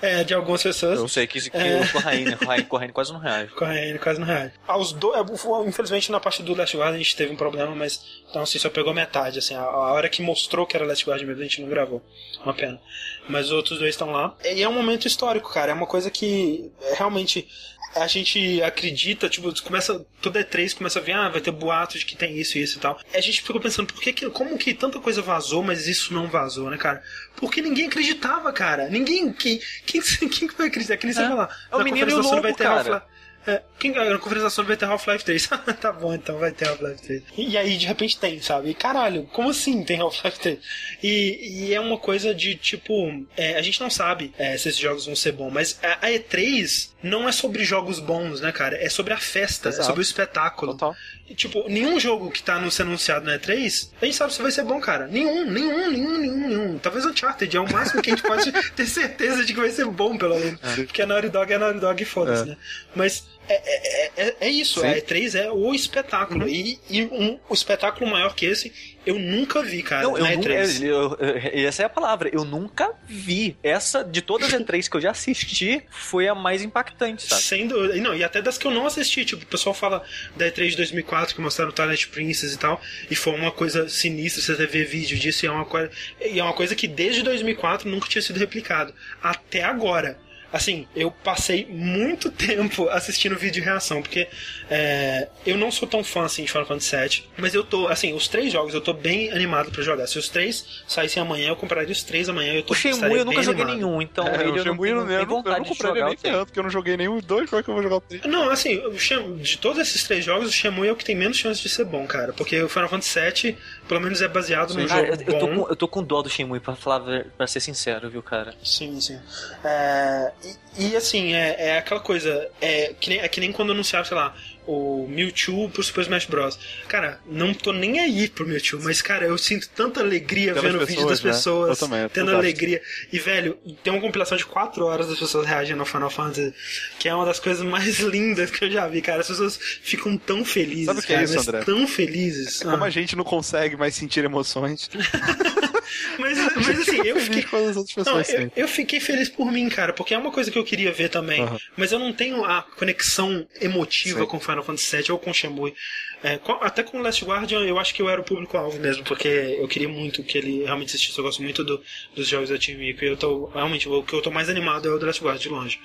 é, de algumas pessoas. Eu sei que, que É. o Corraine, o Corraine quase não reage. Correndo, quase não reage. Aos do... é, Infelizmente, na parte do Last Guard a gente teve um problema, mas então assim, só pegou metade. Assim, a, a hora que mostrou que era Last Guard mesmo, a gente não gravou. Uma pena. Mas os outros dois estão lá. E é um momento histórico, cara. É uma coisa que é, realmente a gente acredita, tipo, começa. Toda E3 começa a ver, ah, vai ter boatos de que tem isso e isso e tal. E a gente ficou pensando, por que, que como que tanta coisa vazou, mas isso não vazou, né, cara? Porque ninguém acreditava, cara. Ninguém. Quem, quem, [LAUGHS] quem que vai acreditar? Que nem você É. falar. É o menino conferência o da Sony vai ter cara. Half-Life- É, quem, na conferência Sony vai ter Half-Life 3. [LAUGHS] tá bom, então vai ter Half-Life 3. E, aí, de repente, tem, sabe? E caralho, como assim tem Half-Life 3? E, e é uma coisa de tipo. É, a gente não sabe é, se esses jogos vão ser bons, mas a, a, E3 não é sobre jogos bons, né, cara? É sobre a festa, Exato. é sobre o espetáculo. Total. Tipo, nenhum jogo que tá sendo anunciado na E3, a gente sabe se vai ser bom, cara. Nenhum, nenhum, nenhum, nenhum, nenhum. Talvez Uncharted é o máximo que a gente pode [LAUGHS] ter certeza de que vai ser bom, pelo menos. É. Porque a Naughty Dog é a Naughty Dog e foda-se, é. né? Mas é, é, é, é, isso, Sim. a E3 é o espetáculo. Uhum. E, e um, o espetáculo maior que esse, eu nunca vi, cara. Não, eu nunca, eu, eu, essa é a palavra, eu nunca vi. Essa, de todas as E3 que eu já assisti, foi a mais impactante, sabe? Sem dúvida. Não, e até das que eu não assisti, tipo, o pessoal fala da E3 de 2004, que mostraram o Twilight Princess e tal, e foi uma coisa sinistra, você ver vídeo disso, e é uma coisa, e é uma coisa que desde 2004 nunca tinha sido replicado. Até agora assim, eu passei muito [LAUGHS] tempo assistindo vídeo reação, porque é, eu não sou tão fã assim de Final Fantasy VII, mas eu tô, assim, os três jogos eu tô bem animado para jogar. Se os três saíssem amanhã, eu compraria os três amanhã. Eu tô, o Shenmue eu nunca joguei animado. nenhum, então é, ele o Shenmue eu não, tenho vontade eu não de jogar. Nem tanto, porque eu não joguei nenhum dois, como é que eu vou jogar o três? Não, assim, de todos esses três jogos, o Shenmue é o que tem menos chance de ser bom, cara, porque o Final Fantasy VII, pelo menos, é baseado sim, num jogo eu, eu, tô com, eu tô com dó do Shenmue, pra falar, pra ser sincero, viu, cara? Sim, sim. É, e, e assim, é, é aquela coisa. É que, nem, é que nem quando anunciaram, sei lá, o Mewtwo pro Super Smash Bros. Cara, não tô nem aí pro Mewtwo, mas, cara, eu sinto tanta alegria Pelas vendo o vídeo das né? pessoas, também, é tendo alegria. E, velho, tem uma compilação de 4 horas das pessoas reagindo ao Final Fantasy, que é uma das coisas mais [LAUGHS] lindas que eu já vi, cara. As pessoas ficam tão felizes. Sabe o que é cara, é isso, André? Tão felizes. É como ah. a gente não consegue mais sentir emoções. [LAUGHS] mas, mas assim, eu fiquei. Não, eu, eu, fiquei feliz por mim, cara, porque é uma coisa que eu queria ver também. Uhum. Mas eu não tenho a conexão emotiva Sim. com Final Fantasy VII ou com Shenmue. É, até com Last Guardian, eu acho que eu era o público-alvo mesmo, porque eu queria muito que ele realmente assistisse. Eu gosto muito do, dos jogos da Team Ico e eu tô. Realmente, o que eu tô mais animado é o The Last Guardian, de longe.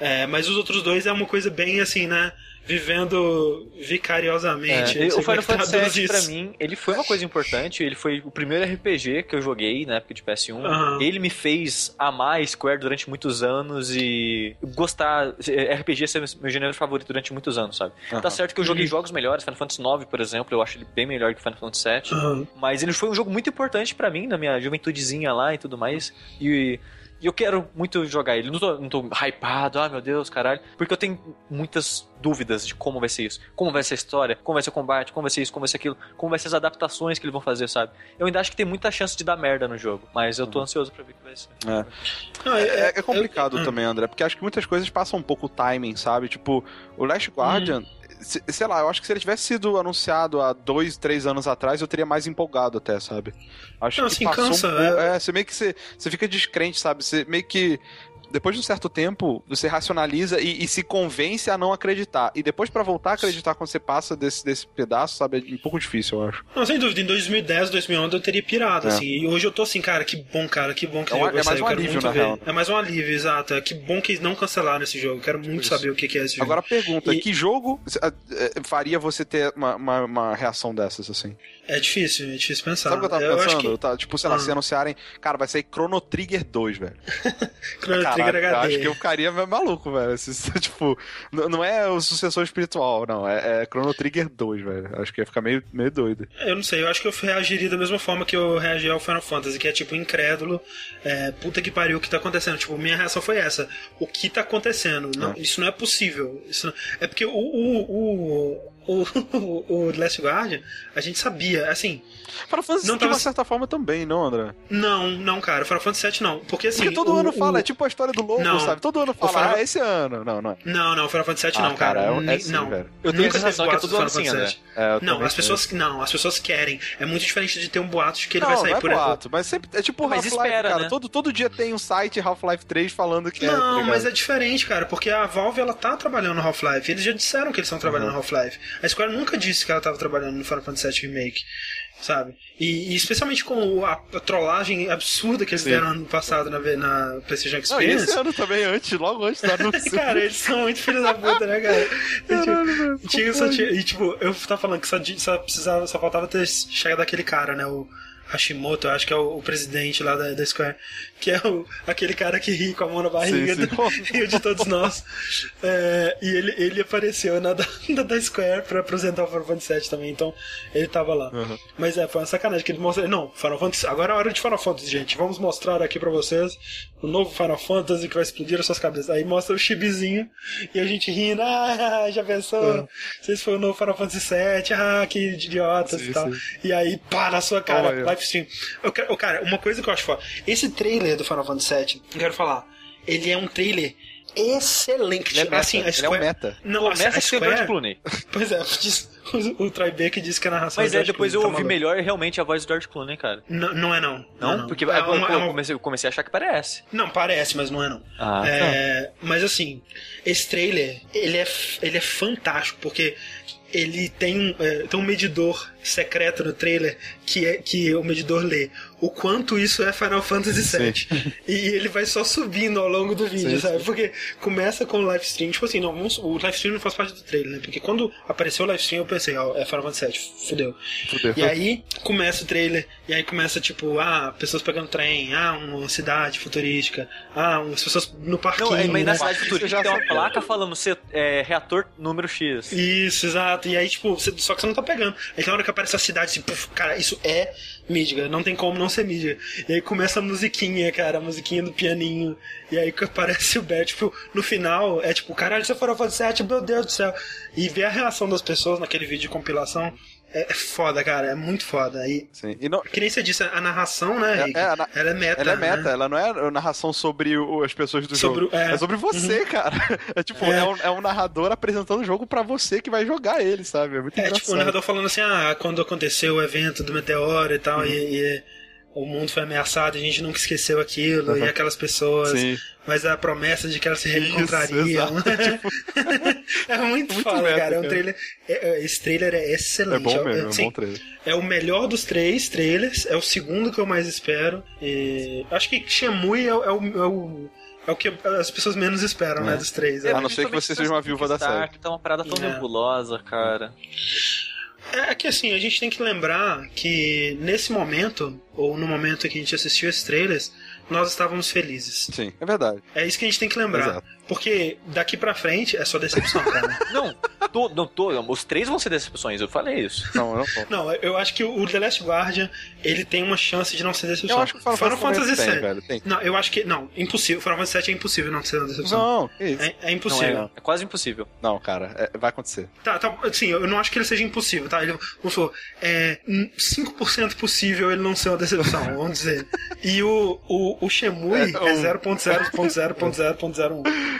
É, mas os outros dois é uma coisa bem assim, né? Vivendo vicariosamente. É, o Final é Fantasy VII, pra mim, ele foi uma coisa importante. Ele foi o primeiro RPG que eu joguei na época de PS1. Uhum. Ele me fez amar Square durante muitos anos e gostar. RPG ser meu gênero favorito durante muitos anos, sabe? Uhum. Tá certo que eu joguei uhum. jogos melhores, Final Fantasy IX, por exemplo, eu acho ele bem melhor que Final Fantasy VII. Mas ele foi um jogo muito importante para mim, na minha juventudezinha lá e tudo mais. E e eu quero muito jogar ele. Não tô, não tô hypado, ah meu Deus, caralho. Porque eu tenho muitas dúvidas de como vai ser isso. Como vai ser a história, como vai ser o combate, como vai ser isso, como vai ser aquilo, como vai ser as adaptações que eles vão fazer, sabe? Eu ainda acho que tem muita chance de dar merda no jogo. Mas eu tô uhum. ansioso pra ver o que vai ser. É, é, é, é complicado eu, eu, também, André. Porque acho que muitas coisas passam um pouco o timing, sabe? Tipo, o Last Guardian. Hum sei lá, eu acho que se ele tivesse sido anunciado há dois, três anos atrás, eu teria mais empolgado até, sabe? Acho não, que assim, cansa, um é... é, você meio que você, você fica descrente, sabe? Você meio que depois de um certo tempo, você racionaliza e, e se convence a não acreditar. E depois, para voltar a acreditar quando você passa desse, desse pedaço, sabe, é um pouco difícil, eu acho. Não, sem dúvida. Em 2010, 2011 eu teria pirado, é. assim. E hoje eu tô assim, cara, que bom, cara, que bom que é, jogo é mais um alívio, na ver. real. É mais um alívio, exato. É que bom que não cancelaram esse jogo. Quero muito Isso. saber o que é esse jogo. Agora, pergunta, e... que jogo eh, faria você ter uma, uma, uma reação dessas, assim? É difícil, é difícil pensar. Sabe o que eu tava eu pensando? Que... Tá, tipo, sei lá, ah. se anunciarem, cara, vai sair Chrono Trigger 2, velho. [LAUGHS] Chrono Trigger HD. Acho que eu ficaria maluco, velho. [LAUGHS] tipo, não é o sucessor espiritual, não. É, é Chrono Trigger 2, velho. Acho que ia ficar meio, meio doido. Eu não sei, eu acho que eu reagiria da mesma forma que eu reagi ao Final Fantasy, que é tipo incrédulo. É, puta que pariu, o que tá acontecendo? Tipo, minha reação foi essa. O que tá acontecendo? Não, é. Isso não é possível. Isso não... É porque o, o, o o, o, Last Guardian, a gente sabia, assim. Final Fantasy não de tava... uma certa forma também, não, André? Não, não, cara. Final Fantasy VII não. Porque assim. Porque todo o, ano fala, o... é tipo a história do lobo, não. sabe? Todo ano fala, Final... ah, esse ano. Não, não. Não, não, Final Fantasy VII ah, não, cara. cara é, é assim, não. Velho. Eu tenho a sensação que é tudo ano assim, André. É, não, as pessoas, não, as pessoas querem. É muito diferente de ter um boato de que ele não, vai sair não é por boato, mas sempre é tipo Half-Life, cara. Né? Todo, todo dia tem um site Half-Life 3 falando que não, é. Não, tá mas é diferente, cara, porque a Valve ela tá trabalhando no Half-Life. Eles já disseram que eles estão trabalhando no Half-Life. A Square nunca disse que ela tava trabalhando no Final Fantasy VII Remake sabe? E, e especialmente com a, a trollagem absurda que eles Sim. deram ano passado na, na PlayStation Experience. esse ano também, antes, logo antes do [LAUGHS] anúncio. cara, eles são muito filhos da puta, né, cara? E, Caralho, tipo, tinha, só tinha- e tipo, eu tava falando que só, só precisava, só faltava ter chegado aquele cara, né? O Hashimoto, eu acho que é o, o presidente lá da, da Square, que é o, aquele cara que ri com a mão na barriga Sim, sim. do- e o de todos nós. É, e ele, ele apareceu na da, [LAUGHS] da Square pra apresentar o Final Fantasy VII também, então ele tava lá. Uhum. Mas é, foi uma sacanagem que ele mostrou. Não, Final Fantasy. Agora é hora de Final Fantasy, gente. Vamos mostrar aqui pra vocês o novo Final Fantasy que vai explodir as suas cabeças. Aí mostra o chibizinho e a gente rindo. Ah, já pensou? Se esse foi o novo Final Fantasy VII, ah, que idiotas Sim, e tal. sim. E aí, pá, na sua cara, Olha. live stream. Eu, cara, uma coisa que eu acho foda. Esse trailer do Final Fantasy VII, eu quero falar. Ele é um trailer excelente. Ele é meta, assim, a ele é um Square... meta. Não, assim, Começa a o George Square... Clooney. [LAUGHS] Pois é, diz- o, o Tribeca disse que a narração Mas é é, George depois Clooney, eu tá ouvi maluco. melhor realmente a voz do George Clooney, cara. Não, não é não. Não? Porque é uma- pô, é uma- eu, comecei, eu comecei a achar que parece. Não, parece, mas não é não. Ah, É, Mas assim, esse trailer, ele é, ele é fantástico, porque ele tem, é, tem um medidor secreto no trailer que, é, que o medidor lê o quanto isso é Final Fantasy VII. e ele vai só subindo ao longo do vídeo, Sim, sabe? Porque começa com o live stream, tipo assim, não, vamos- o live stream não faz parte do trailer, né? Porque quando apareceu o live stream eu pensei, ó, é Final Fantasy VII, fudeu. Fudeu. E aí começa o trailer, e aí começa tipo, ah, pessoas pegando trem, ah, uma cidade futurística, ah, umas pessoas no parquinho. Não, é, mas na né? cidade futurística já tem uma placa falando é, reator número X. Isso, exato. E aí, tipo, só que você não tá pegando. Aí na hora que aparece a cidade, assim, puf, cara, isso é mídia, não tem como não ser mídia. E aí começa a musiquinha, cara, a musiquinha do pianinho. E aí que aparece o Bert, tipo, no final, é tipo, caralho, você for Fantasy 7, meu Deus do céu. E ver a reação das pessoas naquele vídeo de compilação é, é foda, cara, é muito foda. E Sim. E não, que nem você disse, a narração, né, É, Rick? é, a na- ela é meta. ela é meta, né? ela não é narração sobre o- as pessoas do Sobre jogo. é. É. sobre você, cara. [LAUGHS] É tipo, É. é. um, é um narrador apresentando o jogo pra você que vai jogar ele, sabe? É muito É, engraçado. tipo, o narrador falando assim, ah, quando aconteceu o evento do meteoro e tal, e, e o mundo foi ameaçado, a gente nunca esqueceu aquilo, e Uhum. aquelas pessoas, Sim. mas a promessa de que elas se Isso, reencontrariam. [LAUGHS] é muito, Muito foda, meta, cara. É um trailer, é- é- esse trailer é excelente. É bom mesmo, é um assim, bom trailer. é o melhor dos três trailers, é o segundo que eu mais espero. E acho que Shenmue é, o- é o, é o é o que as pessoas menos esperam, É. né, dos três. A É, não ser que você seja uma viúva da série. Tá uma parada tão É. nebulosa, cara. É que assim, a gente tem que lembrar que nesse momento, ou no momento em que a gente assistiu esses trailers, nós estávamos felizes. Sim, é verdade. É isso que a gente tem que lembrar. Exato. Porque daqui pra frente é só decepção, cara. [LAUGHS] Não, tô, não tô, os três vão ser decepções, eu falei isso. Não, eu não não, eu acho que o The Last Guardian, ele tem uma chance de não ser decepção. Eu acho que o Final, Fantasy VII. tem, velho. Tem. Não, eu acho que. Não, impossível. Final Fantasy VII é impossível não ser uma decepção. Não, isso. É, é Não impossível. é, é quase impossível. Não, cara, é- vai acontecer. Tá, tá, assim, eu não acho que ele seja impossível, tá? Ele, vamos supor, é hum, 5% possível ele não ser uma decepção, [LAUGHS] vamos dizer. E o, o, o Shemui É, é, o- 0.0.0.0.01.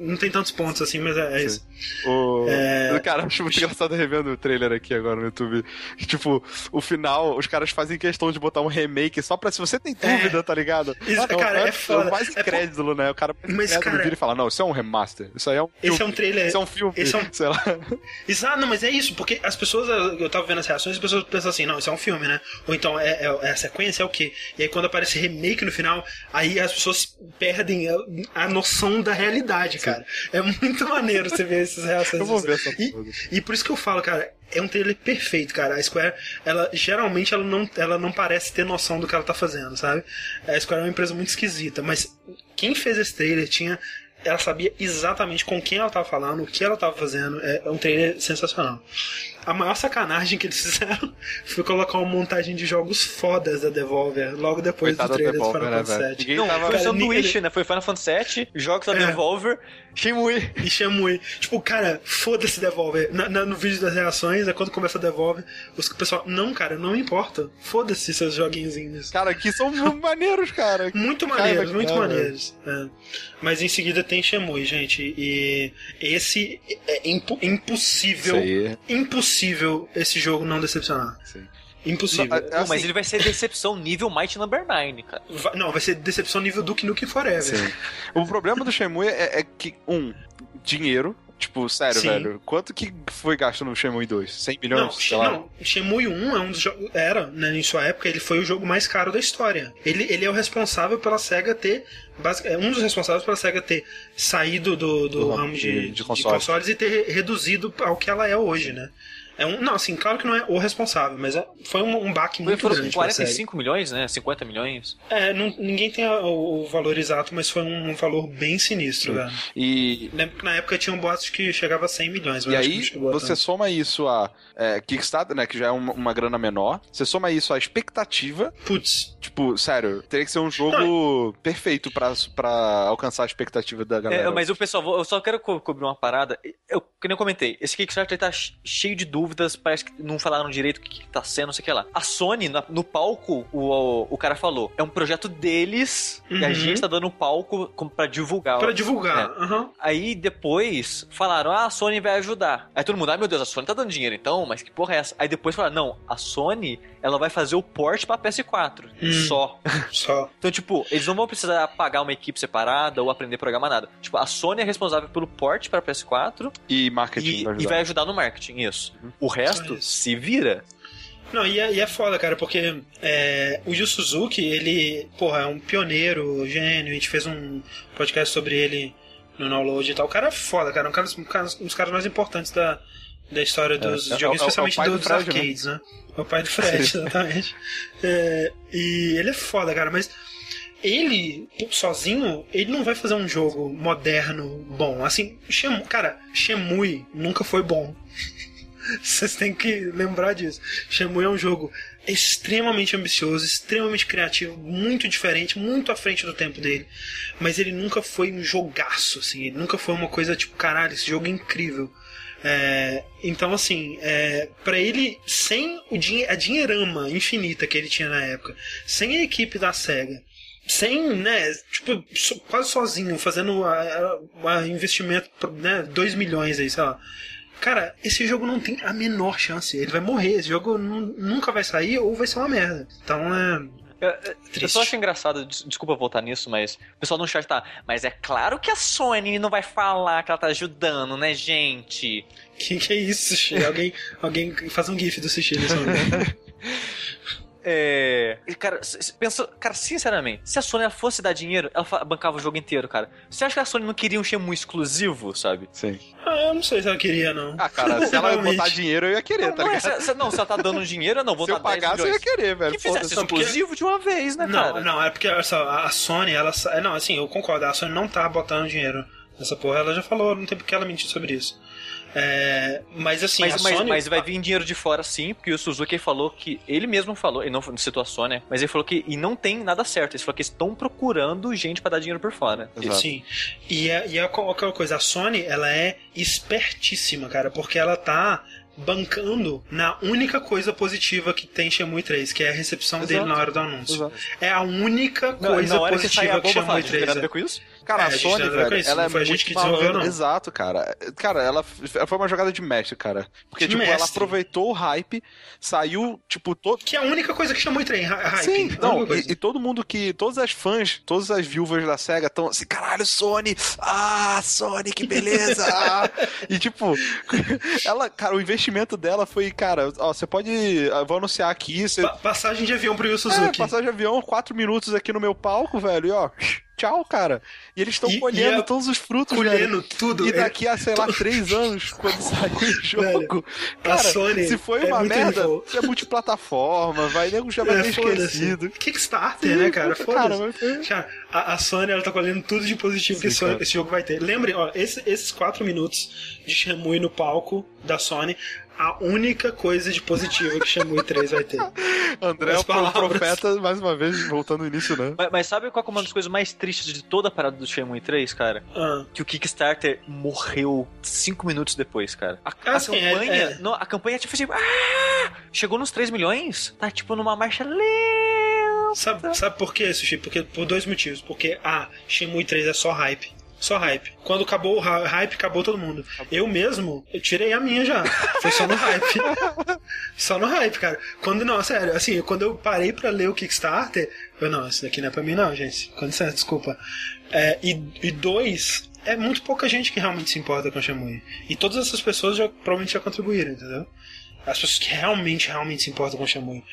Não tem tantos pontos assim, mas é, é isso. O... É. Cara, acho muito engraçado revendo o trailer aqui agora no YouTube. Tipo, o final, os caras fazem questão de botar um remake só pra se você tem dúvida, tá ligado? Isso, cara, é foda. mais É por- incrédulo, né? O cara Mas, cara- vira e fala, não, isso é um remaster. Isso aí é um Esse é filme. um trailer. Isso é um filme, esse é um- sei lá. [LAUGHS] Exato, não, mas é isso, porque as pessoas, eu tava vendo as reações, as pessoas pensam assim, não, isso é um filme, né? Ou então é, é- é a sequência, é o quê? E aí quando aparece remake no final, aí as pessoas perdem a, a noção da realidade, cara. É muito maneiro você ver essas reações. Eu vou ver essa e, e por isso que eu falo, cara, é um trailer perfeito, cara. A Square, ela geralmente ela não, ela não parece ter noção do que ela tá fazendo, sabe? A Square é uma empresa muito esquisita, mas quem fez esse trailer tinha ela sabia exatamente com quem ela tava falando, o que ela tava fazendo. É um trailer sensacional. A maior sacanagem que eles fizeram [LAUGHS] foi colocar uma montagem de jogos fodas da Devolver logo depois Coitado do trailer do Final né, Fantasy? VII. Ninguém Não, tava... foi Cara, sanduíche, ninguém- né? Foi Final Fantasy VII, jogos da É. Devolver, Shenmue. E Shenmue. Tipo, cara, foda-se Devolver. Na, na- no vídeo das reações, é quando começa a Devolver, os o pessoal, não, cara, não importa. Foda-se seus joguinhos. Cara, que são maneiros, cara. [LAUGHS] Muito maneiros, muito dá, maneiros. É. Mas em seguida tem Shenmue, gente. E esse é impo- impossível. Isso aí. Impossível esse jogo não decepcionar. Sim. Impossível. Não, Pô, mas assim- ele vai ser decepção nível Might Number 9, cara. Vai- não, vai ser decepção nível Duke Nukem Forever. Sim. O problema do Shenmue é, é que, um, dinheiro. Tipo, sério, Sim. velho. Quanto que foi gasto no Shenmue 2? 100 milhões? Não, sei lá. não, Shenmue 1 é um dos jogos. Era, né, em sua época, ele foi o jogo mais caro da história. Ele, ele é o responsável pela SEGA ter. É um dos responsáveis pela SEGA ter saído do, do Do ramo de, de- de de consoles. consoles e ter re- reduzido ao que ela é hoje, né? É um, não, assim, claro que não é o responsável, mas é- foi um, um baque muito Foram grande. pra SEGA. 45 milhões, né? 50 milhões. É, não- ninguém tem o, o valor exato, mas foi um, valor bem sinistro, velho. E, Lembro que na época tinha um boato que chegava a 100 milhões, mas e aí, você tanto. soma isso a é, Kickstarter, né? Que já é uma, uma grana menor. Você soma isso à expectativa. Putz, Tipo, sério, teria que ser um jogo perfeito pra, pra alcançar a expectativa da galera. É, mas o pessoal, eu só quero co cobrir uma parada. Eu, que nem eu comentei, esse Kickstarter tá che- cheio de dúvidas, parece que não falaram direito o que, que tá sendo, não sei o que lá. A Sony, na- no palco, o, o, o cara falou, é um projeto deles e a Uhum. gente tá dando o palco como pra divulgar. pra divulgar. É. aham. Aí depois falaram, ah, a Sony vai ajudar. Aí todo mundo, ai meu Deus, a Sony tá dando dinheiro então, mas que porra é essa? Aí depois falaram, não, a Sony, ela vai fazer o port pra PS4, Hum. só. Só. Então, tipo, eles não vão precisar pagar uma equipe separada ou aprender a programar nada. Tipo, a Sony é responsável pelo port pra PS4 E marketing e, vai e ajudar. vai ajudar no marketing, isso. O resto, isso. se vira. Não, e é, e é foda, cara, porque é, o Yu Suzuki, ele, porra, é um pioneiro, gênio, a gente fez um podcast sobre ele no download e tal. O cara é foda, cara, um, cara, um, cara, um dos caras mais importantes da, da história dos é, jogos, é o- é o especialmente pai do dos Fred, né? arcades, né? É o pai do [LAUGHS] Fred, exatamente. É, e ele é foda, cara, mas ele, sozinho, ele não vai fazer um jogo moderno bom. Assim, Shenmue, cara, Shenmue nunca foi bom. [LAUGHS] Vocês têm que lembrar disso. Shenmue é um jogo extremamente ambicioso, extremamente criativo, muito diferente, muito à frente do tempo dele. Mas ele nunca foi um jogaço, assim. Ele nunca foi uma coisa tipo, caralho, esse jogo é incrível. É, então, assim, é, para ele, sem o dinhe a dinheirama infinita que ele tinha na época, sem a equipe da SEGA, sem, né, tipo, so- quase sozinho, fazendo a investimento, né, 2 milhões aí, sei lá. Cara, esse jogo não tem a menor chance. Ele vai morrer. Esse jogo nu- nunca vai sair ou vai ser uma merda. Então é. Eu, eu- só acho engraçado, des- desculpa voltar nisso, mas o pessoal no chat tá. Mas é claro que a Sony não vai falar que ela tá ajudando, né, gente? Que que é isso, Sushi? alguém, alguém faz um gif do Sushi nesse momento. [LAUGHS] É. e, Cara, pensa, cara, sinceramente, se a Sony ela fosse dar dinheiro, ela bancava o jogo inteiro, cara. Você acha que a Sony não queria um Shenmue exclusivo, sabe? Sim. ah, eu não sei se ela queria, não. Ah, cara, se ela botar dinheiro, eu ia querer, Não, tá não, ligado? se, se- não, se ela tá dando dinheiro, eu não vou Se dar eu pagasse, 10 eu ia milhões. querer, velho. Que fizesse. Não, porque- exclusivo de uma vez, né, Não, cara? não, é porque olha só, a Sony, ela. é, Não, assim, eu concordo, a Sony não tá botando dinheiro nessa porra, ela já falou, não tem porque ela mentir sobre isso. É, mas assim, Mas, a mas, Sony. mas vai vir dinheiro de fora sim, porque o Suzuki falou que. Ele mesmo falou, ele não citou a Sony, mas ele falou que. E não tem nada certo. Ele falou que estão procurando gente pra dar dinheiro por fora. Exato. Sim. E, é, e é aquela coisa, a Sony, ela é espertíssima, cara, porque ela tá bancando na única coisa positiva que tem Shenmue 3, que é a recepção dele Exato. na hora do anúncio. Exato. É a única Não, coisa na hora que positiva a que, fala, Shenmue não tem 3 nada a é. ver com isso? Cara, É, a Sony, a velho, ela é foi muito malandra. Exato, cara. Cara, ela, ela foi uma jogada de mestre, cara. Porque, De tipo, ela mestre. aproveitou o hype, saiu, tipo, todo. Que é a única coisa que 3, hy- hype. Sim, não, e, e todo mundo que. Todas as fãs, todas as viúvas da SEGA estão assim, caralho, Sony! Ah, Sony, que beleza! [LAUGHS] ah." e tipo, [LAUGHS] ela, cara, o investimento dela foi, cara, ó, você pode. eu Vou anunciar aqui, você. Pa- Passagem de avião pro Yu É, Suzuki. passagem de avião, quatro minutos aqui no meu palco, velho, e ó, tchau, cara. E eles estão colhendo e a- todos os frutos, colhendo velho. tudo. E daqui a, sei lá, três anos, quando sair o [LAUGHS] jogo, a cara, Sony se foi é uma muito merda, evil. é multiplataforma, vai, nego já vai É, ter esquecido. Kickstarter, né, cara? Foda-se. Cara, a, a Sony ela tá colhendo tudo de positivo que esse, cara. esse jogo vai ter. Lembrem, ó, esse- esses quatro minutos de Shenmue no palco da Sony, a única coisa de positivo que Shenmue 3 vai ter. [LAUGHS] André é o profeta, mais uma vez, voltando no início, né? Mas, mas sabe qual que é uma das coisas mais tristes de toda a parada do Shenmue 3, cara? Ah, Que o Kickstarter morreu cinco minutos depois, cara. A, Ah, a sim, é- campanha. é. Não, a campanha, tipo assim. Ah! Chegou nos 3 milhões? Tá tipo numa marcha lenta. sabe, sabe por quê, Sushi? Porque, por dois motivos. Porque, A, Shenmue 3 é só hype. Só hype. Quando acabou o hy- hype, acabou todo mundo. Eu mesmo, eu tirei a minha já. Foi só no hype. [LAUGHS] só no hype, cara. Quando, não, sério, assim, quando eu parei pra ler o Kickstarter, eu, não, isso daqui não é pra mim não, gente. Com licença, desculpa. É, e, e dois, é muito pouca gente que realmente se importa com o Shenmue. E todas essas pessoas já provavelmente já contribuíram, entendeu? As pessoas que realmente, realmente se importam com o Shenmue,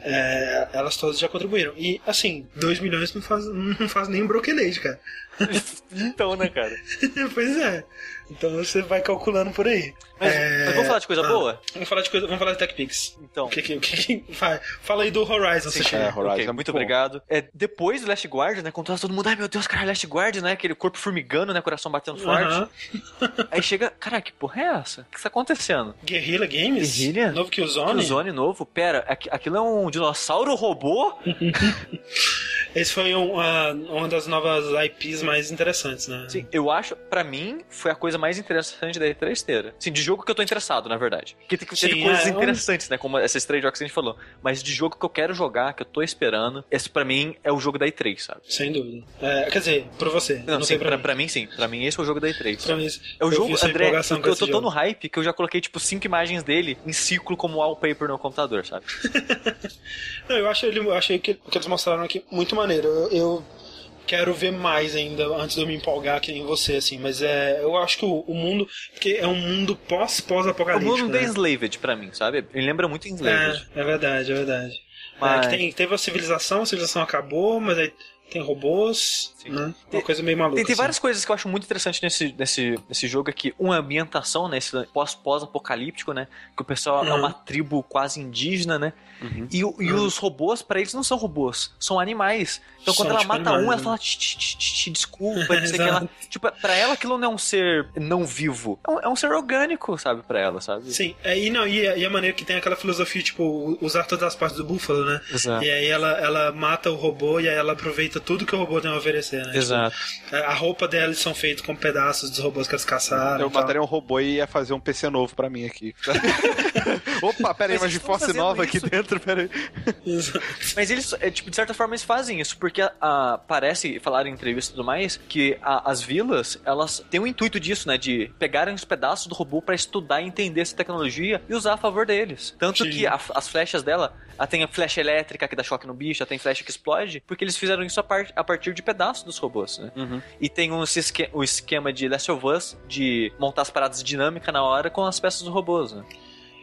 é, elas todas já contribuíram. E, assim, 2 milhões não faz, não faz nem Broken Age, cara. [LAUGHS] Então, né, cara? [LAUGHS] pois é. Então você vai calculando por aí. Mas, É, mas vamos falar de coisa ah, boa? Vamos falar de coisa, vamos falar de TechPix. Então. O que que, o que, que vai? Fala aí do Horizon, Sim, você é, Horizon Ok, é muito obrigado. É, depois do Last Guard, né? Quando todo mundo, ai meu Deus, cara, Last Guard, né? Aquele corpo formigando, né? Coração batendo forte. Aham. [LAUGHS] Aí chega, cara, que porra é essa? O que está acontecendo? Guerrilla Games? Guerrilla? Novo que o Zone? Killzone novo? Pera, aqu- aquilo é um dinossauro robô? [LAUGHS] Esse foi um, ah, uma das novas IPs mais interessantes, né? Sim, eu acho, pra mim, foi a coisa mais interessante da E3 inteira. Sim, de jogo que eu tô interessado, na verdade. Porque tem que ter Sim, coisas é, um- interessantes, né? Como esses três jogos que a gente falou. Mas de jogo que eu quero jogar, que eu tô esperando, esse pra mim é o jogo da E3, sabe? Sem dúvida. É, quer dizer, pra você. Não, não sim, sei pra, pra, pra mim sim. Pra mim esse é o jogo da E3. Pra mim, É o eu jogo, André, eu, eu tô tão no hype que eu já coloquei, tipo, cinco imagens dele em ciclo como wallpaper no computador, sabe? [LAUGHS] Eu acho ele, eu achei que o que eles mostraram aqui muito maneiro. Eu, eu quero ver mais ainda antes de eu me empolgar que nem você, assim. Mas é, eu acho que o, o mundo, porque é um mundo pós pós O mundo da né? Enslaved, pra mim, sabe? Ele lembra muito Enslaved. É, é verdade, é verdade. Mas- É, que tem, teve a civilização, a civilização acabou, mas aí tem robôs, Sim. né? Uma Tem- coisa meio maluca. Tem, tem assim. várias coisas que eu acho muito interessante nesse, nesse, nesse jogo aqui. Uma ambientação, né? Esse pós- pós-apocalíptico, né? Que o pessoal é Uhum. uma tribo quase indígena, né? Uhum. E, e Uhum. os robôs, pra eles, não são robôs, são animais. Então São, quando ela tipo, mata animais, um, ela né? fala, "Tch, tch, tch, tch, desculpa, não sei o que ela. [LAUGHS] Tipo, pra ela aquilo não é um ser não vivo. É um, é um ser orgânico, sabe, pra ela, sabe? Sim, é, e, não, e, e a maneira que tem aquela filosofia, tipo, usar todas as partes do búfalo, né? Exato. E aí ela, ela mata o robô e aí ela aproveita tudo que o robô tem a oferecer, né? Exato. Tipo, a roupa delas são feitas com pedaços dos robôs que eles caçaram. Eu e tal. mataria um robô e ia fazer um PC novo pra mim aqui. [LAUGHS] Opa, pera aí, Mas de fazendo nova aqui isso. dentro, pera aí. Exato. Mas eles, é, tipo, de certa forma, eles fazem isso, porque ah, parece, falaram em entrevista e tudo mais, que a- as vilas, elas têm o intuito disso, né? De pegarem os pedaços do robô pra estudar e entender essa tecnologia e usar a favor deles. Tanto Sim. que a- as flechas dela, ela tem a flecha elétrica que dá choque no bicho, ela tem flecha que explode, porque eles fizeram isso a, par- a partir de pedaços dos robôs, né? E tem um, esque- o esquema de Last of Us, de montar as paradas dinâmicas na hora com as peças dos robôs, né?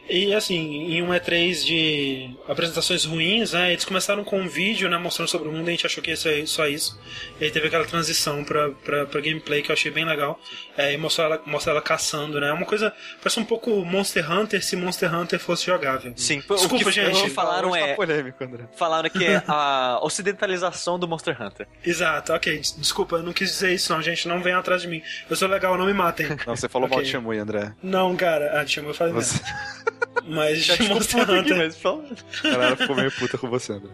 E assim, em um E3 de apresentações ruins, né? Eles começaram com um vídeo, né? Mostrando sobre o mundo, a gente achou que ia ser só isso. E aí teve aquela transição pra, pra, pra gameplay que eu achei bem legal. É, e mostrou ela, mostra ela caçando, né? É uma coisa. Parece um pouco Monster Hunter se Monster Hunter fosse jogável. Sim, Desculpa, o que, gente. o que falaram Hoje tá é... polêmico, André. Falaram que é [LAUGHS] a ocidentalização do Monster Hunter. Exato, ok. des- Desculpa, eu não quis dizer isso, não, gente. Não venham atrás de mim. Eu sou legal, não me matem. Não, você falou Ok. mal de Shenmue, André. Não, cara. Ah, chama eu falei Você... mesmo. [LAUGHS] Mas Já te [LAUGHS] Monster confundo aqui, Hunter. mas fala. A galera ficou meio puta com você, André.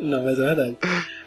Não, mas é verdade.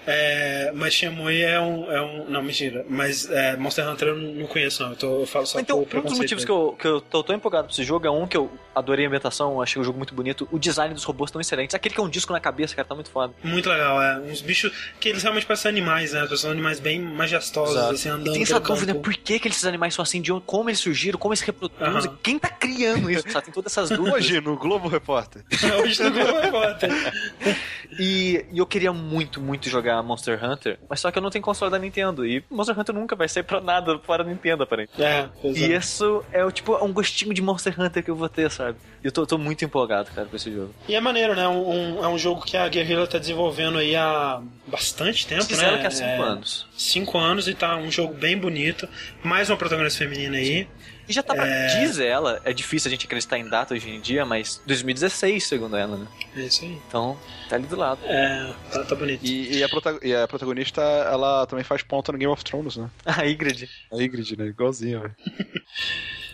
É, mas Shenmue é um, é um. Não, mentira. Mas é, Monster Hunter eu não conheço, não. Eu, tô- eu falo só Então, por um dos motivos que eu, que eu tô tão empolgado pra esse jogo é um que eu adorei a ambientação, achei o jogo muito bonito, o design dos robôs tão excelentes. Aquele que é um disco na cabeça, cara, tá muito foda. Muito legal, é. Uns bichos que eles realmente parecem animais, né? São animais bem majestosos, Exato. assim, E andando tem essa dúvida, campo. por que, que esses animais são assim, de onde, como eles surgiram, como eles se reproduzem, quem tá criando isso, sabe? Tem todas essas dúvidas. [LAUGHS] Hoje, no Globo Repórter. [LAUGHS] Hoje no Globo Repórter. [LAUGHS] E, e eu queria muito, muito jogar Monster Hunter, mas só que eu não tenho console da Nintendo. E Monster Hunter nunca vai sair pra nada fora da Nintendo, aparentemente. É, E é. isso é o tipo um gostinho de Monster Hunter que eu vou ter, sabe? E eu tô, tô muito empolgado, cara, com esse jogo. E é maneiro, né? Um, um- é um jogo que a Guerrilla tá desenvolvendo aí há bastante tempo, fizeram né? que há 5 É, anos. Cinco anos e tá um jogo bem bonito. Mais uma protagonista feminina aí. E já tá pra. É. Diz ela, é difícil a gente acreditar em data hoje em dia, mas 2016, segundo ela, né? É isso aí. Então, tá ali do lado. É, tá, tá bonito. E, e a prota- e a protagonista, ela também faz ponta no Game of Thrones, né? [LAUGHS] A Ygritte. A Ygritte, né? Igualzinho, velho. [LAUGHS]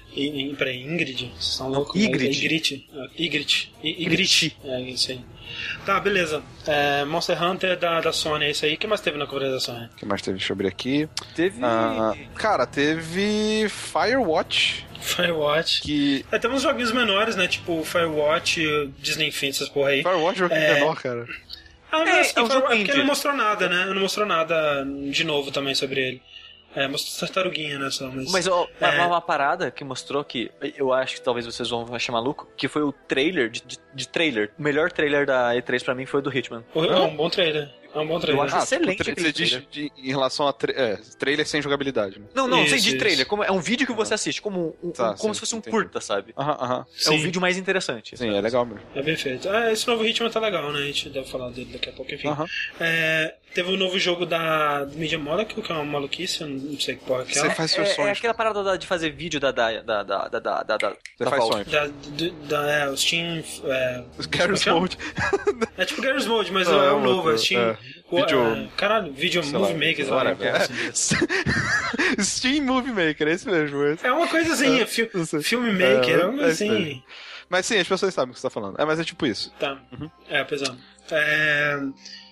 Peraí, Ingrid? Vocês estão loucos? Ygritte. Ygritte. Ah, Ygritte. I- Ygritte. É isso aí. Tá, beleza. É, Monster Hunter da, da Sony, é isso aí. O que mais teve na cobertura da Sony? O que mais teve? Deixa eu abrir aqui. Teve. Ah, cara, teve Firewatch, Firewatch. que... É, tem uns joguinhos menores, né? Tipo Firewatch, Disney Infinity, essas porra aí. Firewatch é um jogo É. menor, cara. Ah, mas É, assim, é um é porque indie. não mostrou nada, né? Não mostrou nada de novo também sobre ele. É, mostrou tartaruguinha, né, só, mas... Mas ó, É. uma, uma parada que mostrou que eu acho que talvez vocês vão achar maluco, que foi o trailer de, de, de trailer. O melhor trailer da E3 pra mim foi o do Hitman. É um bom trailer. É um bom trailer. Eu acho Ah, excelente tipo, você diz de- em relação a tra é, trailer sem jogabilidade. Né? Não, não, Isso, sei de isso. trailer. Como, é um vídeo que você assiste, como, um- Tá, um- como sim, se fosse um entendi. curta, sabe? Aham, aham. É um vídeo mais interessante. Sim, é legal mesmo. É bem feito. Ah, esse novo Hitman tá legal, né? A gente deve falar dele daqui a pouco, enfim. Aham. É, teve o novo jogo da Media Molecule, que é uma maluquice, eu não sei que porra que é. Você faz seus É, é sonhos. aquela parada da- de fazer vídeo da da da da da da, da, da Você faz Valve. sonhos. Da, do- da, é, o Steam. É, Os Garry's Como Mode. é tipo Garry's Mode, mas Não, é, é o novo, é Steam. é. o- Video- é, caralho, Video sei Movie lá, Maker, sei lá, porra assim. [LAUGHS] Steam Movie Maker, é esse mesmo. esse. É uma coisa assim, é, fi não sei. filmmaker, é, É, uma coisa é isso assim. Mas sim, as pessoas sabem o que você tá falando. É, mas é tipo isso. Tá. Uhum. É, pesado. É,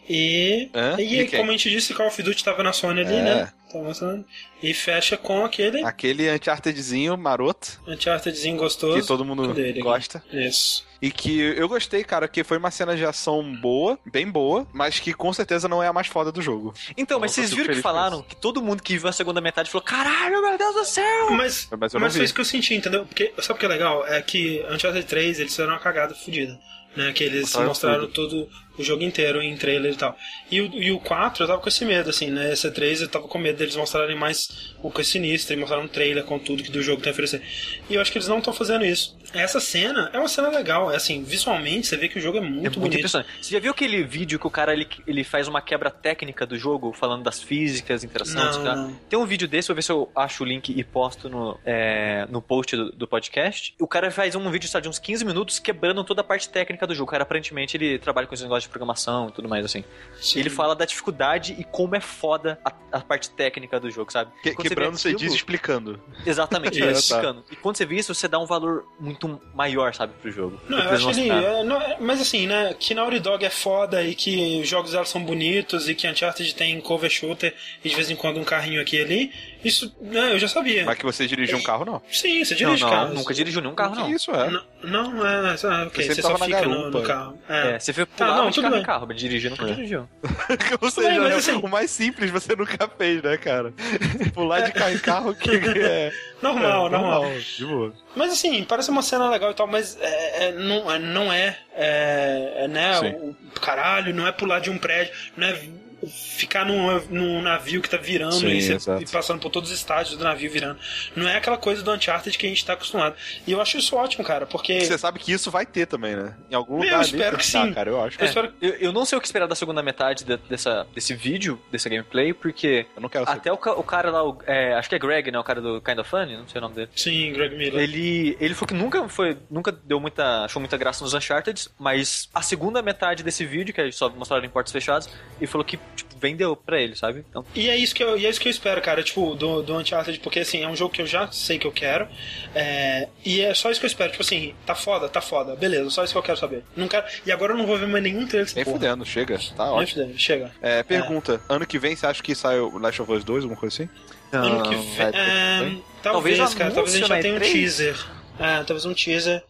e. Hã? E, quem? como a gente disse, Call of Duty tava na Sony ali, É. né? Tava mostrando. E fecha com aquele Aquele Unchartedzinho maroto, Unchartedzinho gostoso. que todo mundo dele, gosta. Isso. E que eu gostei, cara, que foi uma cena de ação boa, bem boa, mas que com certeza não é a mais foda do jogo. Então, mas vocês viram que falaram que todo mundo que viu a segunda metade falou: Caralho, meu Deus do céu! Mas, Mas mas, foi isso que eu senti, entendeu? Porque sabe o que é legal? É que Uncharted 3 eles fizeram uma cagada fodida. Né, que eles Mostraram mostraram todo o jogo inteiro em trailer e tal. E o, e o 4 eu tava com esse medo, assim, né? Esse 3 eu tava com medo deles mostrarem mais o coisa sinistra e mostraram um trailer com tudo que do jogo tem a oferecer. E eu acho que eles não estão fazendo isso. Essa cena é uma cena legal, é assim, visualmente você vê que o jogo é muito, É muito bonito. impressionante. Você já viu aquele vídeo que o cara ele, ele faz uma quebra técnica do jogo, falando das físicas, interação dos Não, não. Tem um vídeo desse, vou ver se eu acho o link e posto no, é, no post do, do podcast. O cara faz um vídeo sabe, de uns 15 minutos quebrando toda a parte técnica do jogo. O cara aparentemente ele trabalha com esse negócio de programação e tudo mais assim. Sim. Ele fala da dificuldade e como é foda a, a parte técnica do jogo, sabe? Que- você quebrando, você aquilo- diz explicando. Exatamente, [LAUGHS] Isso. ele explicando. E quando você vê isso, você dá um valor muito maior, sabe, pro jogo. Não, eu acho ele. é, não, é- mas assim, né? Que Naughty Dog é foda e que os jogos dela são bonitos e que Uncharted tem cover shooter e de vez em quando um carrinho aqui e ali. Isso, né, eu já sabia. Mas que você dirige um carro, não. Sim, você Não, dirige não, carro. nunca dirigiu nenhum carro, Que não. isso, é. Não, não, é. ah, ok, Você você, só fica no, garupa. no carro. É. É, você vê pular não, de tudo carro bem. em carro, mas dirigir nunca dirigiu. [LAUGHS] Ou seja, bem, mas é assim- o mais simples você nunca fez, né, cara? [LAUGHS] Pular de carro em carro que é. [LAUGHS] Normal, é, normal. De boa. Mas assim, parece uma cena legal e tal, mas é, é, não, é, não é, é, é, né, Sim. o caralho, não é pular de um prédio, não é ficar num, num navio que tá virando Sim, e, você- e passando por todos os estágios do navio virando. Não é aquela coisa do Uncharted que a gente tá acostumado. E eu acho isso ótimo, cara, porque Você sabe que isso vai ter também, né? Em algum Eu lugar ali espero que tá, sim. cara, eu acho. eu espero Eu, eu não sei o que esperar da segunda metade de- dessa, desse vídeo, dessa gameplay, porque Eu não quero saber. até o, o cara lá, o- é, acho que é Greg, né? O cara do Kind of Funny, não sei o nome dele. sim, Greg Miller. Ele, ele falou que nunca foi, nunca deu muita, achou muita graça nos Uncharted, mas a segunda metade desse vídeo, que eles só mostraram em portas fechadas, ele falou que tipo, vendeu pra ele, sabe? Então, E é isso que eu, e é isso que eu espero, cara, tipo, do, do Uncharted, porque assim, é um jogo que eu já sei que eu quero. é, e é só isso que eu espero. Tipo assim, tá foda, tá foda, beleza, só isso que eu quero saber. Não quero, e agora eu não vou ver mais nenhum trailer Nem fudendo, chega. Tá Nem ótimo. fudendo, chega. É, pergunta: ano que vem você acha que sai o Last of Us 2, alguma coisa assim? ano que não, vem. é, talvez, Talvez cara, talvez a gente já tenha um na E3. teaser. É, talvez um teaser.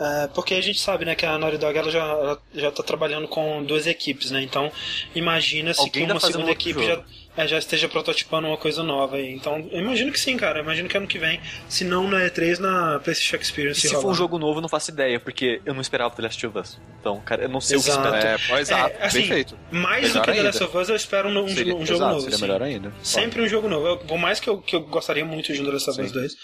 É, porque a gente sabe, né, que a Naughty Dog ela já, ela já tá trabalhando com duas equipes, né? Então, imagina-se que tá uma segunda equipe já, é, já esteja prototipando uma coisa nova aí. Então, eu imagino que sim, cara. Eu imagino que ano que vem, se não na E3, na PlayStation e Experience. se for um jogo novo, eu não faço ideia, porque eu não esperava The Last of Us. Então, cara, eu não sei Exato. o que esperar. É, pô, exato, É, assim, perfeito. Mais do Melhor que The. Last of Us, eu espero um, um Seria, jogo exato, novo. seria sim. melhor ainda. Sempre um jogo novo. Eu- por mais que eu, que eu gostaria muito de um The Last of Us Sim. 2.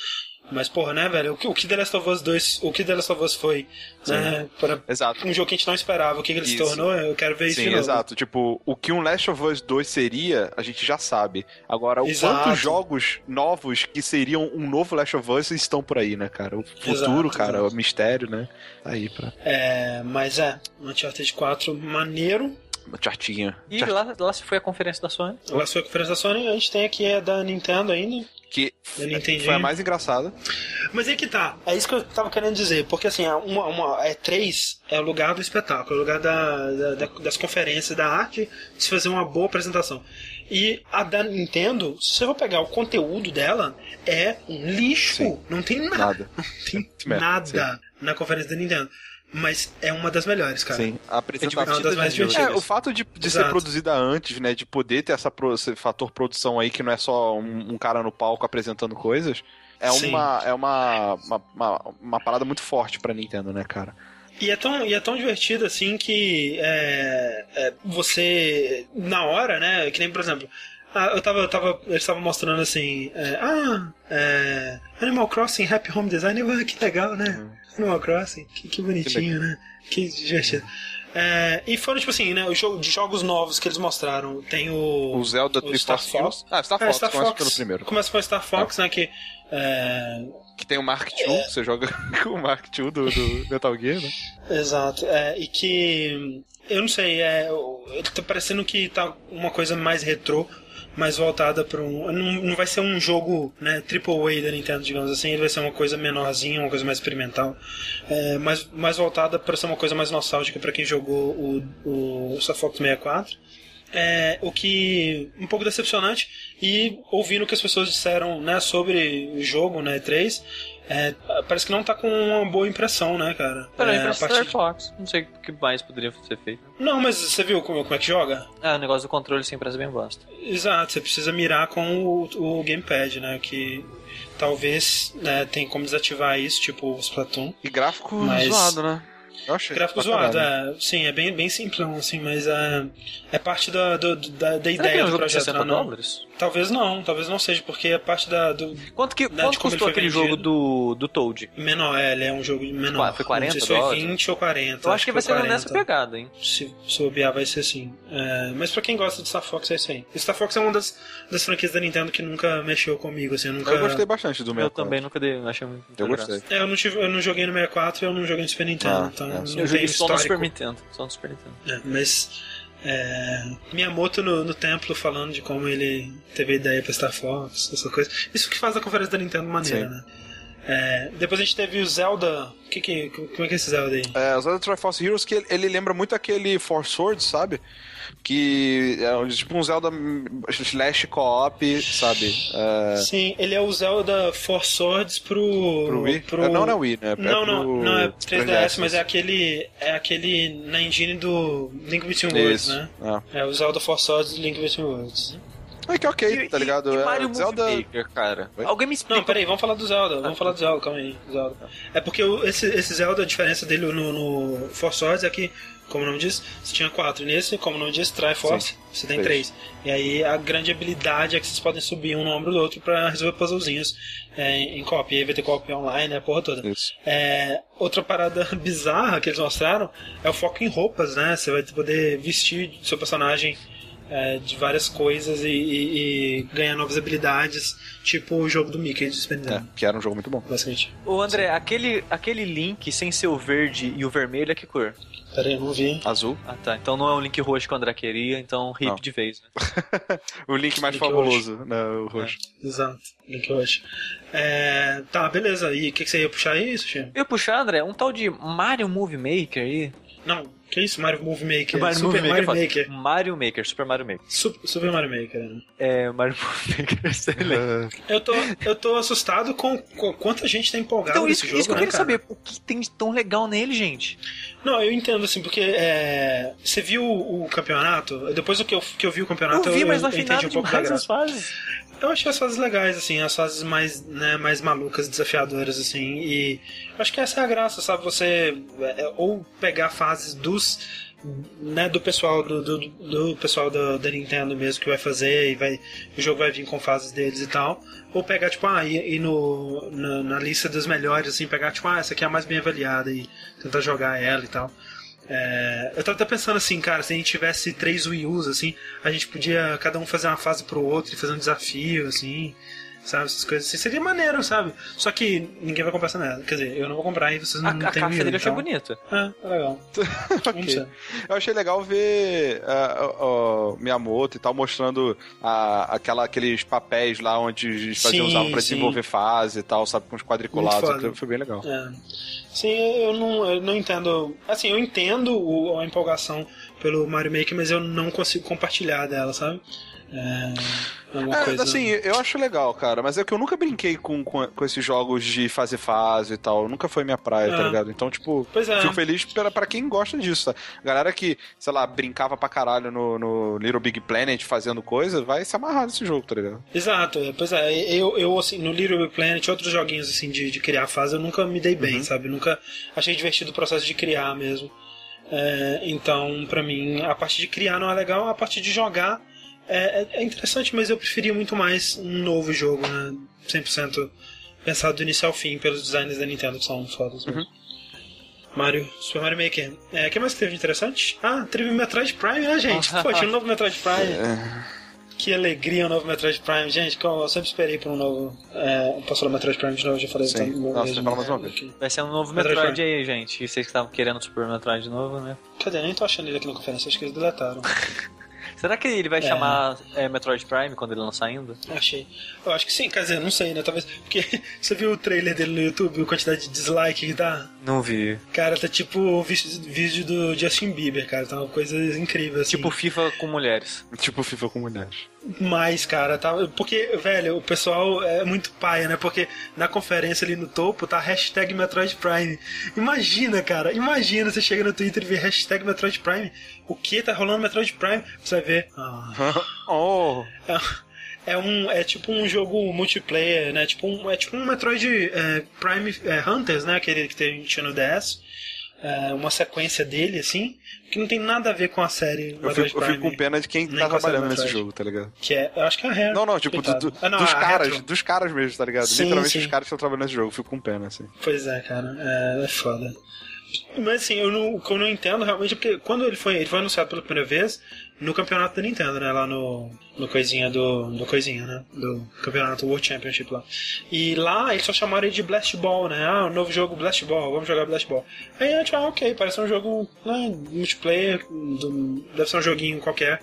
Mas, porra, né, velho? O que, o que The Last of Us 2. O que The Last of Us foi, né? Para Exato. um jogo que a gente não esperava. O que, que ele se Isso. tornou, eu quero ver isso de Sim, novo. exato. Tipo, o que um Last of Us 2 seria, a gente já sabe. Agora, o Exato. quantos jogos novos que seriam um novo Last of Us estão por aí, né, cara? O futuro, Exato, cara, exato. o mistério, né? Tá aí pra. É, mas é, Uncharted 4, maneiro. Chartinho. E lá, lá se foi a conferência da Sony. Lá foi a conferência da Sony, a gente tem aqui a da Nintendo ainda. Que entendi. foi a mais engraçada. Mas aí que tá, é isso que eu tava querendo dizer, porque assim, a- uma, uma a E3 é o lugar do espetáculo, é o lugar da, da- da- das conferências, da arte, de se fazer uma boa apresentação. E a da Nintendo, se você for pegar o conteúdo dela, é um lixo. Sim. Não tem nada. Nada. Não tem nada na conferência da Nintendo. Mas é uma das melhores, cara. Sim, a apresentação. É uma das mais É, divertidas. o fato de, de ser produzida antes, né? De poder ter essa esse fator produção aí, que não é só um, um cara no palco apresentando coisas, é Sim. uma, é uma, uma, uma, uma parada muito forte pra Nintendo, né, cara? E é tão, e é tão divertido assim que é, é, você, na hora, né? Que nem, por exemplo, ah, eu tava, eu tava, eles estavam mostrando assim, é, ah, é, Animal Crossing Happy Home Design, [LAUGHS] que legal, né? Animal Crossing, que, que bonitinho, né? Que divertido. É, e foram, tipo assim, né? Os jogo, de jogos novos que eles mostraram. Tem o. O Zelda o Star Fox. Ah, Star É, Fox, Star começa Fox. pelo primeiro. Começa com o Star Fox, né? Que. é, Que tem o Mark II, É. você joga [LAUGHS] com o Mark II do, do Metal Gear, né? Exato. É, e que. Eu não sei, é, ele tá parecendo que tá uma coisa mais retrô, mais voltada para um. Não, vai ser um jogo né, triple A da Nintendo, digamos assim, ele vai ser uma coisa menorzinha, uma coisa mais experimental, é, mais, mais voltada para ser uma coisa mais nostálgica para quem jogou o, o Fox 64. É, o que um pouco decepcionante e ouvindo o que as pessoas disseram né, sobre o jogo né, 3 é, parece que não tá com uma boa impressão, né, cara? Peraí, é, pra Star de- Fox. Não sei o que mais poderia ser feito. Não, mas você viu como, como é que joga? Ah, o negócio do controle sempre é bem bosta. Exato, você precisa mirar com o, o gamepad, né? Que talvez né, tem como desativar isso, tipo o Splatoon. E gráfico Mas- zoado, né? Eu achei. Gráfico zoado, é, sim, é bem, bem simplão, assim, mas é, é parte da, do- da, da é ideia um do projeto. 60 não, dólares? Talvez não, talvez não seja, porque é parte da, do Quanto, que, Né, quanto custou aquele vendido. jogo do, do Toad? menor, é, ele é um jogo menor. Foi 40 Não sei se foi dólares? 20 ou 40. Eu acho que vai ser 40. nessa pegada, hein? Se, se bobear vai ser assim. É, mas pra quem gosta de Star Fox é isso aí. Star Fox é uma das, das franquias da Nintendo que nunca mexeu comigo, assim, eu nunca. Eu gostei bastante do meu. Eu também nunca dei, achei muito Eu gostei. É, eu não, tive, eu não joguei no 64 e eu não joguei no Super Nintendo, Ah, então é, não Eu joguei só no histórico. Super Nintendo. Só no Super Nintendo. É, mas é, Miyamoto no, no templo falando de como ele teve a ideia pra Star Fox, essa coisa. Isso que faz a conferência da Nintendo maneira, Sim. né? É, depois a gente teve o Zelda. Que que, como é que é esse Zelda aí? É, o Zelda Triforce Heroes, que ele, ele lembra muito aquele Four Swords, sabe? Que é tipo um Zelda slash co-op, sabe? É, Sim, ele é o Zelda Four Swords pro. pro Wii? pro- É, não, não é Wii, né? Não, é não, pro não é 3DS, mas é 3DS. aquele. É aquele na engine do Link Between Worlds, Isso. né? É. É o Zelda Four Swords e Link Between Worlds. É que ok, tá ligado? E, e É, Mario Zelda. Movie Maker, cara. Oi? Alguém me explica. Não, peraí, vamos falar do Zelda. Vamos falar do Zelda, calma aí. Zelda. É porque o- esse, esse Zelda, a diferença dele no, no Four Swords é que, como o nome diz, você tinha quatro. Nesse, como o nome diz, Triforce, Sim, você tem três. E aí a grande habilidade é que vocês podem subir um no ombro do outro pra resolver puzzlezinhos é, em copy. E aí vai ter copy online, a porra toda. Isso. É, outra parada [LAUGHS] bizarra que eles mostraram é o foco em roupas, né? Você vai poder vestir seu personagem é, de várias coisas e, e- e ganhar novas habilidades, tipo o jogo do Mickey de Super É, que era um jogo muito bom. basicamente. Ô André, aquele, aquele link sem ser o verde e o vermelho é que cor? Pera aí, eu não vi. Azul. Ah tá, então não é o link roxo que o André queria, então hip Não. de vez. Né? [LAUGHS] O link mais Link fabuloso, né? O roxo. Exato, Link hoje. É, tá, beleza. E o que, que você ia puxar aí, Sushi? Eu ia puxar, André, um tal de Mario Movie Maker aí. Não, que isso? Mario Movie Maker. Mario Super Mario foda. Maker. Mario Maker, Super Mario Maker. Su- Super Mario Maker. né? É, Mario [LAUGHS] Movie Maker, excelente. Eu tô, eu tô assustado com, com quanta gente tá empolgada Então, nesse isso, jogo, isso que eu né, queria cara? saber, o que tem de tão legal nele, gente? Não, eu entendo, assim, porque é, você viu o, campeonato? Depois do que eu, que eu vi o campeonato, Eu vi, mas eu, não eu achei entendi um pouco da graça. fases. Eu achei as fases legais, assim, as fases mais, né, mais malucas, desafiadoras, assim, e acho que essa é a graça, sabe? Você é, ou pegar fases dos né, do pessoal do, do, do pessoal da, da Nintendo mesmo que vai fazer e vai o jogo vai vir com fases deles e tal ou pegar tipo ah ir, ir no na, na lista dos melhores assim pegar tipo ah essa aqui é a mais bem avaliada e tentar jogar ela e tal é, eu tava até pensando assim, cara, se a gente tivesse três Wii U's, assim, a gente podia cada um fazer uma fase pro outro e fazer um desafio, assim, sabe? Essas coisas assim. Seria maneiro, sabe? Só que ninguém vai comprar essa merda. Quer dizer, eu não vou comprar e vocês A, não a têm caixa dele eu achei então... bonita. Ah, tá legal. [LAUGHS] Vamos Ok. ver. Eu achei legal ver ah, o Miyamoto e tal, mostrando aquela, aqueles papéis lá onde eles faziam usavam pra sim. desenvolver fase e tal, sabe, com os quadriculados. Foi bem legal. É. Sim, eu não, eu não entendo. Assim, eu entendo o- a empolgação pelo Mario Maker, mas eu não consigo compartilhar dela, sabe? É, é É, coisa... assim, eu acho legal, cara, mas é que eu nunca brinquei com, com, com esses jogos de fazer fase e tal. Nunca foi minha praia, tá É. ligado? Então, tipo, é. fico feliz pra, pra quem gosta disso, tá? Galera que, sei lá, brincava pra caralho no, no Little Big Planet fazendo coisa, vai se amarrar nesse jogo, tá ligado? Exato, é, pois é, eu, eu assim, no Little Big Planet, outros joguinhos assim de, de criar fase, eu nunca me dei bem, Uhum. sabe? Nunca achei divertido o processo de criar mesmo. É, então, pra mim, a parte de criar não é legal, a parte de jogar é, é- é interessante, mas eu preferia muito mais um novo jogo, né? 100% pensado do início ao fim pelos designers da Nintendo, que são fodas. mesmo. Mario, Super Mario Maker. É, o que mais teve de interessante? Ah, teve Metroid Prime, né, gente? Pô, tinha um novo Metroid Prime. Que alegria o novo Metroid Prime, gente. que Eu sempre esperei por um novo. É, posso falar Metroid Prime de novo? Já falei Sim. Nossa, mesmo. fala mais uma vez. Vai ser um novo Metroid Metroid aí, gente. E vocês que estavam querendo Super Metroid novo, né? Cadê? Nem tô achando ele aqui na conferência, acho que eles deletaram. [LAUGHS] Será que ele vai chamar é, Metroid Prime quando ele lançar ainda? Achei. Eu acho que sim, quer dizer, não sei, né? Talvez. Porque [LAUGHS] você viu o trailer dele no YouTube, a quantidade de dislike que dá? Não vi. Cara, tá tipo o vídeo vídeo do Justin Bieber, cara. Tá uma coisa incrível, assim. Tipo FIFA com mulheres. Tipo FIFA com mulheres. Mais, cara, tá. Porque, velho, o pessoal é muito paia, né? Porque na conferência ali no topo tá hashtag Metroid Prime. Imagina, cara, imagina você chega no Twitter e vê hashtag Metroid Prime. O que? Tá rolando Metroid Prime? Você vai ver. Ah, [LAUGHS] oh! é um. É tipo um jogo multiplayer, né? Tipo um, é tipo um Metroid é, Prime é, Hunters, né? Aquele que tem- tinha no DS. É, uma sequência dele, assim, que não tem nada a ver com a série Eu fico, eu fico com pena de quem tá trabalhando nesse jogo, tá ligado? Que é, eu acho que é a Rare. Não, não, tipo, do- do- Ah, não, dos caras, Retro. dos caras mesmo, tá ligado? Sim, Literalmente sim. os caras que estão trabalhando nesse jogo, eu fico com pena, assim. Pois é, cara, é, é foda. Mas assim, eu não, o que eu não entendo realmente é porque quando ele foi, ele foi anunciado pela primeira vez no campeonato da Nintendo, né? Lá no, no coisinha do. do coisinha, né? Do campeonato World Championship lá. E lá eles só chamaram ele de Blast Ball, né? Ah, o novo jogo Blast Ball, vamos jogar Blast Ball. Aí a gente, ah, ok, parece um jogo né, multiplayer, do- deve ser um joguinho qualquer.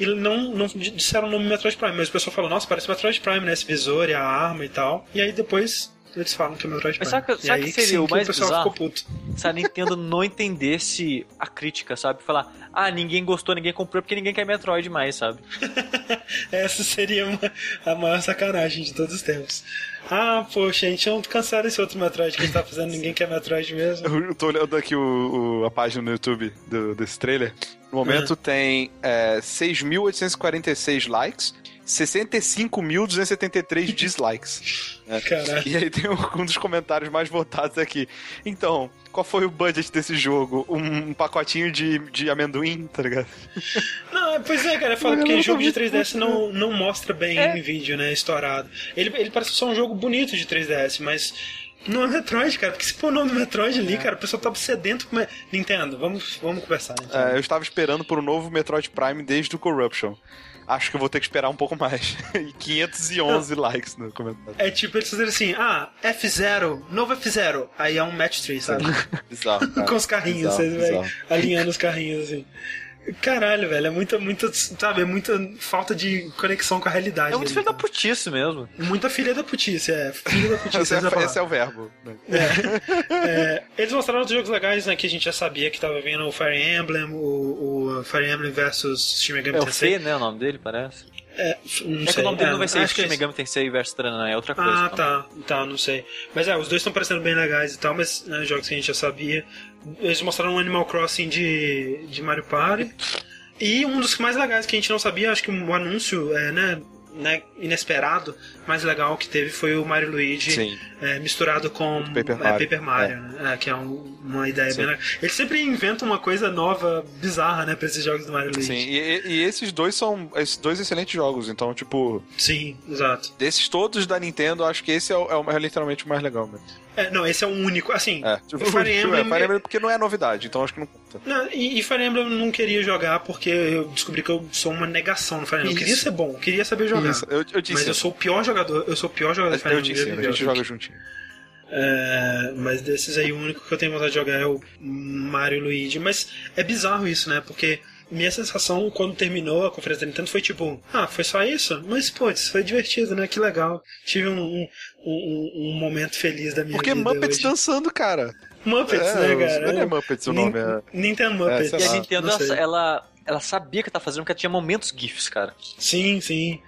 E não, não disseram o nome Metroid Prime, mas o pessoal falou, nossa, parece Metroid Prime, né? Esse visor e a arma e tal. E aí depois eles falam que é Metroid Mas sabe que- sabe aí que seria sim o mais o pessoal bizarro? ficou puto. Se a Nintendo não entendesse a crítica, sabe? Falar, ah, ninguém gostou, ninguém comprou porque ninguém quer Metroid mais, sabe? [LAUGHS] Essa seria uma- a maior sacanagem de todos os tempos. Ah, poxa, a gente não cancela esse outro Metroid que a gente tá fazendo, ninguém [LAUGHS] quer Metroid mesmo. Eu tô olhando aqui o, o- a página no YouTube do- desse trailer. No momento tem é, 6.846 likes, 65.273 [LAUGHS] dislikes. Caralho. E aí tem um, um dos comentários mais votados aqui. Então, qual foi o budget desse jogo? Um, pacotinho de, de amendoim, tá ligado? [LAUGHS] Não, pois é, cara, é Mas porque eu jogo de não tô 3DS não, não mostra bem É. em vídeo, né, estourado. Ele, ele parece só um jogo bonito de 3DS, mas não é Metroid, cara, porque se pôr o nome do Metroid ali, cara, o pessoal tá sedento com... Nintendo, vamos, vamos conversar, Nintendo. É, eu estava esperando por um novo Metroid Prime desde o Corruption. Acho que eu vou ter que esperar um pouco mais. [LAUGHS] e 511 likes no comentário. É tipo eles fazerem assim, ah, F0, novo F0. Aí é um match 3, sabe? [LAUGHS] Bizarro. cara. [LAUGHS] Com os carrinhos, Bizarro, vocês vão bizarro. alinhando os carrinhos assim. Caralho, velho, é muita, muita, sabe, é muita falta de conexão com a realidade. É muito ali, filho da putice mesmo. Muita filha da putice, é. Filha da [LAUGHS] putice. Esse é, é esse é o verbo. né? é. É, eles mostraram outros jogos legais, né, que a gente já sabia que tava vindo o Fire Emblem, o, o Fire Emblem versus Shin Megami É o Tensei. Fê, né? O nome dele, parece. É, não É que sei. o nome dele É, não vai ser que é Shin esse. Megami Tensei versus Tranana, é outra coisa. Ah, tá, tá, não sei. Mas é, os dois estão parecendo bem legais e tal, mas né, jogos que a gente já sabia. Eles mostraram um Animal Crossing de, de Mario Party. E um dos mais legais que a gente não sabia, acho que o anúncio é, né, né, inesperado, mais legal que teve foi o Mario Luigi é, misturado com Paper é, Mario. Paper Mario, né? É, que é um- uma ideia Sim. bem legal. Eles sempre inventam uma coisa nova, bizarra, né, pra esses jogos do Mario Luigi. Sim, e, e- e esses dois são esses dois excelentes jogos. Então, tipo, Sim, exato. desses todos da Nintendo, acho que esse é, o- é, o- é literalmente o mais legal mesmo. É, não, esse é o único. Assim, É, tipo, Fire tipo, Emblem. é, Fire Emblem porque não é novidade, então acho que não conta. Não, e, e Fire Emblem eu não queria jogar porque eu descobri que eu sou uma negação no Fire Emblem. Eu queria ser bom, eu queria saber jogar. Isso, eu, eu te Mas eu sou o pior jogador, eu sou o pior jogador de Fire Eu Emblem. ensino, a já gente joga juntinho. É, mas desses aí, o único que eu tenho vontade de jogar é o Mario e Luigi. Mas é bizarro isso, né? Porque minha sensação quando terminou a conferência da Nintendo foi tipo, ah, foi só isso? Mas, putz, foi divertido, né? Que legal. Tive um, um, um- um momento feliz da minha Porque vida Muppets hoje. dançando, cara. Muppets, É, né, cara? Não é Muppets o nome, é. Nintendo Muppets. sei E a Nintendo, ela, ela, ela sabia que tá fazendo porque ela tinha momentos GIFs, cara. Sim, sim.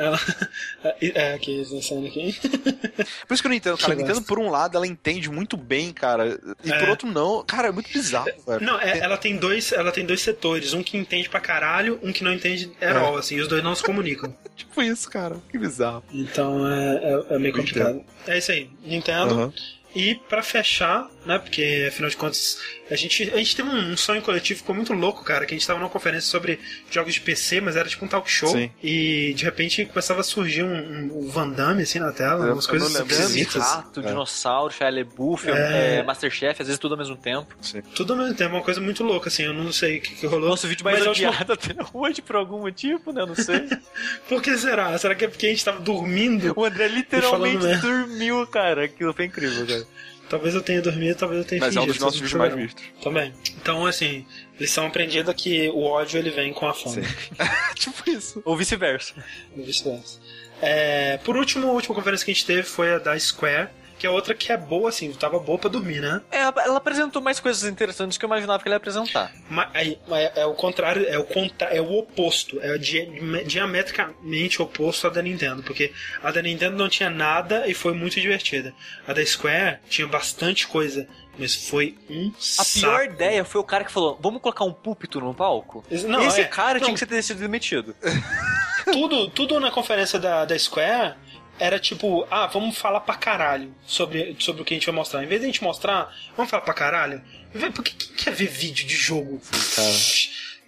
Ela... [LAUGHS] É, aqui, cena aqui. [LAUGHS] Por isso que eu não entendo, cara. A Nintendo, por um lado, ela entende muito bem, cara. E É. por outro, não. Cara, é muito bizarro, velho. Não, é- ela tem dois, ela tem dois setores, um que entende pra caralho, um que não entende at all, assim, e os dois não se comunicam. [LAUGHS] Tipo isso, cara. Que bizarro. Então é, é, é meio complicado. É isso aí, Nintendo. Aham. E pra fechar, né, porque afinal de contas, a gente, a gente teve um, um sonho coletivo que ficou muito louco, cara, que a gente tava numa conferência sobre jogos de PC, mas era tipo um talk show. Sim. E de repente começava a surgir um, um, um Van Damme assim na tela, Eu- umas eu coisas esquisitas. Rato, dinossauro, Shia LaBeouf, É. é, Masterchef, às vezes tudo ao mesmo tempo. Tudo ao mesmo tempo, uma coisa muito louca, assim, eu não sei o que, que rolou. Nosso vídeo mais Mas a última- odiado até hoje, por algum motivo, né? Não sei. [LAUGHS] Por que será? Será que é porque a gente tava dormindo? o André literalmente dormiu, cara. Aquilo foi incrível, cara. Talvez eu tenha dormido, talvez eu tenha Mas é um fingido dos nossos no vídeos mais vistos. Também. Então, assim, lição aprendida que o ódio ele vem com a fome. [LAUGHS] tipo isso. Ou vice-versa. E vice-versa. É, por último, a última conferência que a gente teve foi a da Square, que é outra que é boa, assim, tava boa pra dormir, né? É, ela apresentou mais coisas interessantes que eu imaginava que ela ia apresentar. Mas, aí, mas é o contrário, é o, contra, é o oposto, é di- diametricamente oposto à da Nintendo, porque a da Nintendo não tinha nada e foi muito divertida. A da Square tinha bastante coisa, mas foi um A saco. pior ideia foi o cara que falou: vamos colocar um púlpito no palco? Não, Esse é, cara não, tinha que ter sido demitido. [LAUGHS] tudo, tudo na conferência da, da Square era tipo, ah, vamos falar pra caralho sobre, sobre o que a gente vai mostrar. Em vez de a gente mostrar, vamos falar pra caralho. Vê- Por que quem quer ver vídeo de jogo?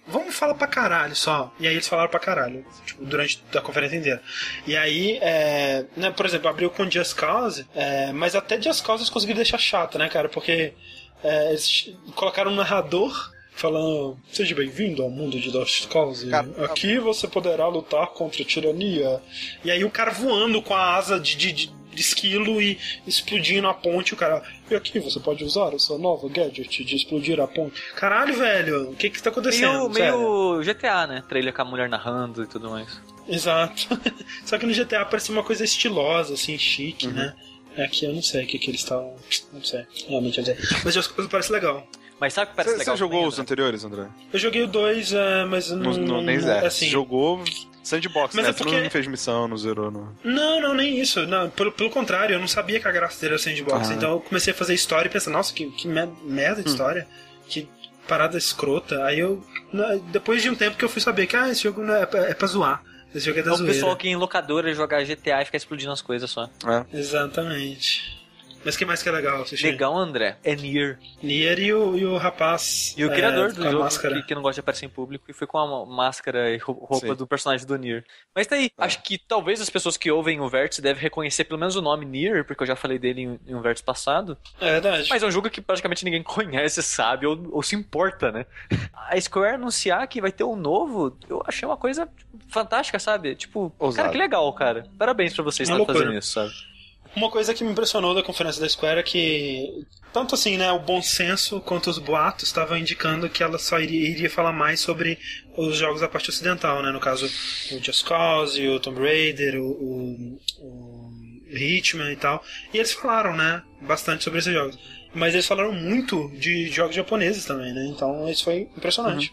Vamos falar pra caralho só. E aí eles falaram pra caralho, tipo, durante a conferência inteira. E aí, é, né, por exemplo, abriu com Just Cause, é, mas até Just Cause eles conseguiram deixar chato, né, cara? Porque é, eles colocaram um narrador falando: Seja bem-vindo ao mundo de Just Cause. Aqui você poderá lutar contra a tirania. E aí o cara voando com a asa de, de, de- esquilo e explodindo a ponte. O cara, e aqui você pode usar essa nova gadget de explodir a ponte. Caralho, velho, o que que tá acontecendo? Meio, meio GTA, né? Trailer com a mulher narrando e tudo mais. Exato. [LAUGHS] Só que no GTA parece uma coisa estilosa, assim, chique, né? Aqui eu não sei o que, que eles estavam. Não sei, realmente eu sei. Mas Just Cause parece legal. Mas sabe o que parece Você, legal? você jogou também, os André? anteriores, André? Eu joguei o 2, mas eu não. No, no, nem zero. assim, Jogou sandbox, Mas né? é porque- Você não fez missão, não zerou, não. Não, não, nem isso. Não, pelo, pelo contrário, eu não sabia que a graça dele era sandbox. Ah. Então eu comecei a fazer história e pensar, nossa, que, que mer- merda Hum. de história. Que parada escrota. Aí eu. na- Depois de um tempo que eu fui saber que ah, esse jogo não é, pra- é pra zoar. Esse jogo é da É o zoeira. pessoal que em locadora jogar GTA e ficar explodindo as coisas só. É. Exatamente. Mas o que mais que é legal assistir? Legal, André. É Nier. Nier e o, e o rapaz. E o é, criador do com a jogo, máscara. que, que não gosta de aparecer em público, e foi com a máscara e rou- roupa Sim. do personagem do Nier. Mas tá aí, É. acho que talvez as pessoas que ouvem o Vértice devem reconhecer pelo menos o nome Nier, porque eu já falei dele em, em um Vértice passado. É verdade. Mas é um jogo que praticamente ninguém [LAUGHS] conhece, sabe, ou, ou se importa, né? A Square anunciar que vai ter um novo, eu achei uma coisa tipo, fantástica, sabe? Tipo, Ousado. cara, que legal, cara. Parabéns pra vocês estarem loucura. fazendo isso, sabe? Uma coisa que me impressionou da conferência da Square é que, tanto assim, né, o bom senso quanto os boatos estavam indicando que ela só iria, iria falar mais sobre os jogos da parte ocidental, né? No caso, o Just Cause, o Tomb Raider, o, o, o Hitman e tal. E eles falaram, né, bastante sobre esses jogos. Mas eles falaram muito de jogos japoneses também, né? Então isso foi impressionante.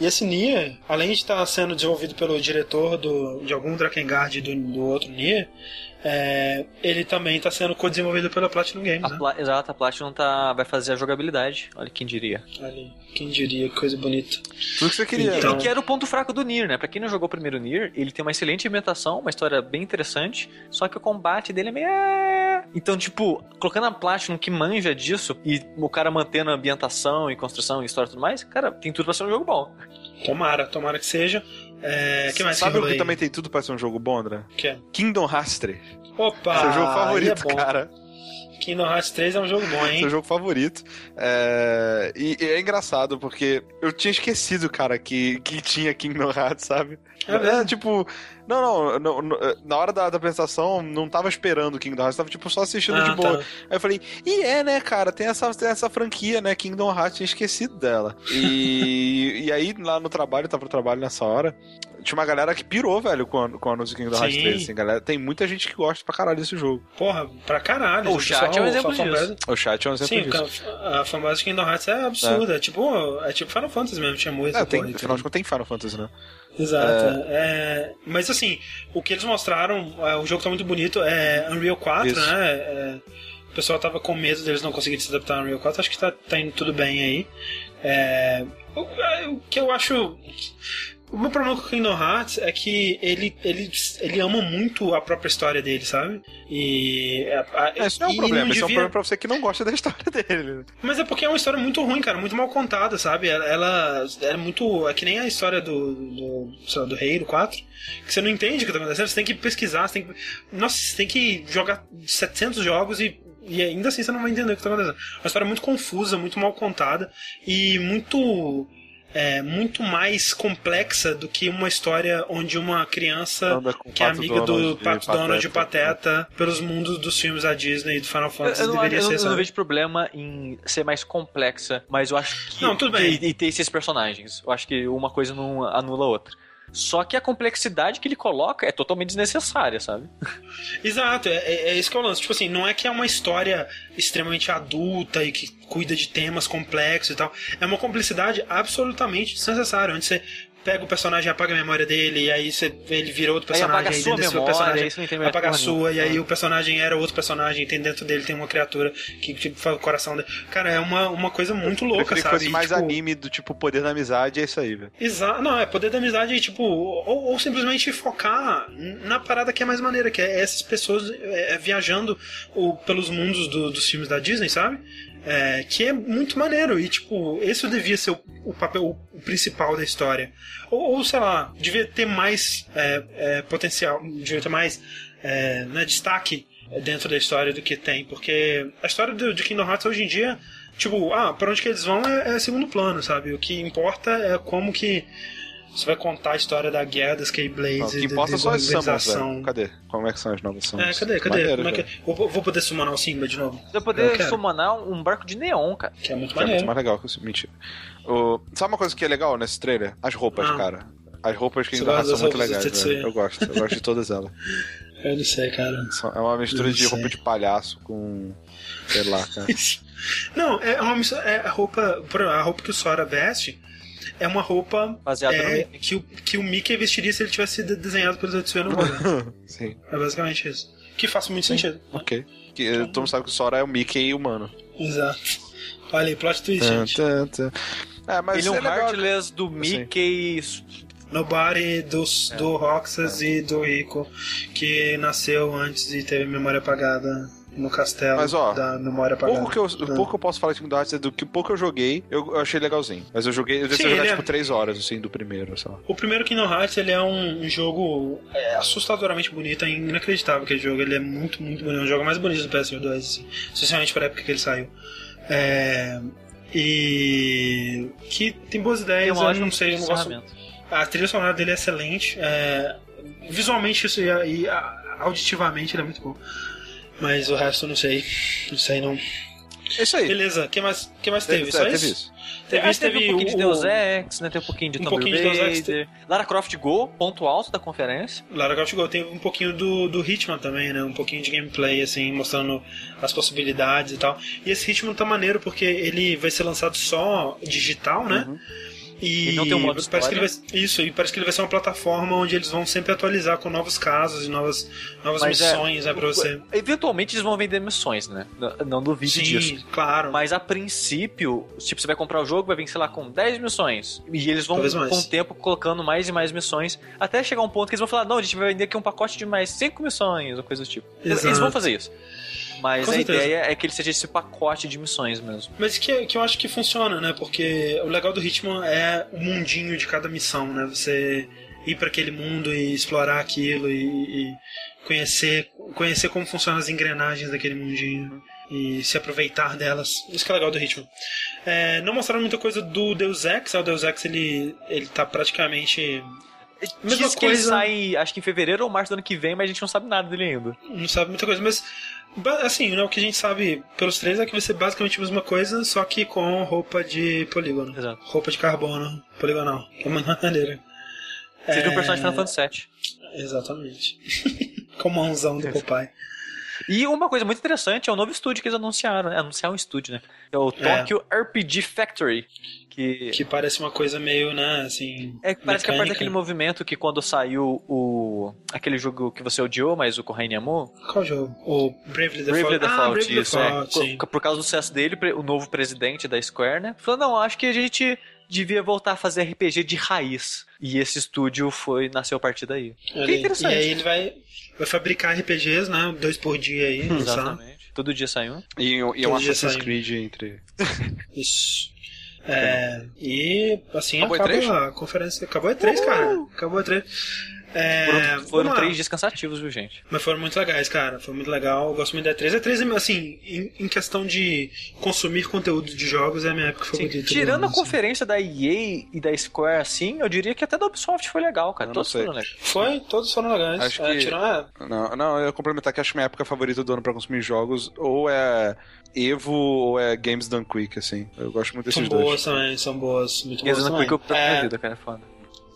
E esse Nier, além de estar sendo desenvolvido pelo diretor do, de algum Drakengard do, do outro Nier, é, ele também está sendo co-desenvolvido pela Platinum Games, A né? Pla- Exato, a Platinum tá, vai fazer a jogabilidade. Olha quem diria. Ali, quem diria, que coisa bonita. Tudo que você queria. Então- E que era o ponto fraco do Nier, né? Pra quem não jogou o primeiro Nier, ele tem uma excelente ambientação, uma história bem interessante, só que o combate dele é meio... é. Então, tipo, colocando a Platinum que manja disso, e o cara mantendo a ambientação e construção e história e tudo mais, cara, tem tudo pra ser um jogo bom. Tomara, tomara que seja. É, que mais Sabe que o que aí? também tem tudo pra ser um jogo bom, André? Que é? Kingdom Hearts 3. Opa! Seu jogo favorito, é cara. Kingdom Hearts 3 é um jogo bom, hein? Seu jogo favorito. É... E, e é engraçado, porque eu tinha esquecido, cara, que, que tinha Kingdom Hearts, sabe? É mesmo? tipo. Não, não, não, não, na hora da, da apresentação, não tava esperando Kingdom Hearts, tava tipo só assistindo Ah, de boa. tá. Aí eu falei, e é, né, cara, tem essa, tem essa franquia, né, Kingdom Hearts, tinha esquecido dela. E, [LAUGHS] e aí, lá no trabalho, tava no trabalho nessa hora, tinha uma galera que pirou, velho, com, a- com o anúncio do Kingdom Hearts Sim. 3, assim, galera, tem muita gente que gosta pra caralho desse jogo. Porra, pra caralho. O o chat é um exemplo disso. O chat é um exemplo Sim, disso. a, a fanbase de Kingdom Hearts é absurda. É. tipo, é tipo Final Fantasy mesmo, tinha música. É, tem, porra, afinal de contas tem Final Fantasy, né? Exato. é, mas assim, o que eles mostraram, é, o jogo tá muito bonito, é Unreal 4, Isso. né? É, o pessoal tava com medo deles não conseguirem se adaptar ao Unreal 4, acho que tá, tá indo tudo bem aí. É, o, é, o que eu acho. O meu problema com o Kingdom Hearts é que ele, ele, ele ama muito a própria história dele, sabe? E. a- a- É, isso não é um problema, isso é um devia- problema pra você que não gosta da história [LAUGHS] dele. mas é porque é uma história muito ruim, cara, muito mal contada, sabe? Ela, ela é muito. É que nem a história do. do, lá, do Rei, do 4, que você não entende o que tá acontecendo, você tem que pesquisar, você tem que. Nossa, você tem que jogar 700 jogos e. E ainda assim você não vai entender o que tá acontecendo. É uma história muito confusa, muito mal contada e muito. É, muito mais complexa do que uma história onde uma criança que é amiga Donald do Pato Donald de Pateta. Pelos mundos dos filmes da Disney e do Final Eu, Fantasy eu não, deveria eu não- ser, eu não vejo problema em ser mais complexa, mas eu acho que. Não, tudo bem. E, e ter esses personagens. Eu acho que uma coisa não anula a outra. Só que a complexidade que ele coloca é totalmente desnecessária, sabe? Exato, é, é- é isso que é o lance. Tipo assim, não é que é uma história extremamente adulta e que cuida de temas complexos e tal. É uma complexidade absolutamente desnecessária, onde você pega o personagem e apaga a memória dele, e aí você, ele vira outro Aí personagem, apaga a aí sua memória, personagem aí você não mais apaga a sua, nenhuma. e aí o personagem era outro personagem, tem dentro dele tem uma criatura que tipo, fala o coração dele. Cara, é uma, uma coisa muito louca, queria que sabe? fosse E, mais tipo, anime do tipo Poder da Amizade, é isso aí, velho. Exato, não, é poder da amizade, tipo, ou, ou simplesmente focar na parada que é mais maneira, que é essas pessoas é, é, viajando o- pelos mundos do- dos filmes da Disney, sabe? É, que é muito maneiro, e tipo, esse devia ser o, o papel o principal da história. Ou, ou, sei lá, devia ter mais é, é, potencial, devia ter mais é, né, destaque dentro da história do que tem, porque a história do, de Kingdom Hearts hoje em dia Tipo, ah, pra onde que eles vão é, é segundo plano, sabe? O que importa é como que você vai contar a história da guerra das Keyblades Não, o que e importa da são as summons, desorganização. velho. Cadê? Como é que são as novas É, summons? cadê? Cadê? Maneiro, Como é que... velho. Vou, vou poder summonar o Simba de novo? Você vai Eu poder summonar um barco de neon, cara. Que é muito Que é muito mais legal que o Mentira. O... Sabe uma coisa que é legal nesse trailer? As roupas, Ah. cara. As roupas que ainda são muito legais, velho. Eu gosto, eu gosto de todas elas. [LAUGHS] Eu não sei, cara. É uma mistura de sei. roupa de palhaço com. sei lá, cara. [LAUGHS] Não, é uma mistura- é a roupa. A roupa que o Sora veste é uma roupa é, que, o, que o Mickey vestiria se ele tivesse sido desenhado pelo Tetsuya Nomura. Sim, é basicamente isso. Que faz muito sentido. ok. Que, eh, todo mundo sabe que o Sora é o Mickey humano. Exato. Olha aí, plot twist, gente. É, mas Ele é um legal. Heartless do Mickey. Nobody dos, É. do Roxas e do Rico, que nasceu antes e teve memória apagada no castelo Mas, ó, da memória apagada. Pouco que, eu, o pouco que eu posso falar de Kingdom Hearts é do que pouco eu joguei, eu, eu achei legalzinho. Mas eu joguei, eu decidi jogar ele é- tipo 3 horas, assim, do primeiro, sei lá. O primeiro Kingdom Hearts ele é um, um jogo é, assustadoramente bonito, é inacreditável aquele jogo. Ele é muito, muito bonito. É um jogo mais bonito do PS2, assim, especialmente para a época que ele saiu. É, e que tem boas ideias, Tem uma eu não sei, eu não gosto. A trilha sonora dele é excelente. é, visualmente isso e, e auditivamente ele é muito bom. Mas o resto eu não sei. Não sei não. É isso aí. Beleza, o que mais, que mais É, teve? Só teve isso? isso. Teve, É, isso, teve, teve um pouquinho o, de Deus Ex, né? Teve um pouquinho de um Tomb pouquinho de Deus Ex. Lara Croft Go, ponto alto da conferência. Lara Croft Go tem um pouquinho do, do Hitman também, né? Um pouquinho de gameplay, assim, mostrando as possibilidades e tal. E esse Hitman tá maneiro porque ele vai ser lançado só digital, né? Uhum. E não tem um modo parece que ele vai, isso, e parece que ele vai ser uma plataforma onde eles vão sempre atualizar com novos casos e novas, novas Mas é- missões, né, pra você. Eventualmente eles vão vender missões, né? Não, não duvide Sim, disso. claro. Mas a princípio, tipo, você vai comprar o jogo, vai vir, sei lá, com 10 missões. E eles vão, com o tempo, colocando mais e mais missões. Até chegar um ponto que eles vão falar: não, a gente vai vender aqui um pacote de mais 5 missões, ou coisa do tipo. Eles Exato. vão fazer isso. Mas Com a certeza. ideia é que ele seja esse pacote de missões mesmo. Mas que, que eu acho que funciona, né? Porque o legal do Hitman é o mundinho de cada missão, né? Você ir para aquele mundo e explorar aquilo e, e conhecer, conhecer como funcionam as engrenagens daquele mundinho e se aproveitar delas. Isso que é legal do Hitman. É, não mostraram muita coisa do Deus Ex, né? o Deus Ex ele, ele tá praticamente. Mesma Diz que ele sai, acho que em fevereiro ou março do ano que vem, mas a gente não sabe nada dele ainda. Não sabe muita coisa, mas assim, né, o que a gente sabe pelos três é que vai ser basicamente a mesma coisa, só que com roupa de polígono. Exato. Roupa de carbono poligonal. Que [LAUGHS] é uma maneira. Seja um É, personagem Final Fantasy VII. Exatamente. [LAUGHS] com mãozão do papai. E uma coisa muito interessante é o novo estúdio que eles anunciaram, né? Anunciaram um estúdio, né? É o Tokyo RPG Factory. Que, Que parece uma coisa meio, né, assim. é, parece que é parte mecânica. daquele movimento que quando saiu o. aquele jogo que você odiou, mas o Correio amou. Qual jogo? O Bravely Default. Bravely Default, ah, Bravely isso, é. Default, sim. Por, causa do sucesso dele, o novo presidente da Square, né? Falou, não, acho que a gente devia voltar a fazer RPG de raiz. E esse estúdio foi nasceu a partir daí. Olha Que interessante. E aí ele vai, vai fabricar RPGs, né? Dois por dia aí. Exatamente. Todo dia sai um. E, e um Assassin's. Creed entre. [LAUGHS] Isso. É, e assim Acabou acaba E3? a conferência. Acabou a E3, cara. Acabou a E3. É, Foram, foram três dias cansativos, viu, gente? Mas foram muito legais, cara. Foi muito legal. Eu gosto muito da E3. A E3, assim, em, em questão de consumir conteúdo de jogos, é a minha época favorita. do tirando a assim. conferência da EA e da Square, assim, eu diria que até da Ubisoft foi legal, cara. Eu Todos foram legais. Foi, todos foram legais. Acho É, que- tirando, é, Não, não, eu ia complementar que acho que minha época favorita do ano pra consumir jogos ou é Evo ou é Games Done Quick, assim. Eu gosto muito são desses dois. boas também, são boas. Muito E boas as também. que eu pra É, vida, cara, é foda.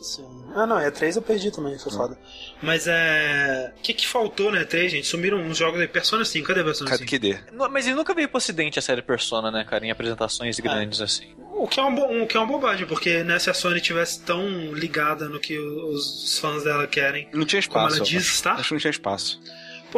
Sim. Ah, não, é 3 eu perdi também, foi foda. Mas é. O que, que faltou na E3, gente? Sumiram uns jogos aí. Persona 5, cadê Persona Cadê 5? que dê? Não, Mas ele nunca veio pro ocidente a série Persona, né, cara? Em É. apresentações grandes, assim. O que, é um bo- o que é uma bobagem, porque né, se a Sony tivesse tão ligada no que os fãs dela querem, Não tinha como espaço. ela diz acho. estar, Acho que não tinha espaço.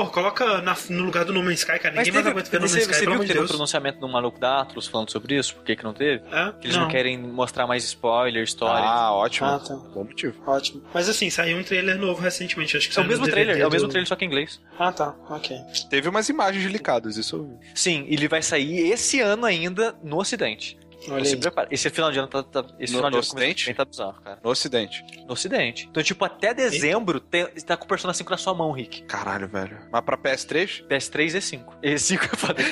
Pô, coloca na- no lugar do No Man's Sky, cara. Mas Ninguém teve, mais aguenta ver No Man's você, Sky, você viu que de teve um Deus. pronunciamento do maluco da Atlas falando sobre isso? Por que que não teve? É? Que eles não, querem mostrar mais spoiler, história. Ah, ótimo. Ah, tá. Bom motivo. Ótimo. Mas assim, saiu um trailer novo recentemente, acho que é o mesmo trailer, é o mesmo do- trailer, só que em inglês. Ah, tá. Ok. Teve umas imagens licadas, isso eu vi. Sim, ele vai sair esse ano ainda no ocidente. Olha Se aí. prepara. Esse final de ano tá, tá- esse No- final de no ano Ocidente? tá bizarro, cara. No Ocidente. No ocidente. Então, tipo, até dezembro tem, tá com o Persona 5 na sua mão, Rick. Caralho, velho. Mas pra PS3? PS3 e 5. E5 é foda.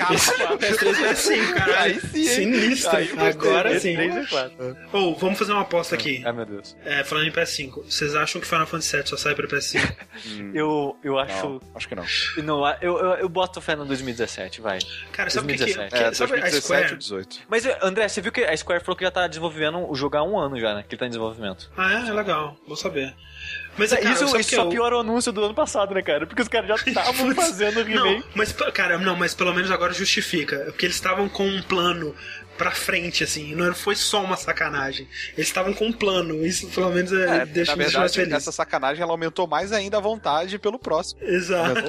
PS3 é assim, caralho. Aí sim, hein? Sinistro. Aí. Agora sim. PS3 e 4. Ou, vamos fazer uma aposta aqui. Ai, meu Deus. É, falando em PS5, vocês acham que Final Fantasy VII só sai pra PS5? Hum, [LAUGHS] Eu, eu acho. não, acho que não. Não, eu, eu, eu boto fé no 2017, vai. Cara, sabe o que, que, 2017. que- É, sabe a 2017 Square? ou 18. Mas, André, você viu que a Square falou que já tá desenvolvendo o jogo há um ano já, né? Que ele tá em desenvolvimento. Ah, é? É legal. Vou saber. Mas, cara, isso isso que só eu- piora o anúncio do ano passado, né, cara? Porque os caras já estavam [LAUGHS] fazendo o Não, remake. mas, cara, não, mas pelo menos agora justifica. Porque eles estavam com um plano pra frente, assim. Não foi só uma sacanagem. Eles estavam com um plano. Isso, pelo menos, é, É, deixa na deixa mais verdade, feliz. essa sacanagem ela aumentou mais ainda a vontade pelo próximo. Exato.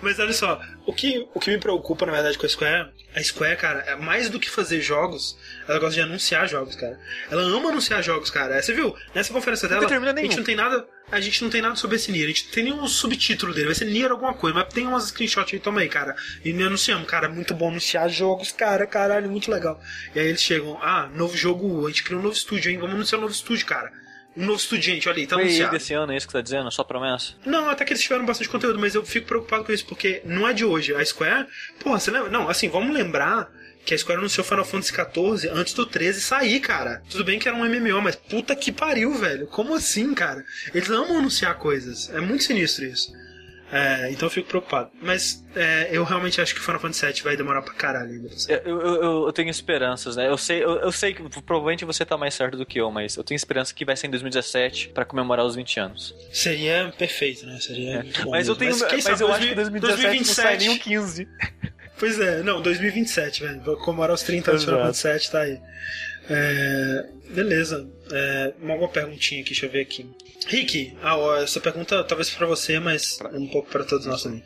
Mas olha só, o que, o que me preocupa, na verdade, com a Square, a Square, cara, é mais do que fazer jogos, ela gosta de anunciar jogos, cara. Ela ama anunciar jogos, cara. Você viu? Nessa conferência dela, a gente não tem nada. A gente não tem nada sobre esse Nier, a gente não tem nenhum subtítulo dele, vai ser Nier alguma coisa, mas tem umas screenshots aí, toma aí, cara. E me anunciamos, cara, muito bom anunciar jogos, cara, caralho, muito legal. E aí eles chegam, ah, novo jogo, a gente criou um novo estúdio, hein? Vamos anunciar um novo estúdio, cara. Um novo estúdio, gente, olha aí, tá Foi anunciado. desse ano, é isso que você tá dizendo? Só promessa? Não, até que eles tiveram bastante conteúdo, mas eu fico preocupado com isso, porque não é de hoje. A Square, porra, você lembra? Não, assim, vamos lembrar que a Square anunciou Final Fantasy XIV antes do 13 sair, cara. Tudo bem que era um MMO, mas puta que pariu, velho. Como assim, cara? Eles amam anunciar coisas. É muito sinistro isso. É, então eu fico preocupado. Mas é, eu realmente acho que Final Fantasy VII vai demorar pra caralho ainda. Eu, eu, eu- eu tenho esperanças, né? Eu sei, eu, eu sei que provavelmente você tá mais certo do que eu, mas eu tenho esperança que vai ser em 2017 pra comemorar os 20 anos. Seria perfeito, né? Seria muito bom. mas eu mesmo. tenho, quem mas, sabe, eu acho que 2000 2017 não sai nem o 15. Pois é, não, 2027, velho. Vou comemorar os 30 anos de Final. Fantasy VII, tá aí. É, beleza. É, uma, uma perguntinha aqui, deixa eu ver aqui. Rick, ah, essa pergunta talvez pra você, mas um pouco pra todos nós também.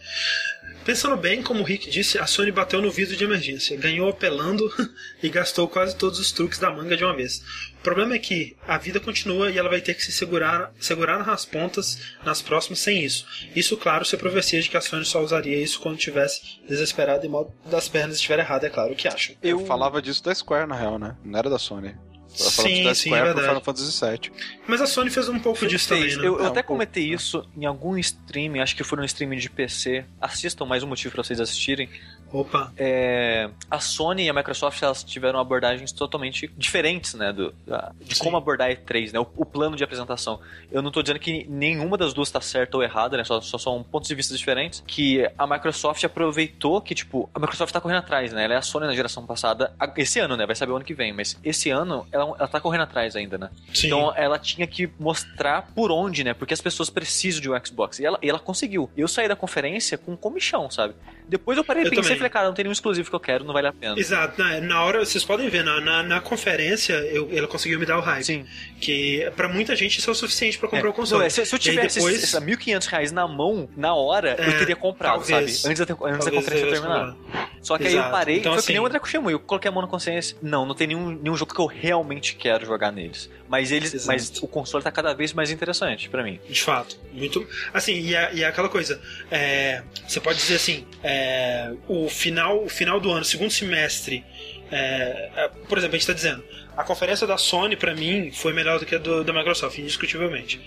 Pensando bem, como o Rick disse, a Sony bateu no vidro de emergência, ganhou apelando [LAUGHS] e gastou quase todos os truques da manga de uma vez. O problema é que a vida continua e ela vai ter que se segurar, segurar nas pontas nas próximas sem isso. Isso, claro, se a profecia de que a Sony só usaria isso quando tivesse desesperado e mal das pernas estiver errado, é claro, o que acham. Eu falava disso da Square, na real, né? Não era da Sony. Falava Sim, da sim, Square é pro verdade. Final Fantasy VII. Mas a Sony fez um pouco disso Fez. também, né? Eu, eu É, até um pouco. comentei isso em algum streaming, acho que foi no streaming de PC. Assistam mais um motivo pra vocês assistirem. Opa. É, a Sony e a Microsoft elas tiveram abordagens totalmente diferentes, né, do, da- de Sim. como abordar a E3, né, o, o plano de apresentação. Eu não tô dizendo que nenhuma das duas tá certa ou errada, né, só, só são pontos de vista diferentes, que a Microsoft aproveitou que, tipo, a Microsoft tá correndo atrás, né, ela é a Sony na geração passada, a- esse ano, né, vai saber o ano que vem, mas esse ano ela, ela tá correndo atrás ainda, né. Sim. Então ela tinha que mostrar por onde, né? Porque as pessoas precisam de um Xbox. E ela, e ela conseguiu. Eu saí da conferência com comichão, sabe? Depois eu parei Eu pensei e também. falei, cara, não tem nenhum exclusivo que eu quero, não vale a pena. Exato, na, na hora, vocês podem ver, na, na, na conferência, eu, ela conseguiu me dar o hype. Sim. Que pra muita gente isso é o suficiente pra comprar É. o console. Não, é, se, se eu tivesse depois- esses 1.500 reais na mão, na hora, eu É, teria comprado, talvez. sabe? Antes da, antes da conferência eu terminar. Só que aí eu Exato. parei, Então, foi assim- que nem o André Kushimo, eu coloquei a mão na consciência. Não, não tem nenhum, nenhum jogo que eu realmente quero jogar neles. Mas eles, Exato. mas o console tá cada vez mais interessante pra mim. De fato, muito. Assim, e é, e é aquela coisa. é, você pode dizer assim: é, o, final, o final do ano, segundo semestre. é, é, por exemplo, a gente está dizendo: a conferência da Sony, pra mim, foi melhor do que a do, da Microsoft, indiscutivelmente.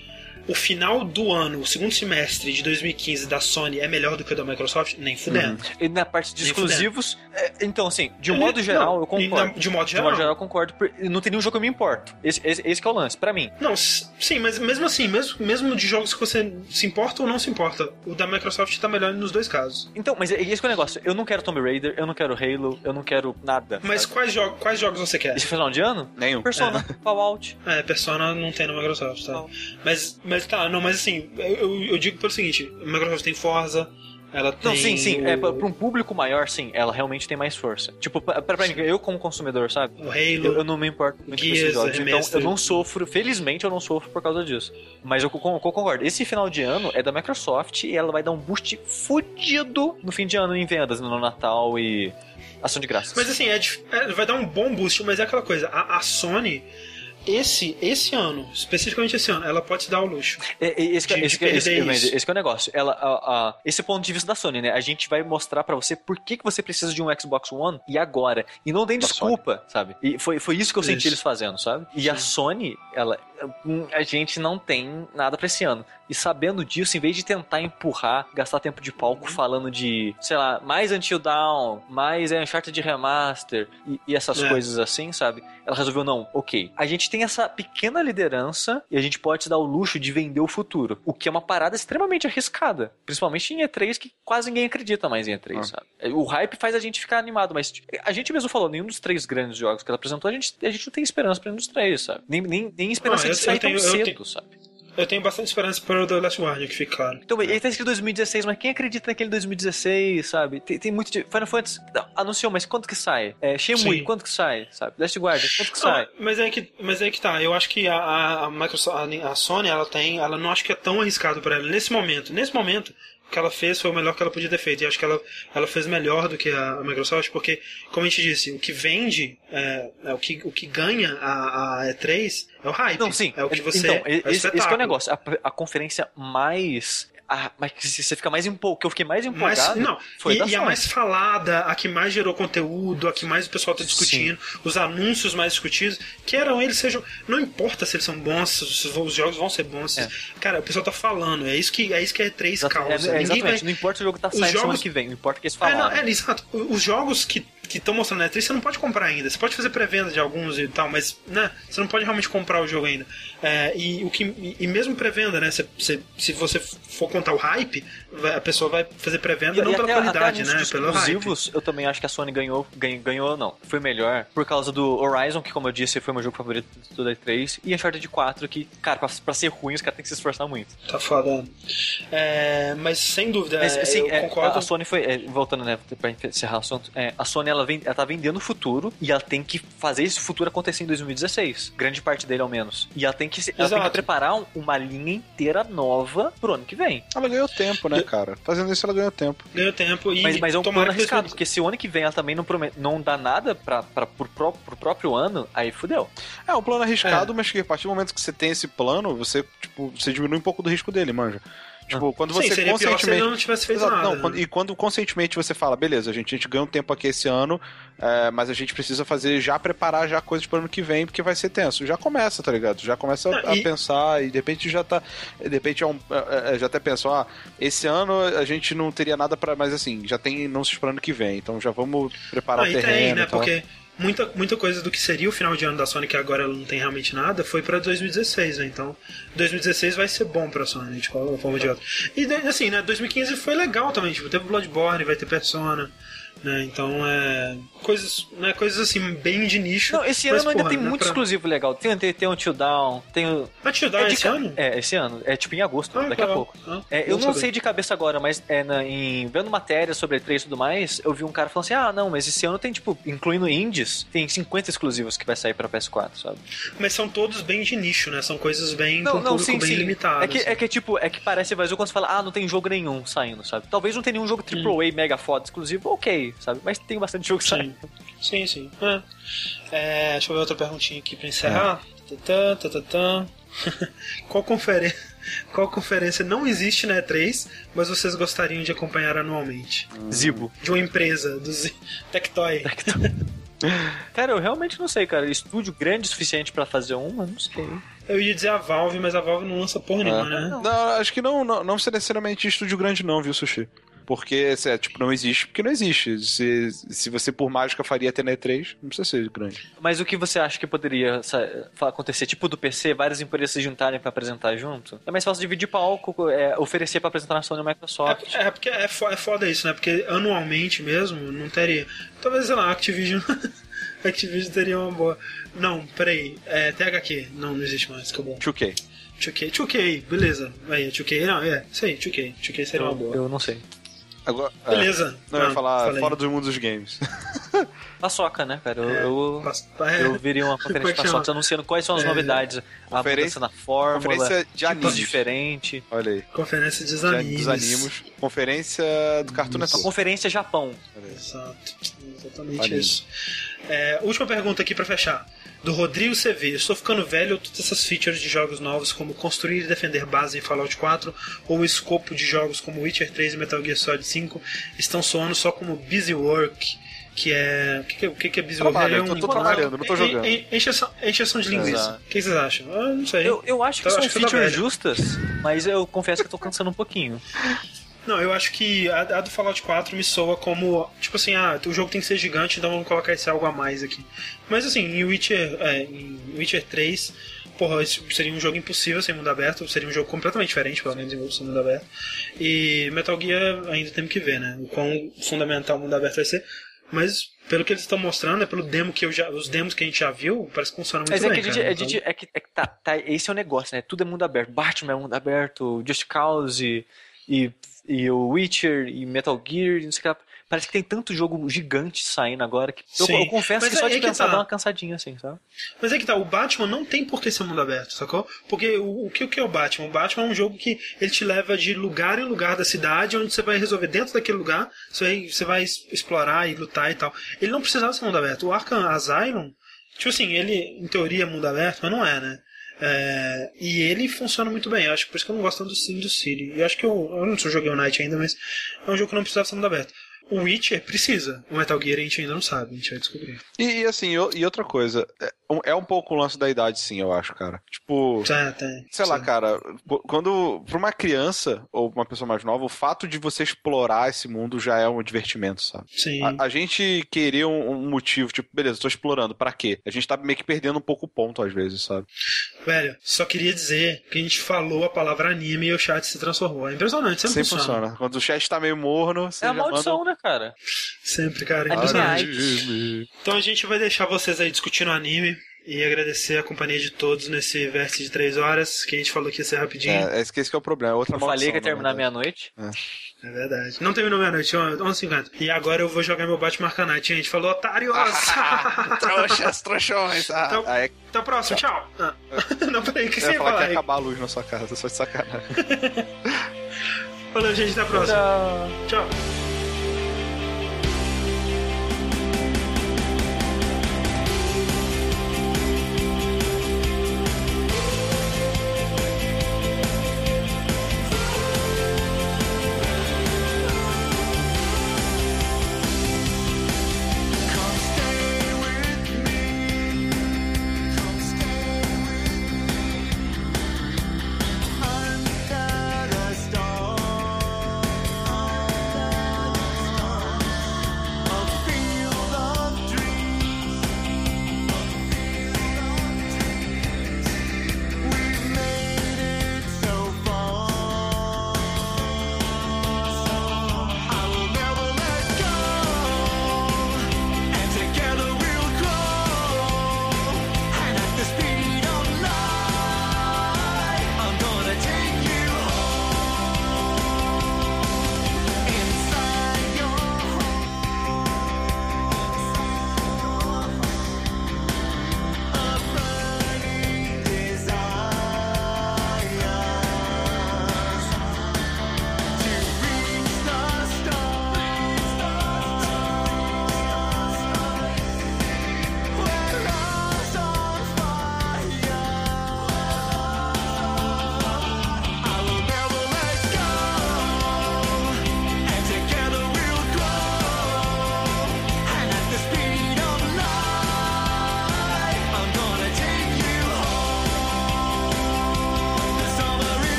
O final do ano, o segundo semestre de 2015 da Sony é melhor do que o da Microsoft? Nem fudendo. E na parte de Nem exclusivos, é, então assim, de um modo geral, não, eu e concordo. na- de modo De geral. modo geral, eu concordo. Não tem nenhum jogo que eu me importo. Esse, esse, esse que é o lance, pra mim. Não, sim, mas mesmo assim, mesmo, mesmo de jogos que você se importa ou não se importa, o da Microsoft tá melhor nos dois casos. Então, mas é esse que é o negócio. Eu não quero Tomb Raider, eu não quero Halo, eu não quero nada. Mas sabe? quais, jo quais jogos você quer? Esse final de ano? Nenhum. Persona, Fallout. É, Persona não tem na Microsoft, tá? Não. Mas, mas tá, não, mas assim, eu, eu- eu digo pelo seguinte: a Microsoft tem Forza, ela tem. Não, sim, sim. O, É, pra, pra um público maior, sim, ela realmente tem mais força. Tipo, pra, pra mim, eu como consumidor, sabe? o Halo. Eu, eu não me importo muito com esses jogos. Então, eu não sofro, felizmente eu não sofro por causa disso. Mas eu, con- eu concordo. Esse final de ano é da Microsoft e ela vai dar um boost fudido no fim de ano em vendas, no Natal e ação de graças. Mas assim, é, é, vai dar um bom boost, mas é aquela coisa: a, a Sony. Esse, esse ano, especificamente esse ano, ela pode se dar o luxo. É, é, esse, que- de- esse, de esse, esse que é o negócio. Ela, a, a- esse é o ponto de vista da Sony, né? A gente vai mostrar pra você por que, que você precisa de um Xbox One e agora. E não tem Da desculpa, sabe? E foi, foi isso que eu senti Isso. eles fazendo, sabe? E a Sony, ela. hum, A gente não tem nada pra esse ano. E sabendo disso, em vez de tentar empurrar, gastar tempo de palco falando de, sei lá, mais Until Dawn, mais é, Uncharted Remaster e, e essas É. coisas assim, sabe? Ela resolveu, não, ok. A gente tem essa pequena liderança e a gente pode se dar o luxo de vender o futuro. O que é uma parada extremamente arriscada. Principalmente em E3, que quase ninguém acredita mais em E3, Ah. sabe? O hype faz a gente ficar animado, mas tipo, a gente mesmo falou, nenhum dos três grandes jogos que ela apresentou, a gente, a gente não tem esperança pra nenhum dos três, sabe? Nem, nem, nem esperança Ah, eu- de sair eu tenho- tão cedo, tenho- sabe? Eu tenho bastante esperança para o The Last Guardian, que fique claro. Então, ele tá escrito 2016, mas quem acredita naquele 2016, sabe? Tem, tem muito de. Final Fantasy não, anunciou, mas quanto que sai? É, Shenmue, Sim. quanto que sai? Sabe? Last Guardian, quanto que Não, sai? mas é que, mas é que tá. Eu acho que a, a, Microsoft, a, a Sony, ela tem, ela não acho que é tão arriscado para ela nesse momento. Nesse momento, que ela fez foi o melhor que ela podia ter feito. E acho que ela, ela fez melhor do que a, a Microsoft, porque, como a gente disse, o que vende, é, é o, que, o que ganha a, a E3 é o hype. Não, sim. É o que você. então, é esse, esse que é o negócio. A, a conferência mais. A, mas você fica mais empolgado. Que eu fiquei mais Mas, empolgado. não, foi e, e a mais falada, a que mais gerou conteúdo, a que mais o pessoal tá discutindo, os anúncios mais discutidos, que eram eles sejam. Não importa se eles são bons, se os, os jogos vão ser bons. se- É. Cara, o pessoal tá falando, é isso que é isso que é três Exato, é, é, exatamente. vai. Não importa o jogo tá os saindo semana jogos- que vem, não importa o que eles É, falaram. não, é, exato. Os jogos que que estão mostrando na E3 você não pode comprar ainda. Você pode fazer pré-venda de alguns e tal, mas né, você não pode realmente comprar o jogo ainda. É, e, o que, e, e mesmo pré-venda, né? Se, você for contar o hype, vai- a pessoa vai fazer pré-venda não E pela até- qualidade, até né? Pelo hype. eu também acho que a Sony ganhou, ganhou, ganhou não, foi melhor por causa do Horizon, que como eu disse, foi meu jogo favorito de toda a E3, e Uncharted 4, que, cara, pra, pra ser ruim, os caras têm que se esforçar muito. Tá foda. É, mas sem dúvida, Mas, é, assim, eu é, concordo. a, a Sony foi, é, voltando, né, pra encerrar o assunto, é, a Sony, ela, vem, ela tá vendendo o futuro, e ela tem que fazer esse futuro acontecer em 2016, grande parte dele ao menos. E ela tem que, se- ela tem que preparar um- uma linha inteira nova pro ano que vem. Ela ganhou tempo, né, cara? Fazendo isso, ela ganhou tempo. Ganhou tempo e Mas, mas é um plano que arriscado, eles- porque se o ano que vem ela também não, promete, não dá nada pra, pra, pro, pró- pro próprio ano, aí fudeu. É um plano arriscado, É. mas que a partir do momento que você tem esse plano, você, tipo, você diminui um pouco do risco dele, manja. Tipo, quando Sim, você seria pior se ele conscientemente. não tivesse feito Exato, nada. não, né? quando- e quando conscientemente você fala, beleza, gente, a gente ganha um tempo aqui esse ano, é, mas a gente precisa fazer, já preparar já coisas para ano que vem, porque vai ser tenso. Já começa, tá ligado? Já começa a, Ah, e- a pensar e de repente já tá. De repente é um, é, é, já até pensou, ah, esse ano a gente não teria nada para Mas assim, já tem anúncios para ano que vem, então já vamos preparar Aí o terreno. tem, né? e tal. Porque muita, muita coisa do que seria o final de ano da Sony, que agora ela não tem realmente nada, foi pra 2016, né? Então, 2016 vai ser bom pra Sony, de qualquer forma de outra. E assim, né? 2015 foi legal também, tipo, teve Bloodborne, vai ter Persona. Né? Então é. Coisas, né? coisas assim, bem de nicho. Não, esse mas, ano ainda porra, tem né, muito pra... exclusivo legal. Tem, tem, tem o Until Down, tem o. Te dar é de esse ca- ano? É, esse ano. É tipo em agosto, Ah, daqui a legal. pouco. Ah, É, eu não saber. sei de cabeça agora, mas é, na- em, vendo matéria sobre E3 e tudo mais, eu vi um cara falando assim: ah, não, mas esse ano tem, tipo, incluindo indies, tem 50 exclusivos que vai sair pra PS4, sabe? Mas são todos bem de nicho, né? São coisas bem. Não, não, sim, bem sim. limitado. É que, assim. é que, tipo, é que parece vazio quando você fala, ah, não tem jogo nenhum saindo, sabe? Talvez não tenha nenhum jogo AAA mega foda exclusivo, ok, sabe? Mas tem bastante jogo saindo. Sim, sim. É. É, deixa eu ver outra perguntinha aqui pra encerrar. Tatã, tatã. [LAUGHS] Qual conferência. Qual conferência não existe na E3, mas vocês gostariam de acompanhar anualmente? Zibo. De uma empresa, do Z... Tectoy. [LAUGHS] Cara, eu realmente não sei, cara. Estúdio grande o suficiente pra fazer uma, não sei. Eu ia dizer a Valve, mas a Valve não lança porra nenhuma, né? Não, acho que não, não, não necessariamente estúdio grande, não, viu, Sushi? Porque, se é, tipo, não existe, porque não existe. Se, se você por mágica faria até na E3, não precisa ser grande. Mas o que você acha que poderia acontecer? Tipo do PC, várias empresas se juntarem pra apresentar junto? É mais fácil dividir palco, é, oferecer pra apresentar na Sony e Microsoft. É, é porque é, fo- é foda isso, né? Porque anualmente mesmo não teria. Talvez, sei lá, Activision. [LAUGHS] Activision teria uma boa. Não, peraí. É THQ. Não, não existe mais, acabou. 2K. 2K, 2K, beleza. Aí, 2K, não, é, isso aí, 2K. 2K seria uma Eu, boa. eu não sei. Agora, é, Beleza. não, eu ia falar falei. fora do mundo dos games. [LAUGHS] Paçoca, né, cara? Eu, É, eu, é, eu viria uma [LAUGHS] é conferência de paçoca anunciando quais são as É, novidades. A conferência- mudança na fórmula, Conferência de tipos animes. diferentes. Olha aí. Conferência dos Já- animes. Dos animos. Conferência do Cartoon Network. conferência Japão. Exato. Exatamente Anime. isso. É, última pergunta aqui pra fechar. Do Rodrigo CV. Estou ficando velho ou todas essas features de jogos novos, como construir e defender base em Fallout 4, ou o escopo de jogos como Witcher 3 e Metal Gear Solid 5, estão soando só como busy work, que é. O que, que, é- que que é busy Trabalho, work? eu tô- tô trabalhando, não tô jogando. En- en- Encheção, encheção de linguiça. Exato. O que vocês acham? Eu não sei. Eu, eu acho que Eu são acho que features justas, mas eu confesso que eu tô cansando um pouquinho. [LAUGHS] Não, eu acho que a, a do Fallout 4 me soa como, tipo assim, ah, o jogo tem que ser gigante, então vamos colocar esse algo a mais aqui. Mas assim, em Witcher, é, em Witcher 3, porra, isso seria um jogo impossível sem mundo aberto, seria um jogo completamente diferente, pelo menos em sem mundo aberto. E Metal Gear ainda temos que ver, né, o quão fundamental o mundo aberto vai ser. Mas pelo que eles estão mostrando, é pelo demo que eu já, os demos que a gente já viu, parece que funciona muito Mas é bem. que, a gente, cara. a gente- é que, é que tá, tá- esse é o negócio, né? Tudo é mundo aberto. Batman é mundo aberto, Just Cause e, e, o Witcher e Metal Gear, e não sei o que lá. Parece que tem tanto jogo gigante saindo agora que eu, eu confesso Mas que só é de pensar tá. dá uma cansadinha assim, sabe? Mas é que tá, o Batman não tem por que ser mundo aberto, sacou? Porque o, o que, o que é o Batman? O Batman é um jogo que ele te leva de lugar em lugar da cidade, onde você vai resolver dentro daquele lugar, você vai, você vai explorar e lutar e tal. Ele não precisava ser mundo aberto. O Arkham Asylum, tipo assim, ele em teoria é mundo aberto, mas não é, né? É, e ele funciona muito bem. Eu acho que por isso que eu não gosto tanto do Sin do City. Eu acho que eu, eu não sou joguei o Night ainda, mas é um jogo que não precisava ser mundo aberto. O Witcher precisa. O Metal Gear a gente ainda não sabe, a gente vai descobrir. E, e assim, e o- e outra coisa, é um, é pouco o lance da idade, sim, eu acho, cara. Tipo. Tá, tem. Sei lá, cara, qu- quando pra uma criança ou uma pessoa mais nova, o fato de você explorar esse mundo já é um divertimento, sabe? Sim. A, a gente querer um, um motivo, tipo, beleza, tô explorando, pra quê? A gente tá meio que perdendo um pouco o ponto às vezes, sabe? Velho, só queria dizer que a gente falou a palavra anime e o chat se transformou. É impressionante, sempre, Sempre funciona. funciona. Quando o chat tá meio morno, você É a maldição, manda... né, cara? Sempre, cara. É impressionante. Anime. Então a gente vai deixar vocês aí discutindo anime e agradecer a companhia de todos nesse vértice de três horas, que a gente falou que ia ser rapidinho. É, esse que esse que é o problema. é Outra Eu falei que ia na terminar meia-noite. É verdade. Não terminou meia-noite, 11h50. E agora eu vou jogar meu Batman Arcanite, gente. Falou, otários! [LAUGHS] Trouxas, trouxões. Ah, Então- ah, é, Até a próxima, tchau! Ah. [LAUGHS] Não, peraí, o que eu você ia falar que falar ia aí? acabar a luz na sua casa, só de sacanagem. [LAUGHS] Falou, gente, até a próxima. Tchau. Tchau.